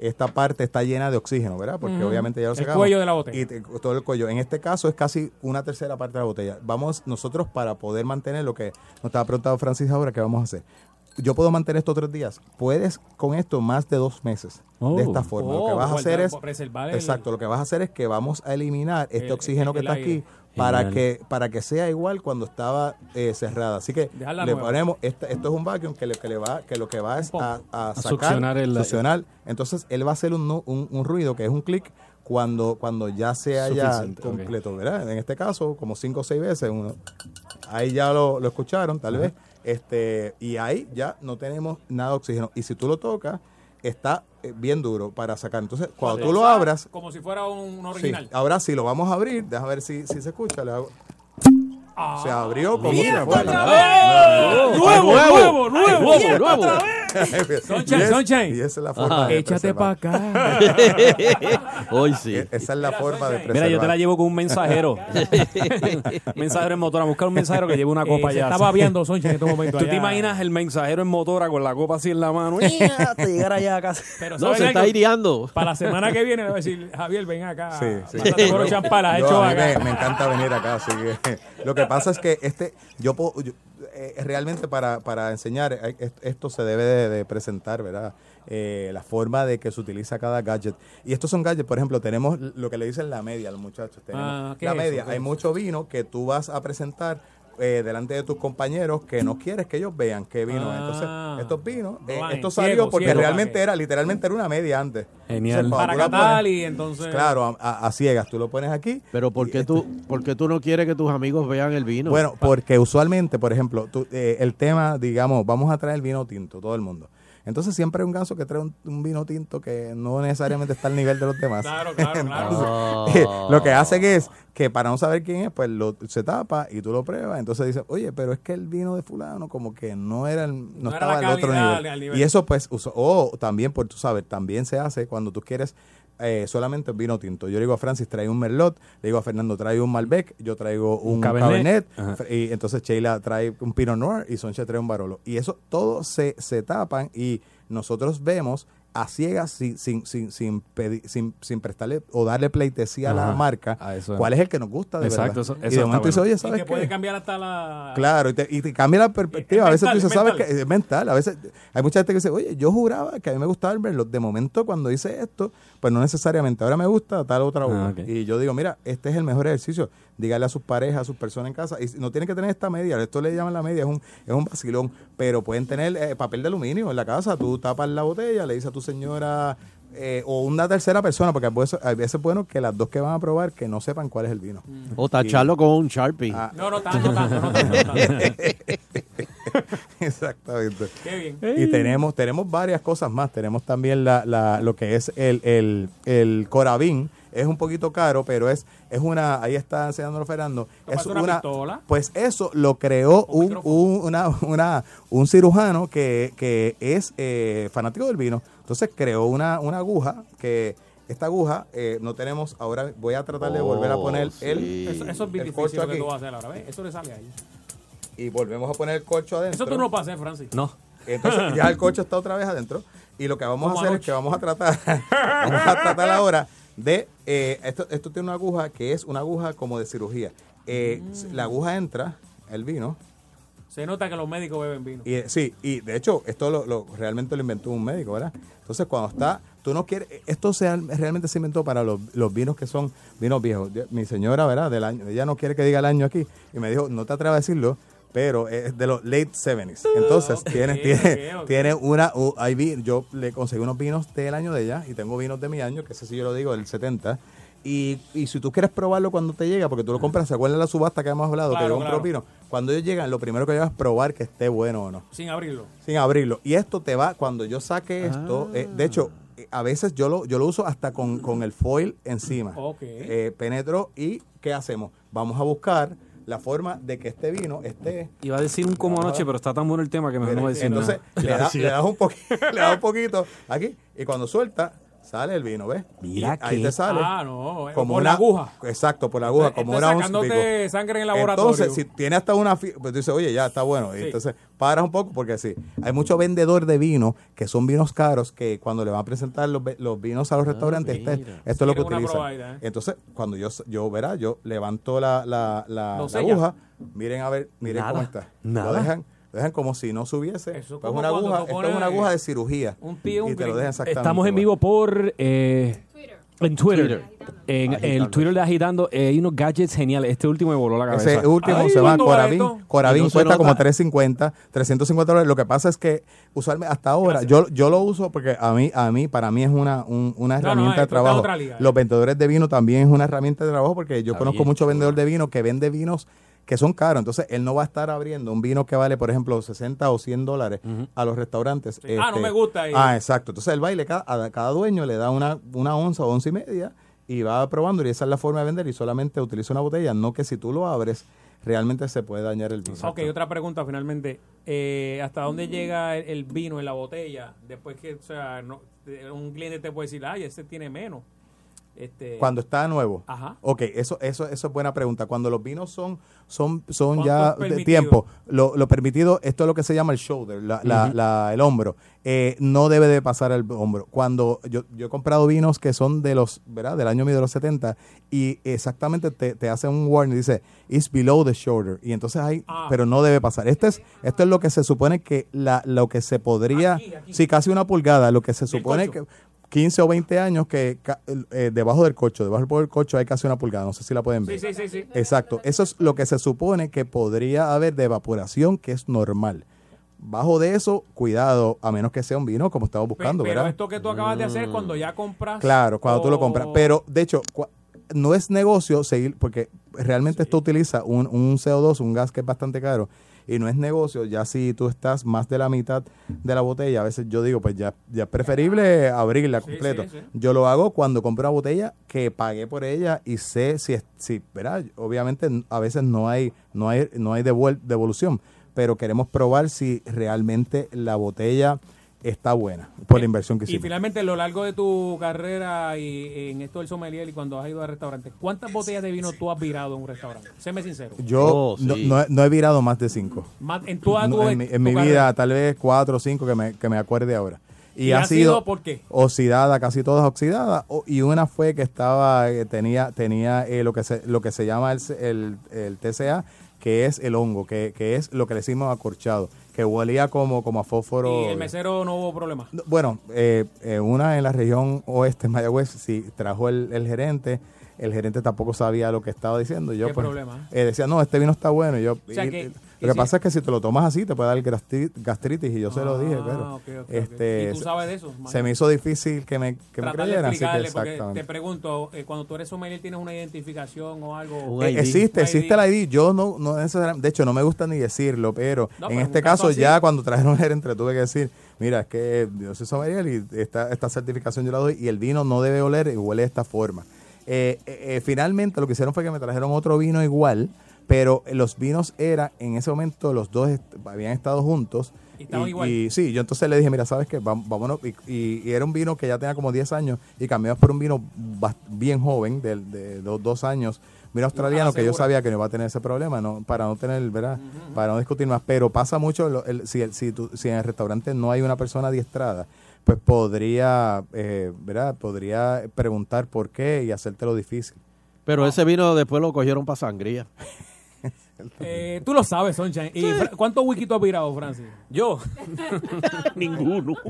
[SPEAKER 30] esta parte está llena de oxígeno, ¿verdad? Porque obviamente ya lo
[SPEAKER 2] El
[SPEAKER 30] sacamos.
[SPEAKER 2] cuello de la botella.
[SPEAKER 30] Y todo el cuello. En este caso es casi una tercera parte de la botella. Vamos nosotros para poder mantener lo que nos estaba preguntando Francis ahora, ¿qué vamos a hacer? Yo puedo mantener esto tres días. Puedes con esto más de dos meses.
[SPEAKER 7] Oh.
[SPEAKER 30] de esta forma. lo que
[SPEAKER 2] Oh,
[SPEAKER 30] vas a hacer es...
[SPEAKER 2] preservar el-
[SPEAKER 30] Exacto, lo que vas a hacer es que vamos a eliminar este
[SPEAKER 2] El-
[SPEAKER 30] oxígeno que
[SPEAKER 2] el
[SPEAKER 30] está
[SPEAKER 2] aire.
[SPEAKER 30] aquí para
[SPEAKER 7] Genial.
[SPEAKER 30] que para que sea igual cuando estaba eh, cerrada. Así que le
[SPEAKER 2] nueva.
[SPEAKER 30] ponemos esta- esto es un vacuum que, le- que le va que lo que va es a, a sacar,
[SPEAKER 7] succionar el-
[SPEAKER 30] succionar. Entonces él va a hacer un, un, un ruido que es un clic cuando cuando ya se haya completo, ¿verdad? En este caso como cinco o seis veces uno ahí ya lo, lo escucharon tal vez este y ahí ya no tenemos nada de oxígeno y si tú lo tocas está eh, bien duro para sacar. Entonces cuando tú lo abras
[SPEAKER 2] Como si fuera un, un
[SPEAKER 30] Sí,
[SPEAKER 2] original.
[SPEAKER 30] ahora sí lo vamos a abrir. Déjame ver si, si se escucha. Le hago- Se abrió como
[SPEAKER 2] ¡Bien,
[SPEAKER 30] si fuera.
[SPEAKER 2] otra
[SPEAKER 30] Ah,
[SPEAKER 2] vez!
[SPEAKER 30] nuevo,
[SPEAKER 2] ¡Nuevo,
[SPEAKER 30] nuevo,
[SPEAKER 2] nuevo, nuevo!
[SPEAKER 30] nuevo,
[SPEAKER 2] ¡Bien,
[SPEAKER 30] nuevo.
[SPEAKER 2] Sunshine, Sunshine.
[SPEAKER 30] Y esa es la forma
[SPEAKER 7] Ajá.
[SPEAKER 30] de
[SPEAKER 2] Échate
[SPEAKER 30] preservar.
[SPEAKER 2] pa' acá.
[SPEAKER 3] Hoy sí.
[SPEAKER 30] E- Esa es la forma de preservar.
[SPEAKER 7] Mira, yo te la llevo con un mensajero. mensajero en motora. Buscar un mensajero que lleve una copa
[SPEAKER 2] Eh, se
[SPEAKER 7] allá.
[SPEAKER 2] estaba viendo Soncha en este momento.
[SPEAKER 7] ¿Tú te imaginas el mensajero en motora con la copa así en la mano? Hasta llegar allá a casa.
[SPEAKER 2] Pero
[SPEAKER 3] No,
[SPEAKER 2] ¿saben
[SPEAKER 3] se está
[SPEAKER 2] algo?
[SPEAKER 3] aireando.
[SPEAKER 2] Para la semana que viene le voy a decir, Javier, ven acá.
[SPEAKER 30] Sí, sí.
[SPEAKER 2] Hecho acá.
[SPEAKER 30] me, me encanta venir acá. así que, lo que pasa es que este, yo, puedo- yo, eh, realmente para, para enseñar, eh, est- esto se debe de, de presentar, ¿verdad? Eh, la forma de que se utiliza cada gadget. Y estos son gadgets, por ejemplo, tenemos lo que le dicen la media a los muchachos. Tenemos
[SPEAKER 2] Ah, ¿qué
[SPEAKER 30] la media. Hay mucho vino que tú vas a presentar eh, delante de tus compañeros que no quieres que ellos vean qué vino.
[SPEAKER 7] Ah.
[SPEAKER 30] Entonces, estos vinos, eh, esto
[SPEAKER 7] ciego,
[SPEAKER 30] salió porque
[SPEAKER 7] ciego,
[SPEAKER 30] realmente
[SPEAKER 7] vale.
[SPEAKER 30] era, literalmente era una media antes.
[SPEAKER 2] Genial.
[SPEAKER 7] Para catar
[SPEAKER 30] pones-
[SPEAKER 7] y entonces...
[SPEAKER 30] Claro, a, a- a ciegas, tú lo pones aquí.
[SPEAKER 3] Pero ¿por qué, tú, ¿por qué tú no quieres que tus amigos vean el vino?
[SPEAKER 30] Bueno, porque usualmente, por ejemplo, tú, eh, el tema, digamos, vamos a traer vino tinto, todo el mundo. Entonces siempre hay un ganso que trae un, un vino tinto que no necesariamente está al nivel de los demás.
[SPEAKER 7] Claro, claro, claro.
[SPEAKER 30] Entonces, eh, lo que hacen es que para no saber quién es, pues lo, se tapa y tú lo pruebas. Entonces dices, oye, pero es que el vino de fulano como que no era el- no,
[SPEAKER 7] No era
[SPEAKER 30] estaba al otro nivel. Y eso pues, o también, por tú sabes, también se hace cuando tú quieres eh, solamente vino tinto. Yo le digo a Francis, trae un Merlot, le digo a Fernando, trae un Malbec, yo traigo un,
[SPEAKER 2] Cabernet.
[SPEAKER 30] Cabernet, y entonces Sheila trae un Pinot Noir y Sonche trae un Barolo. Y eso todo se, se tapan y nosotros vemos a ciegas sin, sin, sin, sin, pedi- sin, sin prestarle o darle pleitesía a la marca
[SPEAKER 2] A eso es.
[SPEAKER 30] cuál es el que nos gusta de
[SPEAKER 2] Exacto,
[SPEAKER 30] verdad.
[SPEAKER 2] eso-
[SPEAKER 30] y de
[SPEAKER 2] está
[SPEAKER 30] momento dice,
[SPEAKER 2] bueno.
[SPEAKER 30] oye,
[SPEAKER 7] Y
[SPEAKER 30] ¿sabes
[SPEAKER 7] que puede cambiar hasta la...
[SPEAKER 30] Claro, y te, y te cambia la perspectiva.
[SPEAKER 7] Es
[SPEAKER 30] a veces
[SPEAKER 7] mental,
[SPEAKER 30] tú dices,
[SPEAKER 7] es
[SPEAKER 30] ¿sabes qué? Es mental. A veces hay mucha gente que dice, oye, yo juraba que a mí me gustaba el Merlot. De momento, cuando hice esto, pues no necesariamente. Ahora me gusta tal otra uva.
[SPEAKER 2] Ah.
[SPEAKER 30] Y yo digo, mira, este es el mejor ejercicio. Dígale a sus parejas, a sus personas en casa. Y no tienen que tener esta media. Esto le llaman la media, es un, es un vacilón. Pero pueden tener eh, papel de aluminio en la casa. Tú tapas la botella, le dices a tu señora eh, o una tercera persona, porque a veces, a veces es bueno que las dos que van a probar que no sepan cuál es el vino.
[SPEAKER 3] o tacharlo con un Sharpie.
[SPEAKER 30] Ah.
[SPEAKER 7] No, no tanto, no tanto, no tanto, no tanto.
[SPEAKER 30] Exactamente.
[SPEAKER 7] Qué bien.
[SPEAKER 30] Y tenemos, tenemos varias cosas más. Tenemos también la, la, lo que es el, el, el Coravin. Es un poquito caro, pero es, es una, ahí está enseñándolo Fernando. Es
[SPEAKER 7] parece una pistola.
[SPEAKER 30] Pues eso lo creó un, un, una, una, un cirujano que, que es eh, fanático del vino. Entonces creó una, una aguja que esta aguja eh, no tenemos, ahora voy a tratar de volver a
[SPEAKER 3] Oh,
[SPEAKER 30] poner
[SPEAKER 3] sí.
[SPEAKER 30] el,
[SPEAKER 7] Eso, eso es bien
[SPEAKER 30] el
[SPEAKER 7] difícil que tú vas a hacer ahora, ¿ves? Eso le sale ahí.
[SPEAKER 30] Y volvemos a poner el corcho adentro.
[SPEAKER 7] Eso tú no lo hacer, Francis.
[SPEAKER 2] No.
[SPEAKER 30] Entonces ya el corcho está otra vez adentro y lo que vamos
[SPEAKER 7] Como
[SPEAKER 30] a hacer
[SPEAKER 7] anoche.
[SPEAKER 30] es que vamos a tratar, vamos a tratar ahora de eh, esto, esto tiene una aguja que es una aguja como de cirugía. Eh,
[SPEAKER 7] Mm.
[SPEAKER 30] La aguja entra, el vino,
[SPEAKER 7] Se nota que los médicos beben vino.
[SPEAKER 30] y eh, sí, y de hecho esto lo, lo- realmente lo inventó un médico, ¿verdad? Entonces cuando está, tú no quieres, esto se, realmente se inventó para los, los vinos que son vinos viejos. Mi señora, ¿verdad? Del año, ella no quiere que diga el año aquí y me dijo, no te atrevas a decirlo, pero es de los late 70s. Entonces tiene, tiene, tiene una, u- hay vi- yo le conseguí unos vinos del año de ella y tengo vinos de mi año, que ese sí yo lo digo, del 70. Y, y si tú quieres probarlo cuando te llega, porque tú lo compras, ¿se acuerdan de la subasta que hemos hablado?
[SPEAKER 7] Claro,
[SPEAKER 30] que yo compro
[SPEAKER 7] claro.
[SPEAKER 30] vino. Cuando ellos llegan, lo primero que llevas es probar que esté bueno o no
[SPEAKER 7] Sin abrirlo.
[SPEAKER 30] sin abrirlo. Y esto te va, cuando yo saque esto, eh, de hecho, eh, a veces yo lo, yo lo uso hasta con, con el foil encima.
[SPEAKER 7] Ok.
[SPEAKER 30] Eh, penetro y ¿qué hacemos? Vamos a buscar la forma de que este vino esté...
[SPEAKER 2] Iba a decir un como anoche, pero está tan bueno el tema que mejor no voy a decir
[SPEAKER 30] Entonces
[SPEAKER 2] nada.
[SPEAKER 30] le, da-
[SPEAKER 2] Gracias.
[SPEAKER 30] le das un le das un poquito aquí y cuando suelta sale el vino, ¿ves?
[SPEAKER 2] Mira
[SPEAKER 30] Y ahí
[SPEAKER 2] que-
[SPEAKER 30] te sale.
[SPEAKER 7] Ah, no, eh,
[SPEAKER 30] como
[SPEAKER 7] por
[SPEAKER 30] una
[SPEAKER 7] la aguja.
[SPEAKER 30] Exacto, por la aguja,
[SPEAKER 7] Este
[SPEAKER 30] como y
[SPEAKER 7] sacándote sangre en el laboratorio.
[SPEAKER 30] Entonces, si tiene hasta una, pues tú dices, oye, ya está bueno. Y
[SPEAKER 7] Sí.
[SPEAKER 30] entonces paras un poco porque sí, hay mucho vendedor de vino que son vinos caros que cuando le van a presentar los, los vinos a los restaurantes, este- esto es lo que utilizan.
[SPEAKER 7] ¿eh?
[SPEAKER 30] Entonces, cuando yo, yo verá, yo levanto la, la, la, aguja, miren a ver, miren
[SPEAKER 2] Nada,
[SPEAKER 30] cómo está.
[SPEAKER 2] nada.
[SPEAKER 30] Lo dejan, lo dejan como si no subiese.
[SPEAKER 7] Eso es como
[SPEAKER 30] una aguja, esto es una aguja de cirugía.
[SPEAKER 7] un tío, un
[SPEAKER 30] y te lo dejan exactamente.
[SPEAKER 2] Estamos en vivo por eh, en Twitter. En el Twitter de Agitando eh, hay unos gadgets geniales. Este último me voló la cabeza.
[SPEAKER 30] Ese último
[SPEAKER 7] Ay,
[SPEAKER 30] se llama
[SPEAKER 7] ¿cuánto vale
[SPEAKER 30] Coravin.
[SPEAKER 7] esto?
[SPEAKER 30] Coravin
[SPEAKER 3] Y no
[SPEAKER 30] cuesta como 350, 350 dólares. Lo que pasa es que usualmente hasta ahora yo, yo lo uso porque a mí, a mí, para mí es una, un- una
[SPEAKER 7] No, no,
[SPEAKER 30] herramienta de trabajo.
[SPEAKER 7] liga, eh.
[SPEAKER 30] Los vendedores de vino también es una herramienta de trabajo porque yo
[SPEAKER 3] Está
[SPEAKER 30] conozco
[SPEAKER 3] bien
[SPEAKER 30] mucho
[SPEAKER 3] chulo.
[SPEAKER 30] vendedor de vino que vende vinos que son caros. Entonces, él no va a estar abriendo un vino que vale, por ejemplo, 60 o 100 dólares a los restaurantes. Este,
[SPEAKER 7] Ah, no me gusta ahí.
[SPEAKER 30] Ah, exacto. Entonces, el baile, cada, a cada dueño le da una, una onza o once y media y va probando y esa es la forma de vender y solamente utiliza una botella, no que si tú lo abres realmente se puede dañar el vino.
[SPEAKER 7] Ok, otra pregunta finalmente. Eh, ¿Hasta dónde llega el, el vino en la botella? Después que, o sea, no, un cliente te puede decir, ay, ese tiene menos. Este,
[SPEAKER 30] Cuando está nuevo.
[SPEAKER 7] Ajá.
[SPEAKER 30] Ok, eso, eso, eso es buena pregunta. Cuando los vinos son, son, son
[SPEAKER 7] ¿Cuánto
[SPEAKER 30] ya de tiempo, lo, lo permitido, esto es lo que se llama el shoulder, la, la-
[SPEAKER 2] Ujú.
[SPEAKER 30] la- el hombro. Eh, no debe de pasar el hombro. Cuando yo, yo he comprado vinos que son de los, ¿verdad? Del año medio de los 70 y exactamente te, te hace un warning, dice, it's below the shoulder. Y entonces hay,
[SPEAKER 7] Ah.
[SPEAKER 30] pero no debe pasar. Este es, esto es lo que se supone que la, lo que se podría,
[SPEAKER 7] Aquí, aquí.
[SPEAKER 30] sí, casi una pulgada, lo que se supone que 15 o 20 años que eh, debajo del cocho, debajo del cocho hay casi una pulgada, no sé si la pueden ver.
[SPEAKER 7] Sí, sí, sí, sí.
[SPEAKER 30] Exacto, eso es lo que se supone que podría haber de evaporación, que es normal. Bajo de eso, cuidado, a menos que sea un vino como estamos buscando,
[SPEAKER 7] Pero
[SPEAKER 30] ¿verdad?
[SPEAKER 7] esto que tú acabas de hacer cuando ya compras.
[SPEAKER 30] Claro, cuando tú lo compras. Pero, de hecho, no es negocio seguir, porque realmente esto utiliza un, un CO2, un gas que es bastante caro, y no es negocio, ya si tú estás más de la mitad de la botella, a veces yo digo, pues ya, ya es preferible abrirla completo.
[SPEAKER 7] sí, sí.
[SPEAKER 30] Yo lo hago cuando compro una botella que pagué por ella y sé si, es, si ¿verdad? Obviamente a veces no hay, no hay, no hay devolución, pero queremos probar si realmente la botella está buena por la inversión que
[SPEAKER 7] Y
[SPEAKER 30] hicimos.
[SPEAKER 7] finalmente, a lo largo de tu carrera y en esto del sommelier y cuando has ido a restaurantes, ¿cuántas botellas de vino tú has virado en un restaurante? Séme sincero.
[SPEAKER 30] Yo
[SPEAKER 3] Oh,
[SPEAKER 30] no,
[SPEAKER 3] sí.
[SPEAKER 30] no he- no he virado más de cinco.
[SPEAKER 7] Más- en toda tu,
[SPEAKER 30] No, en mi, en mi
[SPEAKER 7] tu
[SPEAKER 30] vida, tal vez cuatro o cinco que me, que me acuerde ahora. Y,
[SPEAKER 7] ¿Y
[SPEAKER 30] ha
[SPEAKER 7] ha
[SPEAKER 30] sido,
[SPEAKER 7] sido por qué?
[SPEAKER 30] oxidada, casi todas oxidadas. o- y una fue que estaba, eh, tenía, tenía eh, lo que se, lo que se llama el, el, el TCA, que es el hongo, que, que es lo que le decimos acorchado, que huelía como, como a fósforo.
[SPEAKER 7] Y el mesero no hubo problema.
[SPEAKER 30] Bueno, eh, eh, una en la región oeste, en Mayagüez, sí, trajo el, el gerente. El gerente tampoco sabía lo que estaba diciendo. Yo,
[SPEAKER 7] ¿Qué
[SPEAKER 30] pues,
[SPEAKER 7] problema?
[SPEAKER 30] eh, decía, no, este vino está bueno. Y yo,
[SPEAKER 7] O sea
[SPEAKER 30] y-
[SPEAKER 7] que-
[SPEAKER 30] y-
[SPEAKER 7] que
[SPEAKER 30] lo que
[SPEAKER 7] sí.
[SPEAKER 30] pasa es que si te lo tomas así, te puede dar gastri- gastritis. Y yo se lo dije,
[SPEAKER 7] Ah,
[SPEAKER 30] pero.
[SPEAKER 7] ok, ok, ok.
[SPEAKER 30] este,
[SPEAKER 7] ¿Y tú sabes de eso,
[SPEAKER 30] Se me hizo difícil que me, que me
[SPEAKER 7] Tratar de
[SPEAKER 30] creyeran. Así que exactamente.
[SPEAKER 7] te pregunto, eh, cuando tú eres sommelier, ¿tienes una identificación o algo?
[SPEAKER 30] Eh, existe,
[SPEAKER 7] Un
[SPEAKER 30] existe el ID. Yo no, no necesariamente, de hecho, no me gusta ni decirlo, pero
[SPEAKER 7] No,
[SPEAKER 30] en
[SPEAKER 7] pero
[SPEAKER 30] este
[SPEAKER 7] caso así-
[SPEAKER 30] ya cuando trajeron el gerente, tuve que decir, mira, es que yo soy sommelier y esta, esta certificación yo la doy y el vino no debe oler y huele de esta forma. Eh, eh, eh, finalmente, lo que hicieron fue que me trajeron otro vino igual, pero los vinos era, en ese momento, los dos est- habían estado juntos.
[SPEAKER 7] Y estaban igual.
[SPEAKER 30] y sí, yo entonces le dije, mira, ¿sabes qué? Vámonos. Y, y- y era un vino que ya tenía como 10 años y cambiamos por un vino bien joven, de, de dos, dos años, vino australiano, que yo sabía que no iba a tener ese problema, no para no tener, ¿verdad? Para no discutir más. Pero pasa mucho, lo- el- si, el- si, tú- si en el restaurante no hay una persona adiestrada, pues podría, eh, ¿verdad? Podría preguntar por qué y hacértelo difícil.
[SPEAKER 3] Pero ese vino después lo cogieron para sangría.
[SPEAKER 7] Eh, tú lo sabes, Sunshine. ¿Y cuántos wikis tú has virado, Francis?
[SPEAKER 2] Yo.
[SPEAKER 3] Ninguno.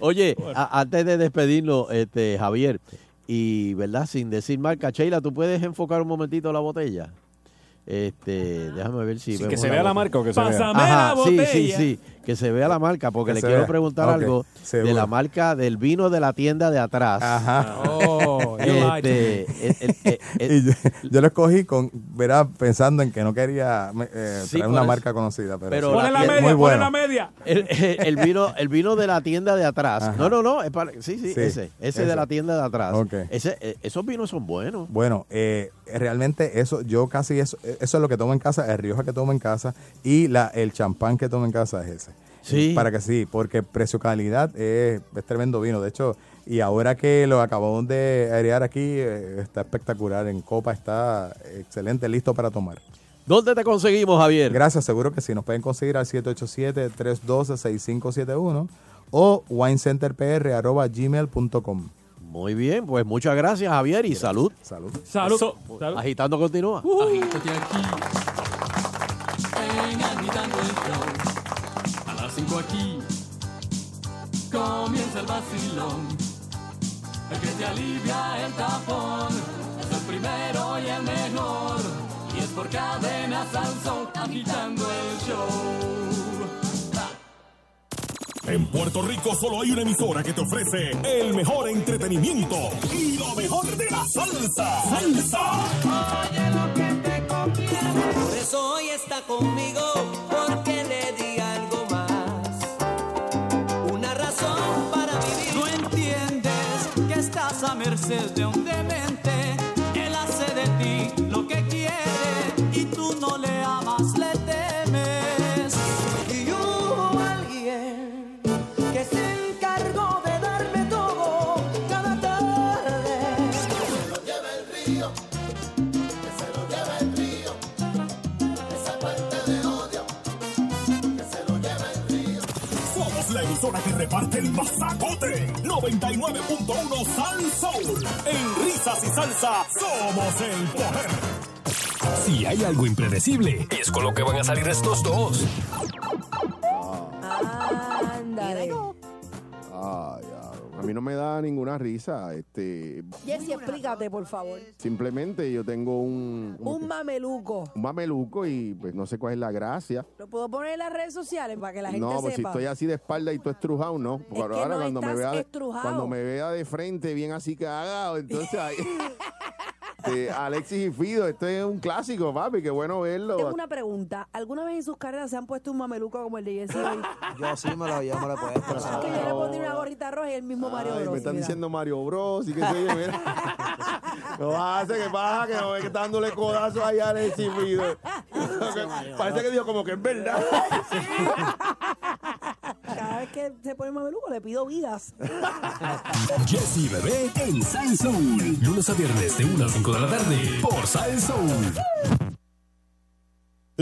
[SPEAKER 3] Oye, a- antes de despedirnos, este, Javier, y verdad, sin decir marca, Sheila, ¿tú puedes enfocar un momentito la botella? Este, déjame ver si
[SPEAKER 2] Sí,
[SPEAKER 3] vemos
[SPEAKER 2] que se vea la marca o que se vea.
[SPEAKER 7] Pásame
[SPEAKER 3] Ajá,
[SPEAKER 7] la
[SPEAKER 3] sí,
[SPEAKER 7] botella.
[SPEAKER 3] sí, sí, que se vea la marca, porque
[SPEAKER 30] Que
[SPEAKER 3] le quiero
[SPEAKER 30] vea.
[SPEAKER 3] preguntar algo de la marca del vino de la tienda de atrás.
[SPEAKER 30] Ajá.
[SPEAKER 7] Oh.
[SPEAKER 3] Este, el- el- el- el-
[SPEAKER 30] Y yo, yo lo escogí con, ¿verdad? Pensando en que no quería eh,
[SPEAKER 3] Sí,
[SPEAKER 30] traer una marca conocida. Pero,
[SPEAKER 3] Pero
[SPEAKER 30] sí.
[SPEAKER 7] Ponle
[SPEAKER 3] la
[SPEAKER 7] media,
[SPEAKER 30] muy
[SPEAKER 7] ponle
[SPEAKER 30] bueno.
[SPEAKER 7] la media.
[SPEAKER 3] El, el- el vino, el vino de la tienda de atrás.
[SPEAKER 30] Ajá.
[SPEAKER 3] No, no, no. es para- sí, sí,
[SPEAKER 30] Sí,
[SPEAKER 3] ese. Ese
[SPEAKER 30] ese.
[SPEAKER 3] de la tienda de atrás.
[SPEAKER 30] Ok.
[SPEAKER 3] Ese, eh, esos vinos son buenos.
[SPEAKER 30] Bueno, eh, realmente eso, yo casi eso, eso es lo que tomo en casa, el Rioja que tomo en casa y la el champán que tomo en casa es ese.
[SPEAKER 3] Sí.
[SPEAKER 30] Para que sí, porque precio-calidad es, es tremendo vino. De hecho, y ahora que lo acabamos de airear aquí, eh, está espectacular. En copa está excelente, listo para tomar.
[SPEAKER 3] ¿Dónde te conseguimos, Javier?
[SPEAKER 30] Gracias, seguro que sí. Nos pueden conseguir al 787-312-6571 o winecenterpr.gmail.com.
[SPEAKER 3] Muy bien, pues muchas gracias, Javier, y salud.
[SPEAKER 30] Salud.
[SPEAKER 7] Salud.
[SPEAKER 3] Agitando continúa.
[SPEAKER 11] Agítate aquí. En agitando el flow. 5 aquí. Comienza el vacilón. El que te alivia el tapón. Es el primero y el mejor. Y es por cadena Sansón. Agitando el show.
[SPEAKER 12] En Puerto Rico solo hay una emisora que te ofrece el mejor entretenimiento y lo mejor de la salsa. Salsa.
[SPEAKER 31] Por eso hoy está conmigo,
[SPEAKER 11] a merced de un demente. Él hace de ti lo que quiere y tú no le amas, le temes.
[SPEAKER 31] Y hubo alguien que se encargó de darme todo cada tarde. Que se lo lleve el río, que se lo lleve el río. Esa parte de odio, que se lo lleve el río.
[SPEAKER 12] Somos la emisora que reparte el masacote. 99.1 Sal Soul. En risas y salsa somos el poder.
[SPEAKER 25] Si hay algo impredecible, es con lo que van a salir estos dos.
[SPEAKER 32] Da ninguna risa. Este,
[SPEAKER 33] Jesse, explícate, por favor.
[SPEAKER 32] simplemente yo tengo un,
[SPEAKER 33] Un mameluco.
[SPEAKER 32] un mameluco y pues no sé cuál es la gracia.
[SPEAKER 33] ¿Lo puedo poner en las redes sociales para que la gente
[SPEAKER 32] No, pues si estoy así de espalda y tú estrujado, no. Porque
[SPEAKER 33] que
[SPEAKER 32] ahora
[SPEAKER 33] no
[SPEAKER 32] cuando me vea de,
[SPEAKER 33] estrujado.
[SPEAKER 32] cuando me vea de frente bien así cagado, entonces ahí Eh, Alexis y Fido, esto es un clásico, papi, qué bueno verlo.
[SPEAKER 33] Tengo una pregunta. ¿Alguna vez en sus carreras se han puesto un mameluco como el de Jesse hoy?
[SPEAKER 34] Yo sí me lo, yo me lo he puesto.
[SPEAKER 33] que yo le pondría una gorrita roja y el mismo Mario
[SPEAKER 32] Ay,
[SPEAKER 33] Bros.
[SPEAKER 32] me están
[SPEAKER 33] mira.
[SPEAKER 32] diciendo Mario Bros y qué sé yo, mira. No pasa, ¿qué pasa? Que no ve que está dándole codazos ahí a Alexis y Fido. Parece que dijo como que es verdad.
[SPEAKER 33] Cada vez que se pone mameluco le pido vidas.
[SPEAKER 25] Jessy Bebé en Soul. Lunes a viernes de 1 a 5 de la tarde por.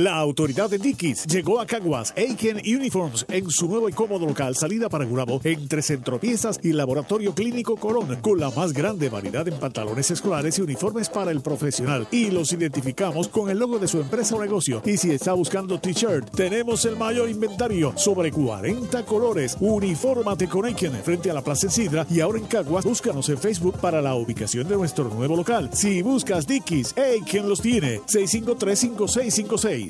[SPEAKER 35] La autoridad de Dickies llegó a Caguas Aiken Uniforms en su nuevo y cómodo local salida para Gurabo entre Centropiezas y Laboratorio Clínico Corón con la más grande variedad en pantalones escolares y uniformes para el profesional. Y los identificamos con el logo de su empresa o negocio. Y si está buscando t-shirt tenemos el mayor inventario sobre 40 colores. Unifórmate con Aiken frente a la Plaza Sidra y ahora en Caguas búscanos en Facebook para la ubicación de nuestro nuevo local. Si buscas Dickies Aiken los tiene. 653-5656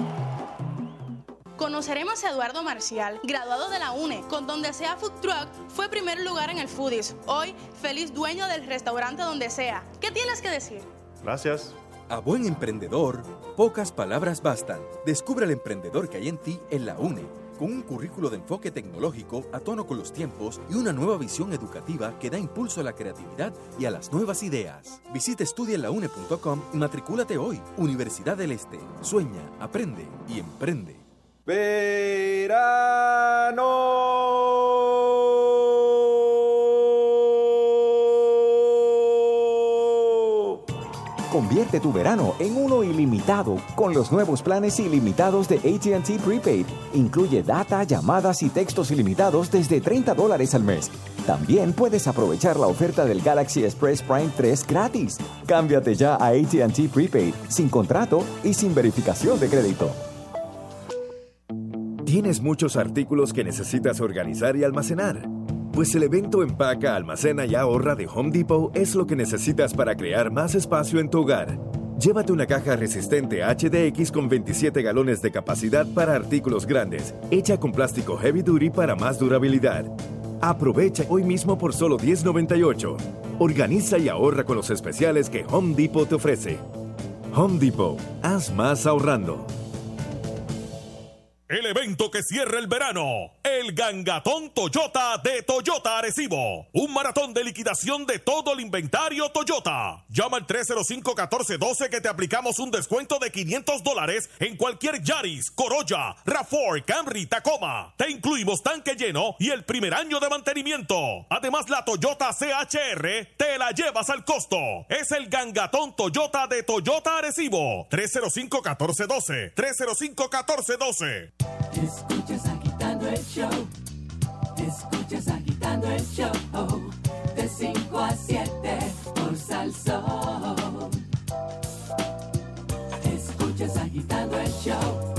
[SPEAKER 36] Conoceremos a Eduardo Marcial, graduado de la UNE, con donde sea Food Truck fue primer lugar en el Foodies. Hoy, feliz dueño del restaurante donde sea. ¿Qué tienes que decir?
[SPEAKER 37] Gracias.
[SPEAKER 38] A buen emprendedor, pocas palabras bastan. Descubre el emprendedor que hay en ti en la UNE, con un currículo de enfoque tecnológico a tono con los tiempos y una nueva visión educativa que da impulso a la creatividad y a las nuevas ideas. Visita estudienlaune.com y matricúlate hoy. Universidad del Este. Sueña, aprende y emprende.
[SPEAKER 17] Convierte tu verano en uno ilimitado con los nuevos planes ilimitados de ATT Prepaid. Incluye data, llamadas y textos ilimitados desde 30 dólares al mes. También puedes aprovechar la oferta del Galaxy Express Prime 3 gratis. Cámbiate ya a ATT Prepaid sin contrato y sin verificación de crédito.
[SPEAKER 39] ¿Tienes muchos artículos que necesitas organizar y almacenar? Pues el evento Empaca, Almacena y Ahorra de Home Depot es lo que necesitas para crear más espacio en tu hogar. Llévate una caja resistente HDX con 27 galones de capacidad para artículos grandes, hecha con plástico heavy duty para más durabilidad. Aprovecha hoy mismo por solo $10.98. Organiza y ahorra con los especiales que Home Depot te ofrece. Home Depot, haz más ahorrando.
[SPEAKER 12] El evento que cierra el verano, el Gangatón Toyota de Toyota Arecibo. Un maratón de liquidación de todo el inventario Toyota. Llama al 305-1412 que te aplicamos un descuento de 500 dólares en cualquier Yaris, Corolla, RAV4, Camry, Tacoma. Te incluimos tanque lleno y el primer año de mantenimiento. Además, la Toyota CHR te la llevas al costo. Es el Gangatón Toyota de Toyota Arecibo. 305-1412. 305-1412.
[SPEAKER 31] Escuchas agitando el show. Escuchas agitando el show. De 5 a 7 por Salsón. Escuchas agitando el show.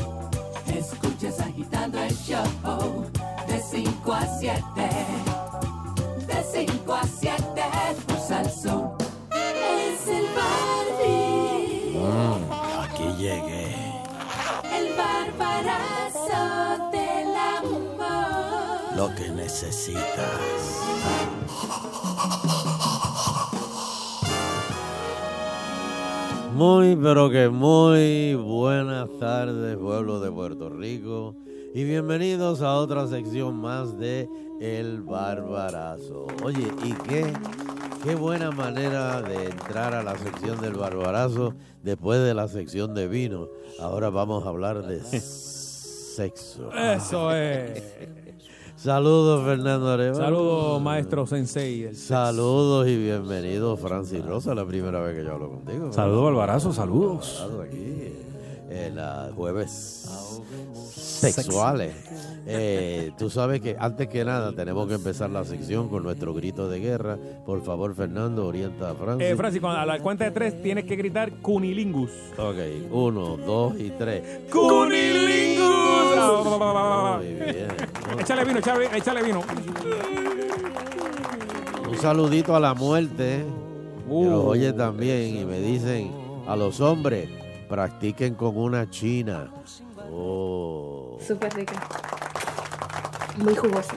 [SPEAKER 31] Escuchas agitando el show. De 5 a 7. De 5 a 7 por Salsón.
[SPEAKER 40] Lo que necesitas.
[SPEAKER 3] Muy, pero que muy buenas tardes, pueblo de Puerto Rico. Y bienvenidos a otra sección más de El Barbarazo. Oye, ¿y qué, qué buena manera de entrar a la sección del Barbarazo después de la sección de vino? Ahora vamos a hablar de sexo.
[SPEAKER 7] Eso es.
[SPEAKER 3] Saludos, Fernando Arevalo.
[SPEAKER 7] Saludos, maestro sensei.
[SPEAKER 3] Saludos y bienvenido, Francis Rosa, la primera vez que yo hablo contigo.
[SPEAKER 2] Saludos, Alvarazo, saludos.
[SPEAKER 3] Saludos aquí, en la jueves sexuales. Eh, tú sabes que antes que nada tenemos que empezar la sección con nuestro grito de guerra. Por favor, Fernando, orienta a Francis.
[SPEAKER 7] Eh, Francis, cuando a la cuenta de tres tienes que gritar cunilingus.
[SPEAKER 3] Ok, uno, dos y tres.
[SPEAKER 7] ¡Cunilingus!
[SPEAKER 3] Muy bien.
[SPEAKER 7] Échale vino, échale, échale vino.
[SPEAKER 3] Un saludito a la muerte. Que
[SPEAKER 7] Uh.
[SPEAKER 3] los oye también y me dicen a los hombres, practiquen con una china. Oh.
[SPEAKER 41] Súper rica. Muy jugosa.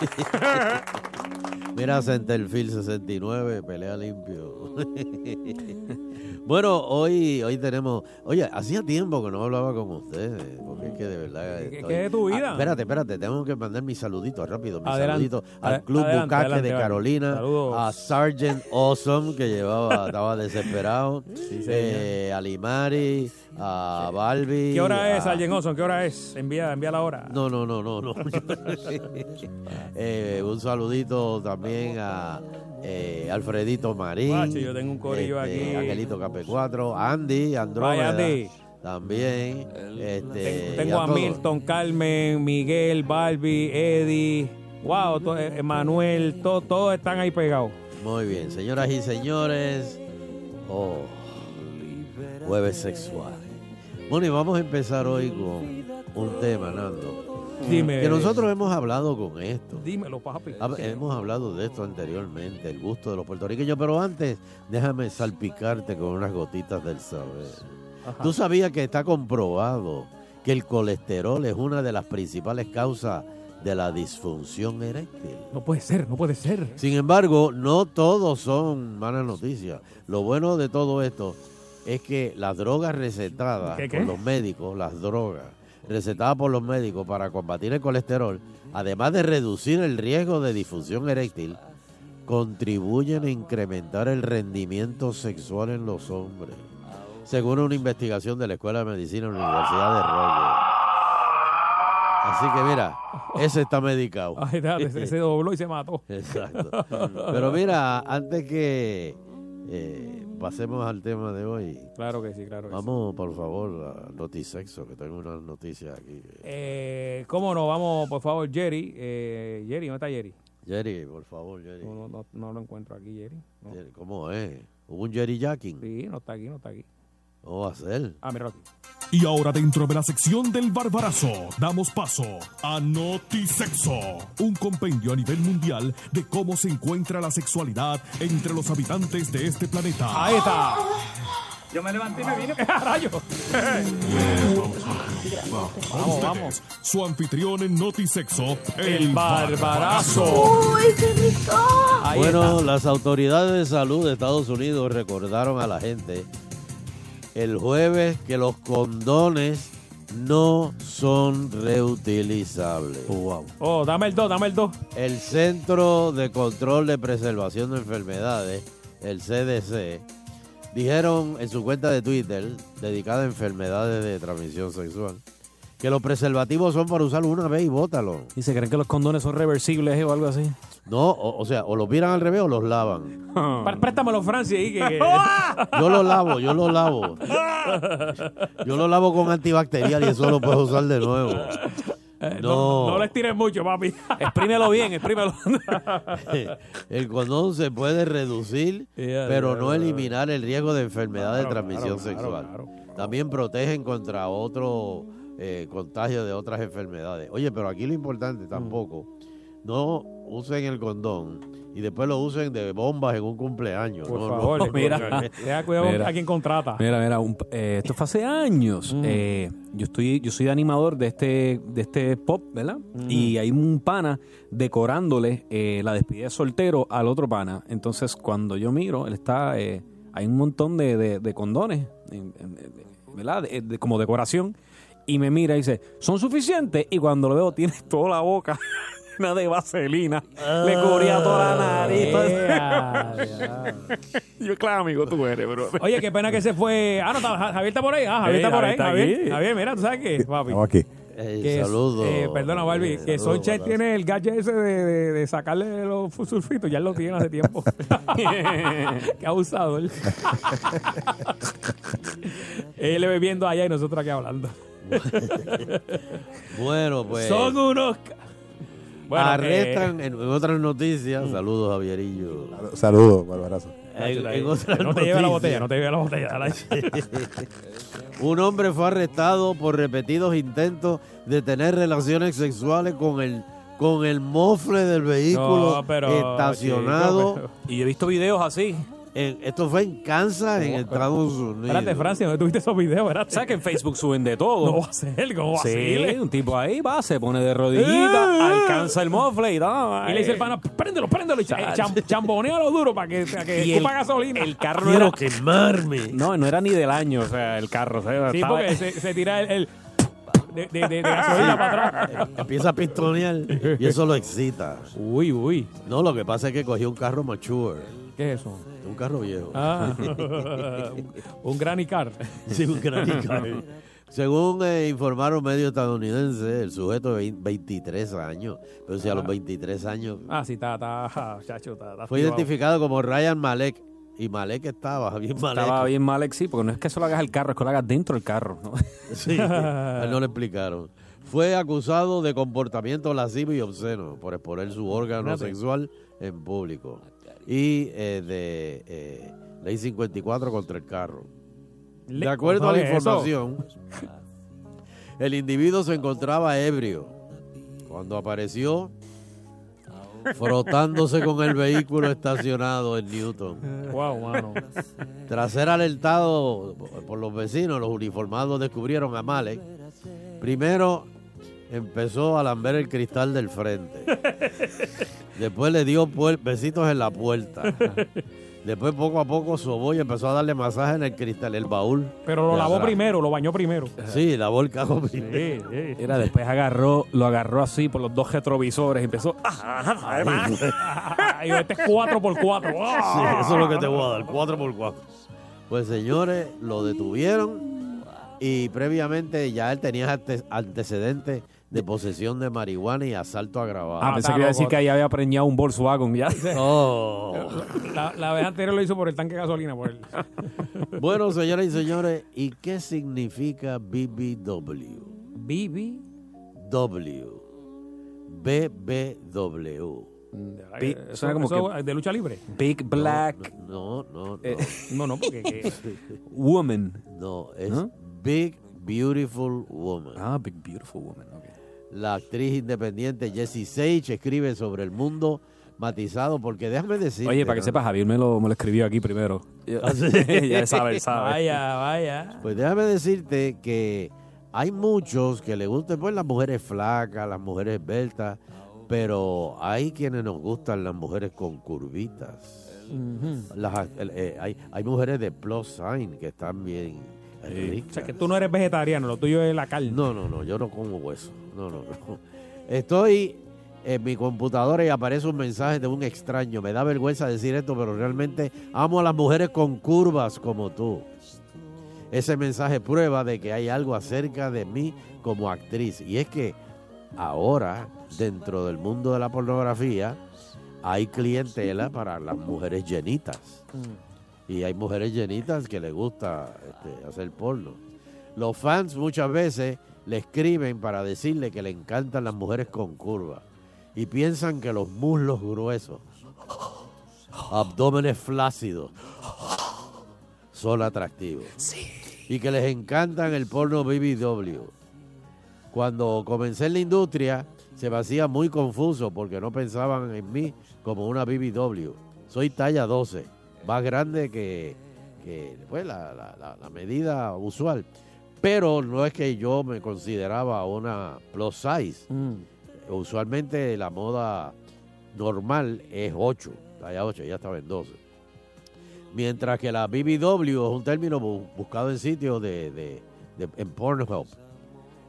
[SPEAKER 3] Mira, Centerfield 69, pelea limpio. bueno, hoy, hoy tenemos. Oye, hacía tiempo que no hablaba con ustedes. Porque es que de verdad.
[SPEAKER 7] ¿Qué-
[SPEAKER 3] estoy-
[SPEAKER 7] qué de tu vida?
[SPEAKER 3] Ah, espérate, espérate, tengo que mandar mis saluditos rápido. Mis
[SPEAKER 7] Adelante.
[SPEAKER 3] saluditos al Club
[SPEAKER 7] adelante,
[SPEAKER 3] Bucaque
[SPEAKER 7] adelante,
[SPEAKER 3] de. Carolina,
[SPEAKER 7] Saludos.
[SPEAKER 3] a Sergeant Awesome, que llevaba, estaba desesperado,
[SPEAKER 7] señor.
[SPEAKER 3] eh, a Limari, a Balbi.
[SPEAKER 7] ¿Qué hora es,
[SPEAKER 3] a-
[SPEAKER 7] Allen Olson? ¿Qué hora es? Envía, envía la hora.
[SPEAKER 3] no, no, no, no, no. Eh, un saludito también a eh, Alfredito Marín.
[SPEAKER 7] Guacho, yo tengo un corillo
[SPEAKER 3] este,
[SPEAKER 7] aquí.
[SPEAKER 3] Angelito Cape 4, Andy, Andrómeda.
[SPEAKER 7] Andy.
[SPEAKER 3] También. Este,
[SPEAKER 7] Tengo a. Milton, Carmen, Miguel, Barbie, Eddie. Wow, to- eh, Manuel, to- todos están ahí pegados.
[SPEAKER 3] Muy bien, señoras y señores. Oh, jueves sexual. Bueno, y vamos a empezar hoy con un tema, Nando.
[SPEAKER 7] Dime.
[SPEAKER 3] Que nosotros hemos hablado con esto.
[SPEAKER 7] Dímelo, papi.
[SPEAKER 3] Hab- Hemos hablado de esto anteriormente, el gusto de los puertorriqueños, pero antes déjame salpicarte con unas gotitas del saber.
[SPEAKER 7] Ajá.
[SPEAKER 3] ¿Tú sabías que está comprobado que el colesterol es una de las principales causas de la disfunción eréctil?
[SPEAKER 7] No puede ser, no puede ser.
[SPEAKER 3] Sin embargo, no todos son malas noticias. Lo bueno de todo esto es que las drogas recetadas
[SPEAKER 7] ¿Qué, qué?
[SPEAKER 3] por los médicos, las drogas recetadas por los médicos para combatir el colesterol, además de reducir el riesgo de disfunción eréctil, contribuyen a incrementar el rendimiento sexual en los hombres, según una investigación de la Escuela de Medicina de la Universidad de Roger. Así que mira, ese está medicado.
[SPEAKER 7] Ay, dale, se, se dobló y se mató.
[SPEAKER 3] Exacto. Pero mira, antes que eh, pasemos al tema de hoy,
[SPEAKER 7] Claro que sí, claro que sí.
[SPEAKER 3] vamos por favor a Notisexo, que tengo unas noticias aquí.
[SPEAKER 7] Eh, ¿Cómo no? Vamos, por favor, Jerry. Eh, Jerry, ¿dónde está Jerry?
[SPEAKER 3] Jerry, por favor, Jerry.
[SPEAKER 7] No, no, no, no lo encuentro aquí, Jerry. No.
[SPEAKER 3] Jerry, ¿Cómo es? ¿Hubo un Jerry Jacking?
[SPEAKER 7] Sí, no está aquí, no está aquí.
[SPEAKER 3] ¿Cómo va a ser?
[SPEAKER 7] Ah, míralo aquí.
[SPEAKER 12] Y ahora dentro de la sección del Barbarazo, damos paso a Notisexo, un compendio a nivel mundial de cómo se encuentra la sexualidad entre los habitantes de este planeta.
[SPEAKER 7] Ahí está. Yo me levanté y me vine. ¡Ah, rayo!
[SPEAKER 12] Vamos, vamos. Su anfitrión en Notisexo, el,
[SPEAKER 7] El Barbarazo.
[SPEAKER 41] ¡Uy, qué rico!
[SPEAKER 3] bueno, las autoridades de salud de Estados Unidos recordaron a la gente el jueves que los condones no son reutilizables. Wow.
[SPEAKER 7] Oh, dame el 2, dame el 2.
[SPEAKER 3] El Centro de Control de Preservación de Enfermedades, el CDC, dijeron en su cuenta de Twitter, dedicada a enfermedades de transmisión sexual, que los preservativos son para usarlo una vez y bótalo.
[SPEAKER 2] ¿Y se creen que los condones son reversibles eh, o algo así?
[SPEAKER 3] No, o, o sea, o los viran al revés o los lavan.
[SPEAKER 7] Pr- Préstamelo, Francis, ahí que...
[SPEAKER 3] Yo lo lavo, yo lo lavo. Yo lo lavo con antibacterial y eso lo puedo usar de nuevo.
[SPEAKER 7] Eh, no,
[SPEAKER 3] No.
[SPEAKER 7] no les tires mucho, papi.
[SPEAKER 2] Exprímelo bien, exprímelo.
[SPEAKER 3] El condón se puede reducir, pero no eliminar el riesgo de enfermedad de transmisión
[SPEAKER 7] claro,
[SPEAKER 3] sexual.
[SPEAKER 7] claro,
[SPEAKER 3] También protegen contra otro eh, contagio de otras enfermedades. Oye, pero aquí lo importante tampoco, no usen el condón y después lo usen de bombas en un cumpleaños.
[SPEAKER 7] Por
[SPEAKER 3] No, no,
[SPEAKER 7] favor,
[SPEAKER 3] no,
[SPEAKER 2] mira.
[SPEAKER 7] Deja cuidado
[SPEAKER 2] Mira.
[SPEAKER 7] a quien contrata.
[SPEAKER 2] Mira, mira, un- eh, esto fue hace años. Eh, yo estoy, yo soy animador de este, de este pop, ¿verdad? Y hay un pana decorándole eh, la despedida de soltero al otro pana. Entonces, cuando yo miro, él está, eh, hay un montón de, de- de condones, en- en- en- ¿verdad? De- de- como decoración. Y me mira y dice, ¿son suficientes? Y cuando lo veo, tiene toda la boca llena de vaselina. Le cubría toda la nariz. eso. yo, claro, amigo, tú eres, bro.
[SPEAKER 7] Oye, qué pena que se fue. Ah, no, Javier está por ahí. Ah, Javier está por ahí.
[SPEAKER 2] Javier está
[SPEAKER 7] Javier, mira, ¿tú sabes qué, papi?
[SPEAKER 30] Estamos aquí.
[SPEAKER 7] Que es-
[SPEAKER 3] saludos.
[SPEAKER 7] eh, perdona, Barbie, que
[SPEAKER 3] Saludos,
[SPEAKER 7] Sonche tiene el gadget ese de, de- de sacarle los sulfitos, ya él lo tiene hace tiempo. Qué abusador. él bebiendo allá y nosotros aquí hablando.
[SPEAKER 3] Bueno, pues.
[SPEAKER 7] Son unos. Bueno,
[SPEAKER 3] arrestan
[SPEAKER 7] eh,
[SPEAKER 3] en, en otras noticias. Saludos, Javierillo.
[SPEAKER 30] Saludos, Barbarazo.
[SPEAKER 3] En, en
[SPEAKER 7] no te lleve la botella, no te lleve la botella.
[SPEAKER 3] Un hombre fue arrestado por repetidos intentos de tener relaciones sexuales con el con el mofle del vehículo
[SPEAKER 2] No, pero,
[SPEAKER 3] estacionado.
[SPEAKER 2] chico, Y he visto videos así.
[SPEAKER 3] En- esto fue en Kansas, en Estados Unidos.
[SPEAKER 7] Espérate, Francia, ¿dónde tuviste esos videos? Espérate.
[SPEAKER 2] ¿Sabes que en Facebook suben de todo?
[SPEAKER 7] No va a ser, ¿cómo va a
[SPEAKER 2] Sí,
[SPEAKER 7] ser?
[SPEAKER 2] un tipo ahí va, se pone de rodillita,
[SPEAKER 7] ¡Eh!
[SPEAKER 2] alcanza el mofle y da.
[SPEAKER 7] Y le dice el pana, préndelo, préndelo, y cha- cham- chambonealo duro para que, para que
[SPEAKER 2] Y
[SPEAKER 7] escupa
[SPEAKER 2] el-
[SPEAKER 7] gasolina.
[SPEAKER 2] El carro no era,
[SPEAKER 3] quemarme.
[SPEAKER 2] No, no era ni del año, o sea, el carro. o sea,
[SPEAKER 7] Sí,
[SPEAKER 2] estaba-
[SPEAKER 7] porque se, se tira el, el de, de, de- de gasolina para atrás.
[SPEAKER 3] Empieza a pistonear y eso lo excita.
[SPEAKER 7] Uy, uy.
[SPEAKER 3] No, lo que pasa es que cogió un carro mature.
[SPEAKER 7] ¿Qué es eso?
[SPEAKER 3] Un carro viejo.
[SPEAKER 7] Ah, un granny car.
[SPEAKER 3] Sí, un granny car. Según eh, informaron medios estadounidenses, el sujeto de vein- 23 años, pero si a los 23 años
[SPEAKER 7] Ah, sí, está, está, chacho, está, está
[SPEAKER 3] fue
[SPEAKER 7] activado.
[SPEAKER 3] identificado como Ryan Malek. Y Malek estaba bien Malek.
[SPEAKER 2] Estaba bien mal, sí, porque no es que eso lo hagas al carro, es que lo hagas dentro del carro. ¿no?
[SPEAKER 3] Sí, a él no le explicaron. Fue acusado de comportamiento lascivo y obsceno por exponer su órgano
[SPEAKER 7] Fíjate.
[SPEAKER 3] sexual en público. Y eh, de eh, ley 54 contra el carro. De acuerdo a la información, el individuo se encontraba ebrio cuando apareció frotándose con el vehículo estacionado en Newton.
[SPEAKER 7] Wow, mano.
[SPEAKER 3] Tras ser alertado por los vecinos, los uniformados descubrieron a Malek. Primero empezó a lamber el cristal del frente. Después le dio besitos en la puerta. Después poco a poco sobó y empezó a darle masaje en el cristal, el baúl.
[SPEAKER 7] Pero lo lavó
[SPEAKER 3] atrás.
[SPEAKER 7] primero, lo bañó primero.
[SPEAKER 3] Sí, lavó el carro primero.
[SPEAKER 7] Sí, sí.
[SPEAKER 2] Era después agarró, lo agarró así por los dos retrovisores y empezó.
[SPEAKER 7] y este es 4x4.
[SPEAKER 3] Sí, eso es lo que te voy a dar, 4x4. Pues señores, lo detuvieron y previamente ya él tenía ante- antecedentes de posesión de marihuana y asalto agravado.
[SPEAKER 2] Ah, pensé que iba a decir que ahí había preñado un Volkswagen ya.
[SPEAKER 3] Oh.
[SPEAKER 7] La, la vez anterior lo hizo por el tanque de gasolina. Por el...
[SPEAKER 3] Bueno, señoras y señores, ¿y qué significa BBW?
[SPEAKER 7] BB.
[SPEAKER 3] W. BBW.
[SPEAKER 2] Big-
[SPEAKER 7] Eso-
[SPEAKER 2] suena como
[SPEAKER 7] eso
[SPEAKER 2] que-
[SPEAKER 7] de lucha libre.
[SPEAKER 2] Big Black
[SPEAKER 3] No, no, no.
[SPEAKER 2] Eh,
[SPEAKER 7] No, no, porque que-
[SPEAKER 2] Woman.
[SPEAKER 3] No, es. Big Beautiful Woman.
[SPEAKER 2] Ah, Big Beautiful Woman.
[SPEAKER 3] La actriz independiente Jessie Sage escribe sobre el mundo matizado porque déjame decir.
[SPEAKER 2] Oye, para que sepas, Javier me lo, me lo escribió aquí primero.
[SPEAKER 3] ¿Ah, sí?
[SPEAKER 2] ya sabe, sabe.
[SPEAKER 7] Vaya, vaya.
[SPEAKER 3] Pues déjame decirte que hay muchos que les gustan pues las mujeres flacas, las mujeres esbeltas, pero hay quienes nos gustan las mujeres con curvitas. Las, el- eh, hay, hay mujeres de plus sign que están bien
[SPEAKER 7] O sea, que tú no eres vegetariano, lo tuyo es la carne.
[SPEAKER 3] No, no, no, yo no como hueso. No, no, no. Estoy en mi computadora y aparece un mensaje de un extraño. Me da vergüenza decir esto, pero realmente amo a las mujeres con curvas como tú. Ese mensaje prueba de que hay algo acerca de mí como actriz. Y es que ahora, dentro del mundo de la pornografía, hay clientela para las mujeres llenitas. Y hay mujeres llenitas que les gusta este, hacer porno. Los fans muchas veces le escriben para decirle que le encantan las mujeres con curva. Y piensan que los muslos gruesos, abdómenes flácidos, son atractivos. Y que les encantan el porno BBW. Cuando comencé en la industria, se me hacía muy confuso porque no pensaban en mí como una BBW. Soy talla 12, más grande que, que, pues, la, la- la- la medida usual. Pero no es que yo me consideraba una plus size. Usualmente la moda normal es 8, talla 8, ya estaba en 12. Mientras que la BBW es un término bu- buscado en sitios de, de, de- en Pornhub.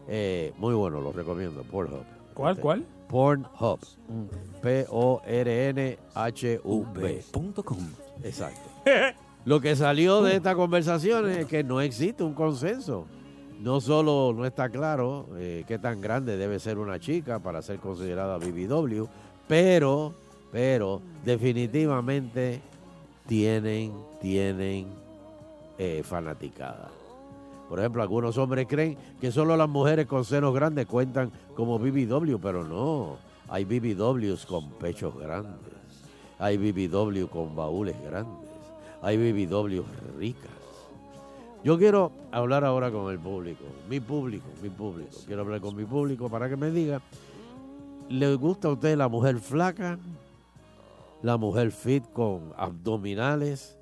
[SPEAKER 3] Eh, muy bueno, lo recomiendo, Pornhub.
[SPEAKER 7] ¿Cuál,
[SPEAKER 3] Este,
[SPEAKER 7] cuál?
[SPEAKER 3] Pornhub. P-O-R-N-H-U-B. Exacto. Lo que salió de esta conversación es que no existe un consenso No solo no está claro eh, qué tan grande debe ser una chica para ser considerada BBW, pero, pero definitivamente tienen, tienen eh, fanaticada. Por ejemplo, algunos hombres creen que solo las mujeres con senos grandes cuentan como BBW, pero no. Hay BBWs con pechos grandes. Hay BBW con baúles grandes. Hay BBWs ricas. Yo quiero hablar ahora con el público, mi público, mi público. Quiero hablar con mi público para que me diga, ¿le gusta a usted la mujer flaca, la mujer fit con abdominales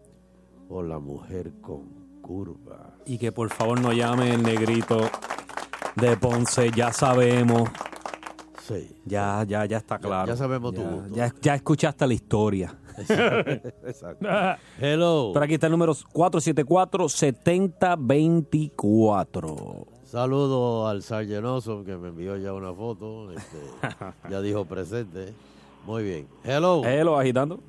[SPEAKER 3] o la mujer con curva?
[SPEAKER 2] Y que por favor no llame el negrito de Ponce, ya sabemos.
[SPEAKER 3] Sí.
[SPEAKER 2] Ya, ya, ya está claro.
[SPEAKER 3] ya sabemos tu
[SPEAKER 2] Ya-
[SPEAKER 3] gusto.
[SPEAKER 2] Ya, ya escuchaste la historia.
[SPEAKER 3] Exacto. Hello.
[SPEAKER 2] Por aquí está el número 474-7024.
[SPEAKER 3] Saludo al Sargent Awesome que me envió ya una foto. este, ya dijo presente. Muy bien. Hello.
[SPEAKER 2] Hello, agitando.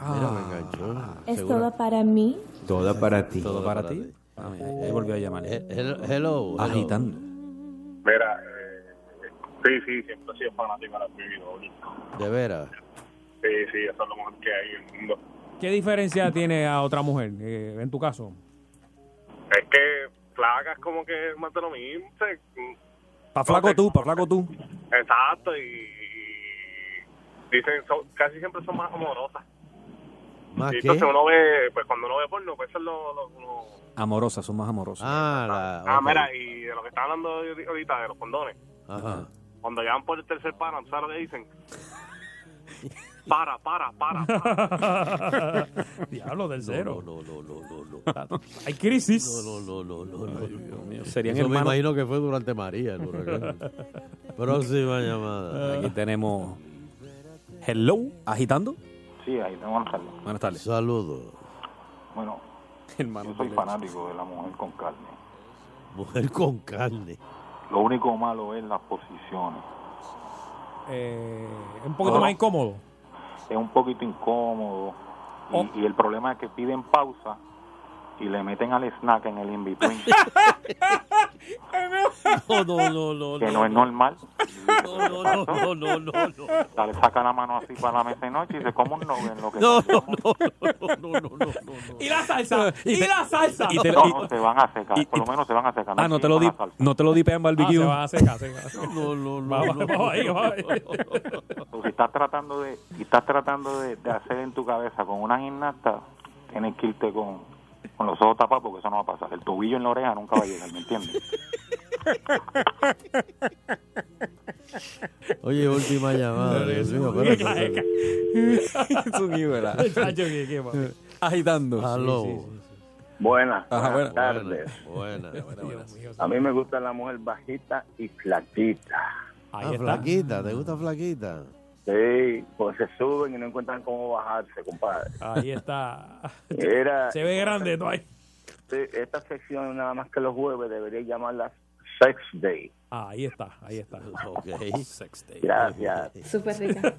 [SPEAKER 3] Mira, me enganchó.
[SPEAKER 42] ¿Es todo para mí?
[SPEAKER 2] Todo para ti.
[SPEAKER 3] Todo para ti.
[SPEAKER 2] Ah, mira, ahí volvió a llamar.
[SPEAKER 3] Eh, hello, hello, hello.
[SPEAKER 2] Agitando.
[SPEAKER 43] Mira, eh, sí, sí, siempre he sido fanático de la BBW.
[SPEAKER 3] De veras.
[SPEAKER 43] Sí, sí, eso es lo mejor que hay en el mundo.
[SPEAKER 7] ¿Qué diferencia tiene a otra mujer, eh, en tu caso?
[SPEAKER 43] Es que flaca es como que es más de lo mismo. mm,
[SPEAKER 2] Pa' flaco tú, pa' flaco tú.
[SPEAKER 43] Exacto, y, y dicen, son- casi siempre son más amorosas.
[SPEAKER 3] ¿Más
[SPEAKER 43] y
[SPEAKER 3] qué?
[SPEAKER 43] entonces uno ve, pues cuando uno ve porno, pues eso es lo, lo- uno-
[SPEAKER 2] Amorosas, son más amorosas.
[SPEAKER 3] Ah, la,
[SPEAKER 43] Ah, mira, y de lo que está hablando ahorita, de los condones.
[SPEAKER 3] Ajá.
[SPEAKER 43] Cuando llegan por el tercer pana, ¿tú ¿sabes lo que dicen? Para, para, para, para.
[SPEAKER 7] Diablo del cero.
[SPEAKER 3] No, no, no, no, no.
[SPEAKER 7] Hay crisis.
[SPEAKER 3] No, no, no, no, no. no.
[SPEAKER 2] Serían
[SPEAKER 3] Eso me
[SPEAKER 2] hermanos.
[SPEAKER 3] imagino que fue durante María, el huracán. Próxima llamada.
[SPEAKER 2] Aquí tenemos. Hello, agitando.
[SPEAKER 44] Sí, ahí buenas tardes.
[SPEAKER 2] Buenas tardes.
[SPEAKER 3] Saludos.
[SPEAKER 44] Bueno,
[SPEAKER 2] Hermano,
[SPEAKER 44] yo soy fanático de la mujer con carne.
[SPEAKER 3] Mujer con carne.
[SPEAKER 44] Lo único malo es las posiciones.
[SPEAKER 7] Eh, un poquito
[SPEAKER 44] No.
[SPEAKER 7] más incómodo.
[SPEAKER 44] Es un poquito incómodo. Y,
[SPEAKER 7] Oh.
[SPEAKER 44] y el problema es que piden pausa y le meten al snack en el in-between,
[SPEAKER 3] No, no, no, no.
[SPEAKER 44] que no es normal.
[SPEAKER 3] No, no, no, no, no, no, no.
[SPEAKER 44] Le saca la mano así para la mesa de noche y se come un en lo que
[SPEAKER 3] No, no, no, no, no, no, no.
[SPEAKER 7] Y la salsa.
[SPEAKER 2] Y
[SPEAKER 7] la salsa.
[SPEAKER 2] y te-
[SPEAKER 44] No, no, se van a secar. Por lo menos se van a secar.
[SPEAKER 2] Ah, no te lo di, no te lo dipean
[SPEAKER 7] Ah,
[SPEAKER 2] barbecue.
[SPEAKER 7] se va a secar, se va a secar.
[SPEAKER 3] No, no, no.
[SPEAKER 44] Si estás tratando de, si estás tratando de, de hacer en tu cabeza con una gimnasta, tienes que irte con, con los ojos tapados porque eso no va a pasar. El tobillo en la oreja nunca va a llegar, ¿me entiendes?
[SPEAKER 3] Oye, última llamada. Dios mío. Aló.
[SPEAKER 45] Buenas,
[SPEAKER 2] Ajá,
[SPEAKER 45] buenas
[SPEAKER 2] buena.
[SPEAKER 45] tardes.
[SPEAKER 3] Buena.
[SPEAKER 45] A mí me gusta la mujer bajita y flaquita.
[SPEAKER 7] Ahí
[SPEAKER 3] Ah,
[SPEAKER 7] está.
[SPEAKER 3] flaquita, ¿te gusta flaquita?
[SPEAKER 45] Sí, pues se suben y no encuentran cómo bajarse, compadre.
[SPEAKER 7] Ahí está.
[SPEAKER 45] Era,
[SPEAKER 7] Se ve grande ahí.
[SPEAKER 45] Sí, esta sección nada más que los jueves debería llamarla Sex Day.
[SPEAKER 7] Ahí está, ahí está.
[SPEAKER 3] Ok.
[SPEAKER 45] Gracias.
[SPEAKER 42] Súper rica.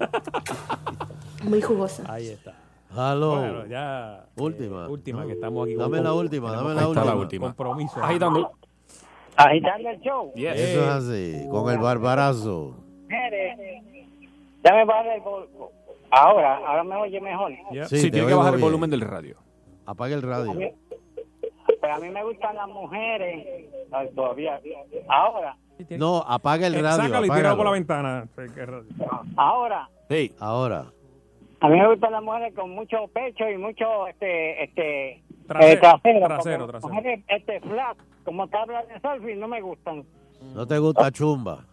[SPEAKER 42] Muy jugosa.
[SPEAKER 7] Ahí está.
[SPEAKER 3] Aló.
[SPEAKER 7] Bueno, ya.
[SPEAKER 3] Última.
[SPEAKER 7] eh, última, que estamos aquí.
[SPEAKER 3] Dame
[SPEAKER 7] con-
[SPEAKER 3] la última, dame la
[SPEAKER 7] que estar
[SPEAKER 3] última.
[SPEAKER 7] Compromiso.
[SPEAKER 2] Agitando.
[SPEAKER 46] Agitando el show.
[SPEAKER 2] Yes.
[SPEAKER 3] Eso es así, con el barbarazo.
[SPEAKER 46] Ya me baja el vol- Ahora, ahora me oye mejor.
[SPEAKER 7] Yeah.
[SPEAKER 3] Sí,
[SPEAKER 2] Sí, tiene que bajar el volumen del radio.
[SPEAKER 3] Apaga el radio.
[SPEAKER 46] Pero a mí me gustan las mujeres. Ay, todavía. Ahora,
[SPEAKER 3] No, apaga el
[SPEAKER 7] Eh,
[SPEAKER 3] radio.
[SPEAKER 7] Sácalo y tíralo por la ventana. Radio.
[SPEAKER 46] ahora.
[SPEAKER 2] Sí.
[SPEAKER 3] Ahora.
[SPEAKER 46] A mí me gustan las mujeres con mucho pecho y mucho este este
[SPEAKER 7] Trasero,
[SPEAKER 46] eh, trasero,
[SPEAKER 7] trasero, trasero.
[SPEAKER 46] mujeres este flat, como tablas de surfing no me gustan.
[SPEAKER 3] ¿No te gusta chumba?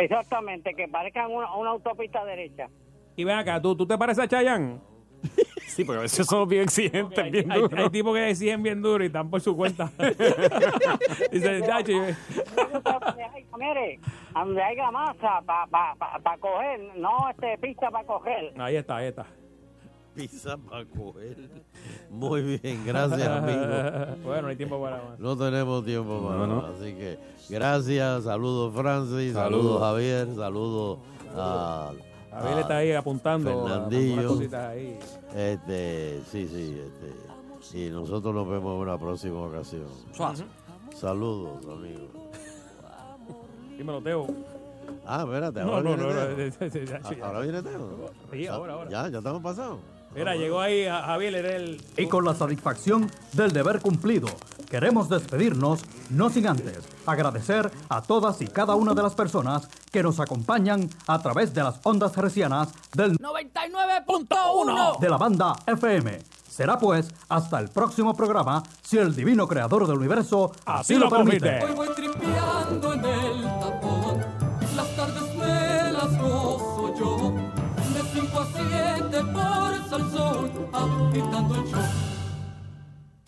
[SPEAKER 46] Exactamente, que parezcan una, una autopista derecha.
[SPEAKER 7] Y ven acá, ¿tú, ¿tú te pareces a Chayanne?
[SPEAKER 2] Sí, porque a veces somos bien exigentes,
[SPEAKER 7] Hay,
[SPEAKER 2] bien
[SPEAKER 7] hay-
[SPEAKER 2] duros.
[SPEAKER 7] hay tipos que exigen bien duro y están por su cuenta. Dice, "Chacho,
[SPEAKER 46] mire, donde haya masa para pa, pa, pa coger, no este pista para coger.
[SPEAKER 7] Ahí está, ahí está.
[SPEAKER 3] Pizza para coger. Muy bien, gracias, amigo.
[SPEAKER 7] bueno, no hay tiempo para más.
[SPEAKER 3] No tenemos tiempo para
[SPEAKER 2] No, no.
[SPEAKER 3] más, así que gracias, saludos Francis,
[SPEAKER 2] Saludos.
[SPEAKER 3] saludos Javier, saludos a,
[SPEAKER 7] Javier está ahí apuntando a
[SPEAKER 3] Fernandillo.
[SPEAKER 7] ahí.
[SPEAKER 3] Este, sí, sí, este, y nosotros nos vemos en una próxima ocasión. Saludos, amigo.
[SPEAKER 7] Dímelo, Teo.
[SPEAKER 3] Ah, espérate, ahora
[SPEAKER 7] no,
[SPEAKER 3] viene
[SPEAKER 7] no,
[SPEAKER 3] Teo. Ah. Ahora viene Teo.
[SPEAKER 7] Sí, ahora, ahora.
[SPEAKER 3] Ya, ya estamos pasados.
[SPEAKER 7] Mira, llegó ahí a Javier, era el...
[SPEAKER 46] Y con la satisfacción del deber cumplido, queremos despedirnos, no sin antes agradecer a todas y cada una de las personas que nos acompañan a través de las ondas hercianas del
[SPEAKER 47] 99.1
[SPEAKER 46] de la banda FM. Será pues hasta el próximo programa, si el divino creador del universo así, lo permite.
[SPEAKER 47] Hoy voy tripeando en el tapón, las tardes me las gozo yo, de 5 a 7 por el salsón, agitando el show.